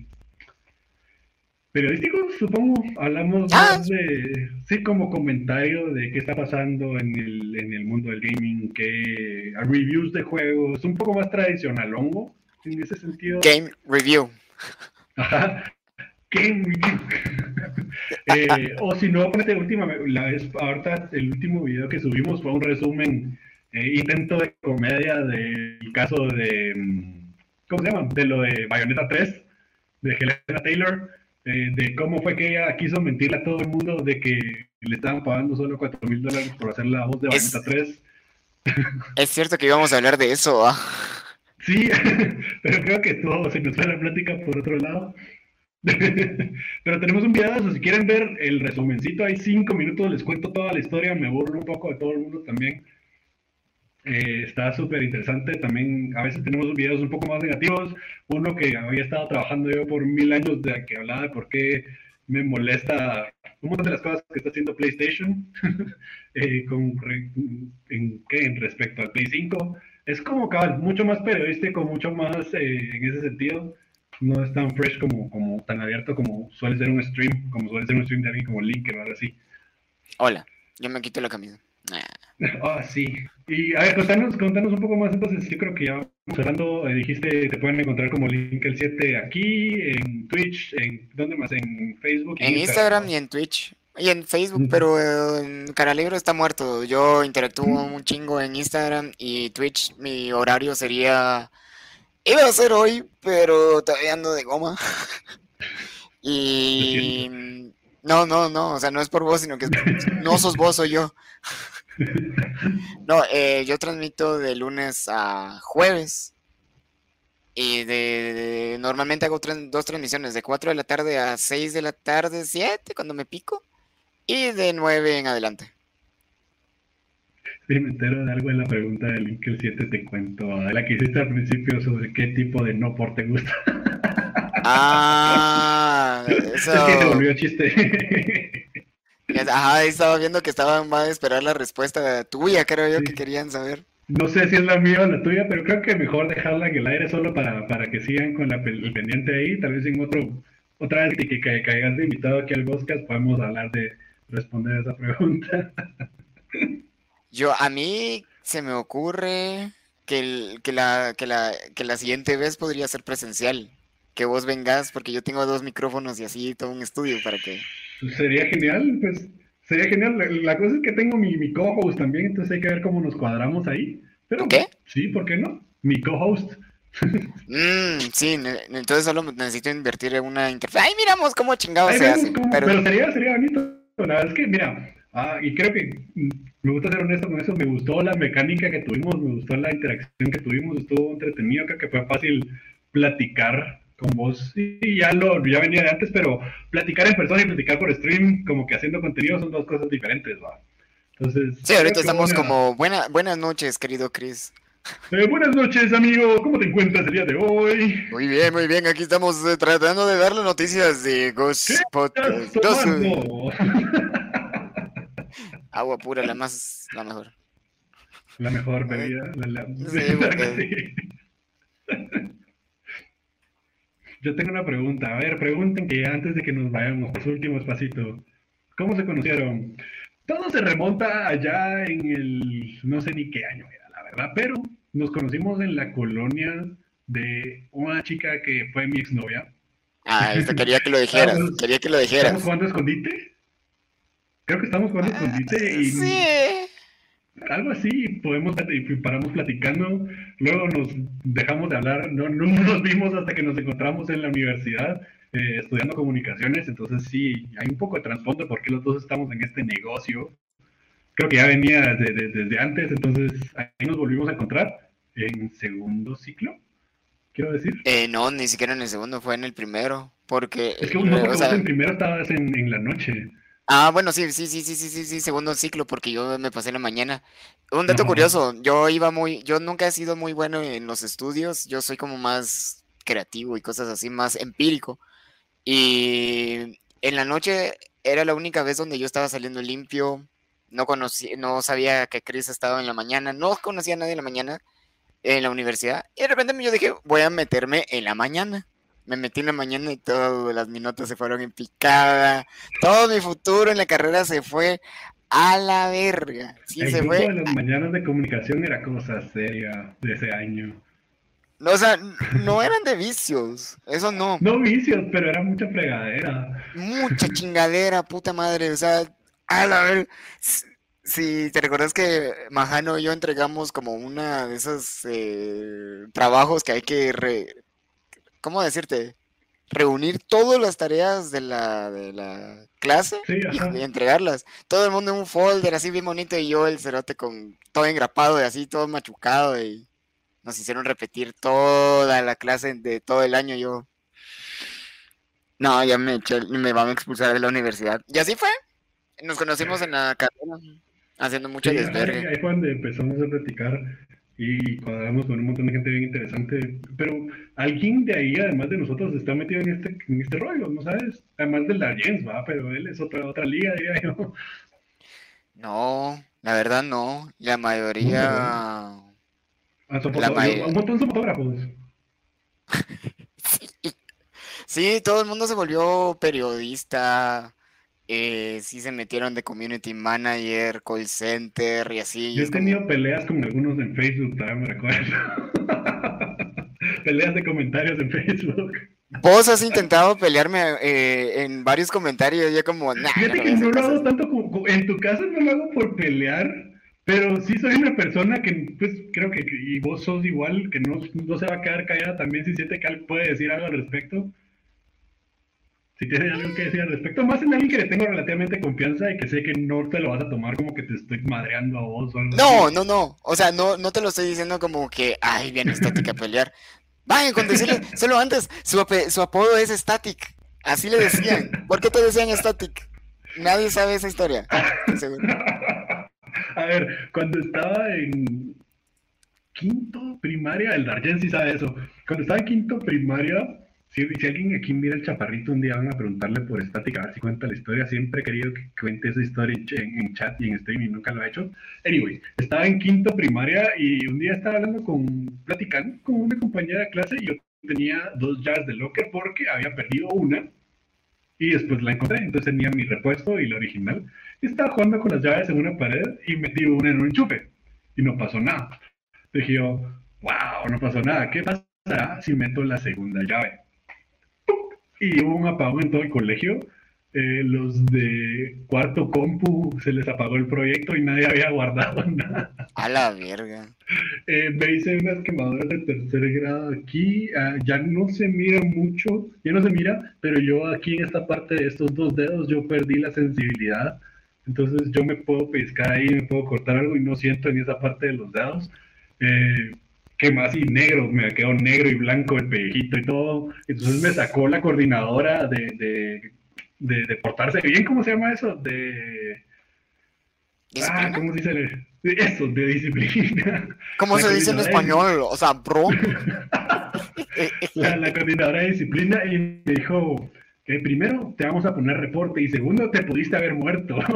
periodístico, supongo. Hablamos Ah. más de, sí, como comentario de qué está pasando en el, en el mundo del gaming, que reviews de juegos, un poco más tradicional, hongo, en ese sentido. Game Review. Ajá. Game review. Eh, o si no, última, la vez, ahorita el último video que subimos fue un resumen, eh, intento de comedia del caso de, mm, ¿cómo se llama? De lo de Bayonetta 3, de Helena Taylor, eh, de cómo fue que ella quiso mentirle a todo el mundo de que le estaban pagando solo 4 mil dólares por hacer la voz de Bayonetta 3. Es cierto que íbamos a hablar de eso, ¿ah? Sí, pero creo que todo se nos fue la plática por otro lado. Pero tenemos un video, si quieren ver el resumencito, hay cinco minutos, les cuento toda la historia, me burlo un poco de todo el mundo también. Eh, está súper interesante, también a veces tenemos videos un poco más negativos, uno que había estado trabajando yo por mil años, de que hablaba de por qué me molesta un montón de las cosas que está haciendo PlayStation, eh, con, en, en respecto al Play 5 es como cabal, mucho más periodístico, mucho más eh, en ese sentido. No es tan fresh como, como tan abierto como suele ser un stream, como suele ser un stream de alguien como Link o algo así. Hola, yo me quito la camisa. Nah. Ah, sí. Y a ver, contanos, contanos un poco más entonces. Yo creo que ya vamos cerrando. Eh, dijiste, te pueden encontrar como Link el 7 aquí, en Twitch, en ¿dónde más? En Facebook. y En Instagram y en Twitch. Y en Facebook, pero eh, en Caralibro está muerto. Yo interactúo un chingo en Instagram y Twitch. Mi horario sería. Iba a ser hoy, pero todavía ando de goma. y. No, no, no. O sea, no es por vos, sino que es- no sos vos, soy yo. No, eh, yo transmito de lunes a jueves. Y de, de- normalmente hago dos transmisiones, de 4 de la tarde a 6 de la tarde, 7 cuando me pico, y de 9 en adelante. Sí, me entero de algo en la pregunta de Link el 7, te cuento. De la que hiciste al principio sobre qué tipo de no por te gusta. Ah, Es que se eso. volvió chiste. Ajá, ahí estaba viendo que estaban va a esperar la respuesta tuya, creo yo, que querían saber. No sé si es la mía o la tuya, pero creo que mejor dejarla en el aire solo para, para que sigan con la, el pendiente ahí. Tal vez en otro, otra vez que, que, que caigas de invitado aquí al podcast podemos hablar de responder esa pregunta. Yo, a mí se me ocurre que, el- que, la, que, la, que la siguiente vez podría ser presencial. Que vos vengas, porque yo tengo dos micrófonos y así todo un estudio para que... Sería genial, pues sería genial. La, la cosa es que tengo mi, mi co-host también, entonces hay que ver cómo nos cuadramos ahí. Pero ¿Qué? sí, ¿por qué no? Mi co-host. Mm, sí, entonces solo necesito invertir en una interfaz. ¡Ay, miramos cómo chingados Ahí se hace! cómo- Pero, pero sería, sería bonito. La verdad es que, mira, ah, y creo que me gusta ser honesto con eso. Me gustó la mecánica que tuvimos, me gustó la interacción que tuvimos, estuvo entretenido. Creo que fue fácil platicar con vos. Y ya lo ya venía de antes, pero platicar en persona y platicar por stream, como que haciendo contenido, son dos cosas diferentes, ¿va? Entonces, sí, ahorita estamos buena- como... Buena, buenas noches, querido Chris. Eh, buenas noches, amigo. ¿Cómo te encuentras el día de hoy? Muy bien, muy bien. Aquí estamos eh, tratando de darle noticias de Ghost ¿Qué Podcast. tomando? Agua pura, la más... La mejor. La mejor bebida. La, la- Sí, porque- Sí. Yo tengo una pregunta. A ver, pregunten que antes de que nos vayamos, los últimos pasitos. ¿Cómo se conocieron? Todo se remonta allá en el, no sé ni qué año era, la verdad, pero nos conocimos en la colonia de una chica que fue mi exnovia. Ah, esto quería que lo dijeras. Estamos- Quería que lo ¿Estamos dijeras. jugando a escondite? Creo que estamos jugando a escondite y Sí. Algo así, podemos paramos platicando, luego nos dejamos de hablar, no, no nos vimos hasta que nos encontramos en la universidad eh, estudiando comunicaciones, entonces sí, hay un poco de trasfondo porque los dos estamos en este negocio. Creo que ya venía desde, antes, entonces ahí nos volvimos a encontrar en segundo ciclo, quiero decir. Eh, no, ni siquiera en el segundo, fue en el primero. Porque, Es que eh, no, o sea, vos en primero estabas en, en la noche. Ah, bueno, sí, sí, sí, sí, sí, sí, sí, segundo ciclo, porque yo me pasé la mañana. Un dato Ajá. curioso, yo iba muy, yo nunca he sido muy bueno en los estudios, yo soy como más creativo y cosas así, más empírico. Y en la noche era la única vez donde yo estaba saliendo limpio, no conocí, no sabía que Chris estaba en la mañana, no conocía a nadie en la mañana en la universidad, y de repente yo dije, voy a meterme en la mañana. Me metí en la mañana y todas las minutos se fueron en picada. Todo mi futuro en la carrera se fue a la verga. Sí, El se grupo fue. de las mañanas de comunicación era cosa seria de ese año. No, o sea, no eran de vicios. Eso no. No vicios, pero era mucha fregadera. Mucha chingadera, puta madre. O sea, a la ver. s- Si te recuerdas que Majano y yo entregamos como una de esos eh, trabajos que hay que re- ¿cómo decirte? Reunir todas las tareas de la, de la clase Sí, y, entregarlas. Todo el mundo en un folder así bien bonito y yo el cerote con todo engrapado y así todo machucado y nos hicieron repetir toda la clase de todo el año. Yo, no, ya me, eché- me van a expulsar de la universidad. Y así fue. Nos conocimos en la carrera haciendo mucho Sí, ahí, desvergue. ahí fue donde empezamos a platicar y cuadramos con un montón de gente bien interesante. Pero alguien de ahí, además de nosotros, está metido en este, en este rollo, ¿no sabes? Además de la Jens, va, pero él es otra, otra liga, diría yo. No, la verdad no. La mayoría. Ah, La may- un montón son fotógrafos. Sí. Sí, todo el mundo se volvió periodista. Eh, sí se metieron de community manager, call center y así. Yo he tenido peleas con algunos en Facebook, todavía me recuerdo. peleas de comentarios en Facebook. Vos has intentado pelearme eh, en varios comentarios, yo como, nah, Fíjate no que no lo hago caso". tanto como, como- en tu caso no lo hago por pelear, pero sí soy una persona que, pues, creo que, y vos sos igual, que no, no se va a quedar callada también si siente que alguien puede decir algo al respecto. Si tiene algo que decir al respecto, más en alguien que le tengo relativamente confianza y que sé que no te lo vas a tomar como que te estoy madreando a vos o algo No, así. no, no. O sea, no, no te lo estoy diciendo como que, ay, viene Static a pelear. Vayan con decirle, solo antes, su, apodo es Static. Así le decían. ¿Por qué te decían Static? Nadie sabe esa historia. seguro. A ver, cuando estaba en quinto primaria, el Darjen sí sabe eso. Cuando estaba en quinto primaria, si, si alguien aquí mira el chaparrito un día van a preguntarle por estática, a ver si cuenta la historia. Siempre he querido que cuente esa historia en, en- chat y en stream y nunca lo ha hecho. Anyway, estaba en quinto primaria y un día estaba hablando con, platicando con una compañera de clase y yo tenía dos llaves de locker porque había perdido una y después la encontré. Entonces tenía mi repuesto y la original. Estaba jugando con las llaves en una pared y metí una en un enchufe y no pasó nada. Dije yo, wow, no pasó nada. ¿Qué pasará si meto la segunda llave? Y hubo un apagón en todo el colegio. Eh, los de cuarto compu se les apagó el proyecto y nadie había guardado nada. A la verga. Eh, me hice unas quemaduras de tercer grado aquí. ah, ya no se mira mucho, ya no se mira, pero yo aquí en esta parte de estos dos dedos yo perdí la sensibilidad. Entonces yo me puedo pescar ahí, me puedo cortar algo y no siento en esa parte de los dedos. Eh, que más y negro, me quedó negro y blanco el pellejito y todo. Entonces me sacó la coordinadora de, de, de, de portarse bien, ¿cómo se llama eso? De... Ah. ¿cómo se dice? Eso, de disciplina. ¿Cómo la se dice en español? O sea, bro. la, la coordinadora de disciplina y me dijo que primero te vamos a poner reporte y segundo te pudiste haber muerto.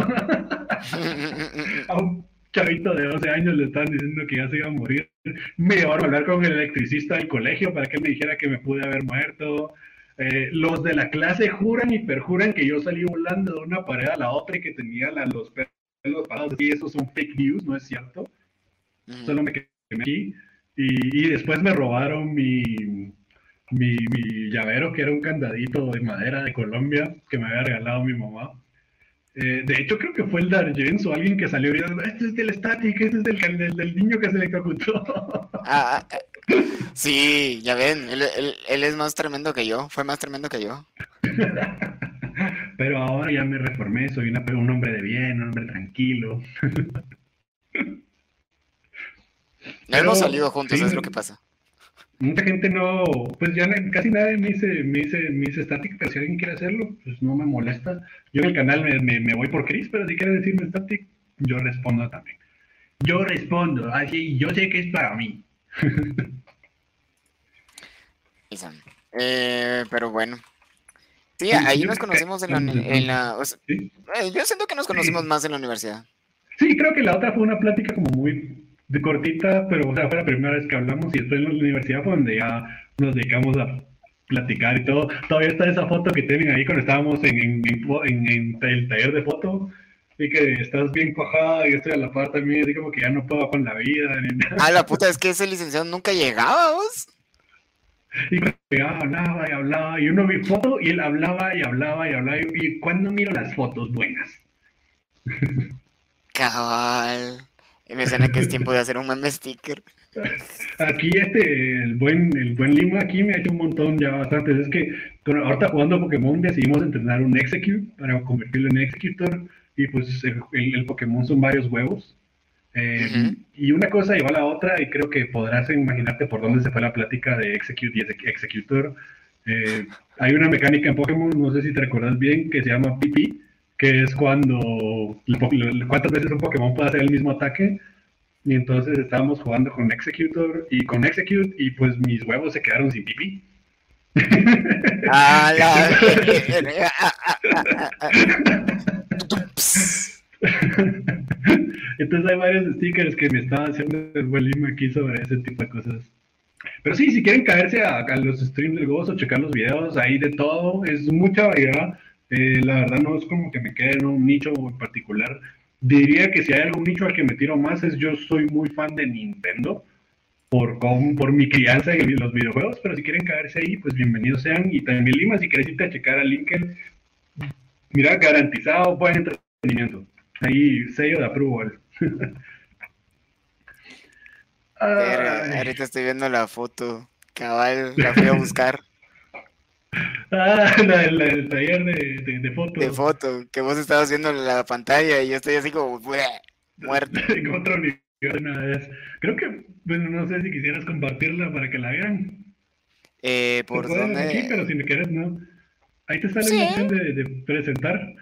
chavito de 12 años le estaban diciendo que ya se iba a morir. Me llevaron a hablar con el electricista del colegio para que me dijera que me pude haber muerto. Eh, los de la clase juran y perjuran que yo salí volando de una pared a la otra y que tenía la- los pelos parados. Y eso son fake news, no es cierto solo me quedé aquí. Y, y después me robaron mi, mi, mi llavero, que era un candadito de madera de Colombia que me había regalado mi mamá. Eh, de hecho, creo que fue el Darjens o alguien que salió gritando: Este es del Static, este es del, del, del niño que se electrocutó. Ah, ah, ah. sí, ya ven, él, él- él es más tremendo que yo, fue más tremendo que yo. Pero ahora ya me reformé, soy una- un hombre de bien, un hombre tranquilo. No hemos salido juntos, sí, es lo que pasa. Mucha gente no, pues ya casi nadie me dice, me dice, me dice static, pero si alguien quiere hacerlo, pues no me molesta. Yo en el canal me, me, voy por Chris, pero si quiere decirme static, yo respondo también. Yo respondo, así, yo sé que es para mí. Eh, pero bueno. Sí, ahí nos conocimos en la... En la eh, yo siento que nos conocimos más en la universidad. Sí, creo que la otra fue una plática como muy de cortita, pero o sea, fue la primera vez que hablamos y después en la universidad fue donde ya nos dedicamos a platicar y todo. Todavía está esa foto que tienen ahí cuando estábamos en, en, en, el taller de foto y que estás bien cuajada y estoy a la par también, así como que ya no puedo con la vida. Ah, la puta, es que ese licenciado nunca llegaba, vos. Y llegaba, hablaba y hablaba, y uno vi foto y él hablaba y hablaba y hablaba, y cuando miro las fotos buenas. Cabal. Me suena que es tiempo de hacer un meme sticker. Aquí este, el buen, el buen Lima aquí me ha hecho un montón ya bastante. Es que ahorita jugando Pokémon decidimos entrenar un Execute para convertirlo en Executor y pues el, Pokémon son varios huevos. Eh, y una cosa lleva a la otra y creo que podrás imaginarte por dónde se fue la plática de Execute y Executor. Eh, hay una mecánica en Pokémon, no sé si te recuerdas bien, que se llama PP que es cuando cuántas veces un Pokémon puede hacer el mismo ataque. Y entonces estábamos jugando con Executor y con Execute y pues mis huevos se quedaron sin pipí. Ah, entonces hay varios stickers que me estaba haciendo el buen Lima aquí sobre ese tipo de cosas. Pero sí, si quieren caerse a, a los streams del Gozo, checar los videos, ahí de todo, es mucha variedad. Eh, la verdad no es como que me quede en un nicho en particular. Diría que si hay algún nicho al que me tiro más es yo soy muy fan de Nintendo por, por mi crianza en los videojuegos, pero si quieren caerse ahí, pues bienvenidos sean. Y también Lima, si quieres irte a checar a Lincoln, mira, garantizado buen entretenimiento. Ahí, sello de approval. ahorita estoy viendo la foto. Cabal, la fui a buscar. Ah, la, el taller de, de, de fotos. De foto, que vos estabas viendo en la pantalla y yo estoy así como muerto. En otro nivel una vez. Creo que, bueno, no sé si quisieras compartirla para que la vean. Eh, por dónde. Aquí, pero si me quieres, no. Ahí te sale la opción de, de, presentar.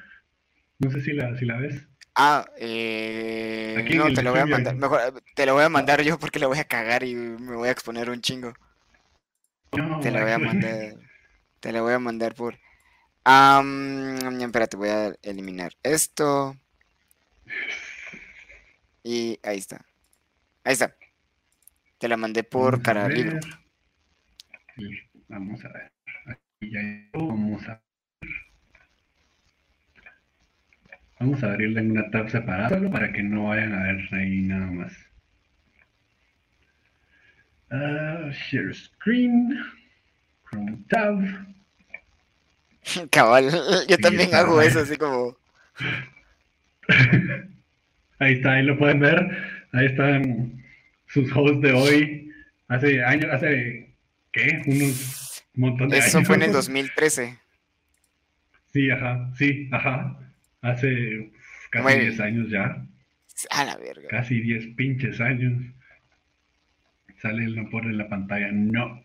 No sé si la, si la ves. Ah, eh, Aquí no, te lo voy a mandar. Mejor, te lo voy a mandar yo porque le voy a cagar y me voy a exponer un chingo. No, te lo voy a mandar. Te la voy a mandar por... Um, espérate, voy a eliminar esto. Y ahí está. Ahí está. Te la mandé por cara libro. Vamos a ver. Aquí ya vamos a Vamos a abrirla en una tab separada para que no vayan a ver ahí nada más. Uh, share screen. Chrome Tab. Cabal, yo también hago eso, así como. Ahí está, ahí lo pueden ver. Ahí están sus hosts de hoy. Hace años, hace. ¿Qué? Unos montón de años. Eso fue en el 2013. Sí, ajá, sí, ajá. Hace casi 10 años ya. A la verga. Casi 10 pinches años. Sale el no en la pantalla. No.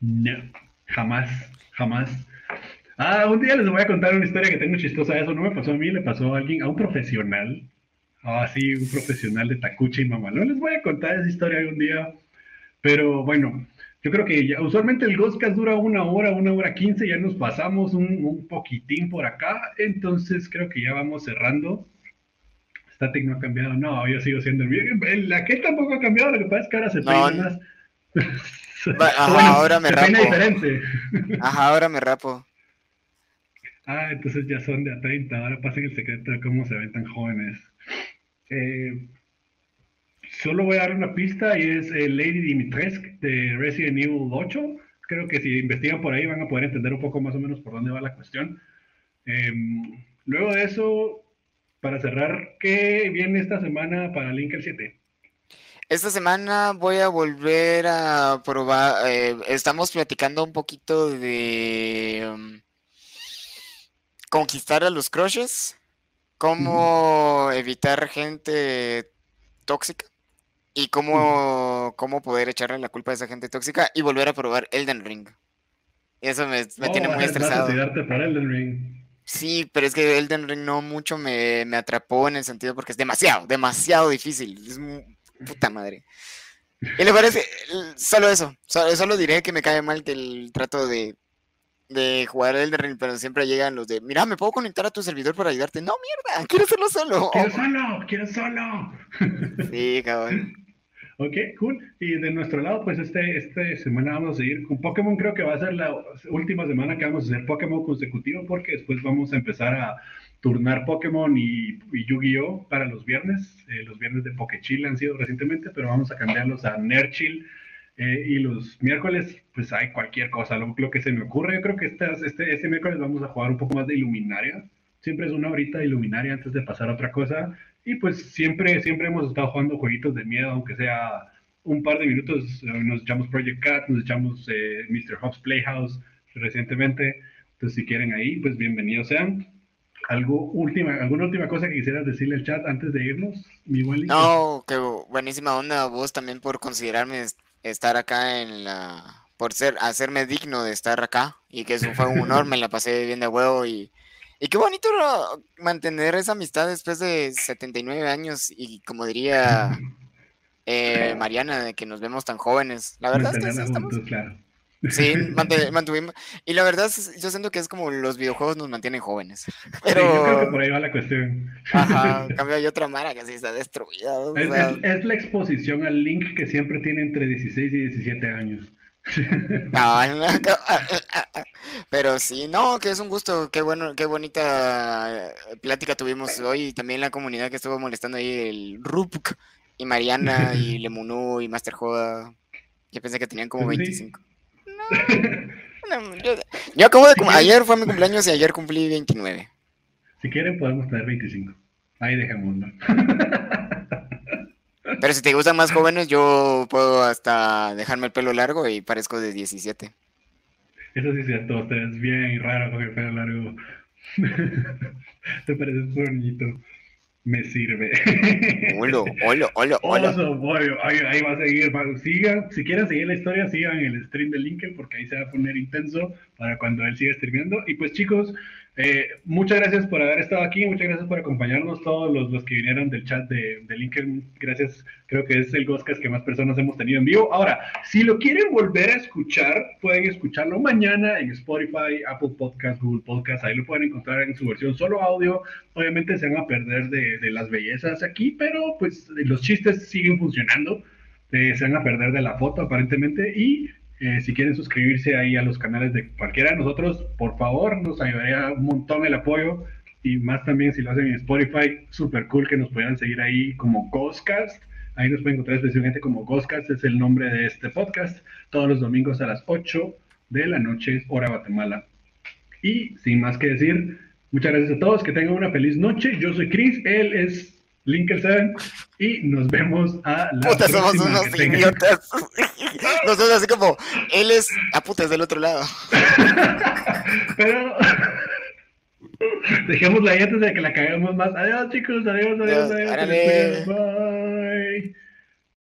No, jamás, jamás. Ah, un día les voy a contar una historia que tengo chistosa. Eso no me pasó a mí, le pasó a alguien, a un profesional. Ah, sí, un profesional de Tacucha y No Les voy a contar esa historia algún día. Pero bueno, yo creo que ya, usualmente el Ghostcast dura una hora, una hora quince. Ya nos pasamos un, un, poquitín por acá. Entonces creo que ya vamos cerrando. Static no ha cambiado. No, yo sigo siendo el mío. La que tampoco ha cambiado. Lo que pasa es que ahora se no, más. Ajá, ahora me rapo. Ajá, ahora me rapo. Ah, entonces ya son de a 30. Ahora pasen el secreto de cómo se ven tan jóvenes. Eh, solo voy a dar una pista y es el Lady Dimitrescu de Resident Evil 8. Creo que si investigan por ahí van a poder entender un poco más o menos por dónde va la cuestión. Em, luego de eso, para cerrar, ¿qué viene esta semana para Linker 7? Esta semana voy a volver a probar. Eh, estamos platicando un poquito de um, conquistar a los crushes, cómo evitar gente tóxica. y cómo, cómo poder echarle la culpa a esa gente tóxica y volver a probar Elden Ring. Eso me, me Oh, tiene muy estresado. por Elden Ring. Sí, pero es que Elden Ring no mucho me, me atrapó en el sentido porque es demasiado, demasiado difícil. Es mu- puta madre. Y le parece, el- solo eso, solo, solo diré que me cae mal que el trato de, de jugar Elden Ring, pero siempre llegan los de, mira, me puedo conectar a tu servidor para ayudarte. No, mierda, quiero hacerlo solo. ¡Quiero solo! ¡Quiero solo! Sí, cabrón. Ok, cool. Y de nuestro lado, pues este, este semana vamos a seguir con Pokémon. Creo que va a ser la última semana que vamos a hacer Pokémon consecutivo porque después vamos a empezar a turnar Pokémon y, y Yu-Gi-Oh para los viernes. Eh, los viernes de Pokechill han sido recientemente, pero vamos a cambiarlos a Nerdchill. Eh, y los miércoles, pues hay cualquier cosa, lo, lo que se me ocurre. Yo creo que estas- este, este miércoles vamos a jugar un poco más de Iluminaria. Siempre es una horita de Iluminaria antes de pasar a otra cosa. Y pues siempre, siempre hemos estado jugando jueguitos de miedo, aunque sea un par de minutos. eh, Nos echamos Project Cat, nos echamos eh, Mr. Hobbs Playhouse recientemente. Entonces, si quieren ahí, pues bienvenidos sean. ¿Algo última, ¿Alguna última cosa que quisieras decirle al chat antes de irnos, mi Wally? No, qué buenísima onda vos también por considerarme es- estar acá en la, por ser, hacerme digno de estar acá y que eso fue un honor, me la pasé bien de huevo y, y qué bonito mantener esa amistad después de 79 años y como diría eh, Mariana, de que nos vemos tan jóvenes. La verdad es que sí, estamos, juntos, claro. Sí, mantuvimos, y la verdad yo siento que es como los videojuegos nos mantienen jóvenes, Sí, yo creo que por ahí va la cuestión. ajá, en cambio hay otra mara que sí está destruida, o Es, sea, es- es la exposición al link que siempre tiene entre 16 y 17 años. Cabal, cabal. Pero sí, no, que es un gusto, qué bueno, qué bonita eh, plática tuvimos hoy y también la comunidad que estuvo molestando ahí, el Rupk y Mariana y Lemunú y Master Joda. Yo pensé que tenían como Pues sí. 25. No, no, yo, yo acabo de, cum- ayer fue mi cumpleaños y ayer cumplí 29. Si quieren, podemos tener 25. Ahí dejémoslo. Pero si te gustan más jóvenes, yo puedo hasta dejarme el pelo largo y parezco de 17. Eso sí es cierto, usted es bien raro con el pelo largo. Te pareces bonito. Me sirve. Hola, hola. Oso, pollo. Ahí, ahí va a seguir. Sigan, si quieren seguir la historia, sigan el stream de Lincoln porque ahí se va a poner intenso para cuando él siga streameando. Y pues chicos, eh, muchas gracias por haber estado aquí, muchas gracias por acompañarnos, todos los, los que vinieron del chat de, de Lincoln. Gracias, creo que es el Goscas que más personas hemos tenido en vivo. Ahora, si lo quieren volver a escuchar, pueden escucharlo mañana en Spotify, Apple Podcast, Google Podcast, ahí lo pueden encontrar en su versión solo audio. Obviamente se van a perder de, de las bellezas aquí, pero pues los chistes siguen funcionando. Eh, se van a perder de la foto aparentemente y eh, si quieren suscribirse ahí a los canales de cualquiera de nosotros, por favor, nos ayudaría un montón el apoyo y más también si lo hacen en Spotify, súper cool que nos puedan seguir ahí como Ghostcast. Ahí nos pueden encontrar especialmente como Ghostcast, es el nombre de este podcast, todos los domingos a las 8 de la noche, hora Guatemala. Y sin más que decir, muchas gracias a todos, que tengan una feliz noche. Yo soy Chris, él es Lincoln Seven y nos vemos a la Puta, somos próxima. unos Que tengan- idiotas. Nosotros así como, él es, a puta, es del otro lado. Pero dejémosla ahí antes de que la caguemos más. Adiós, chicos. Adiós, adiós, Adiós. Bye.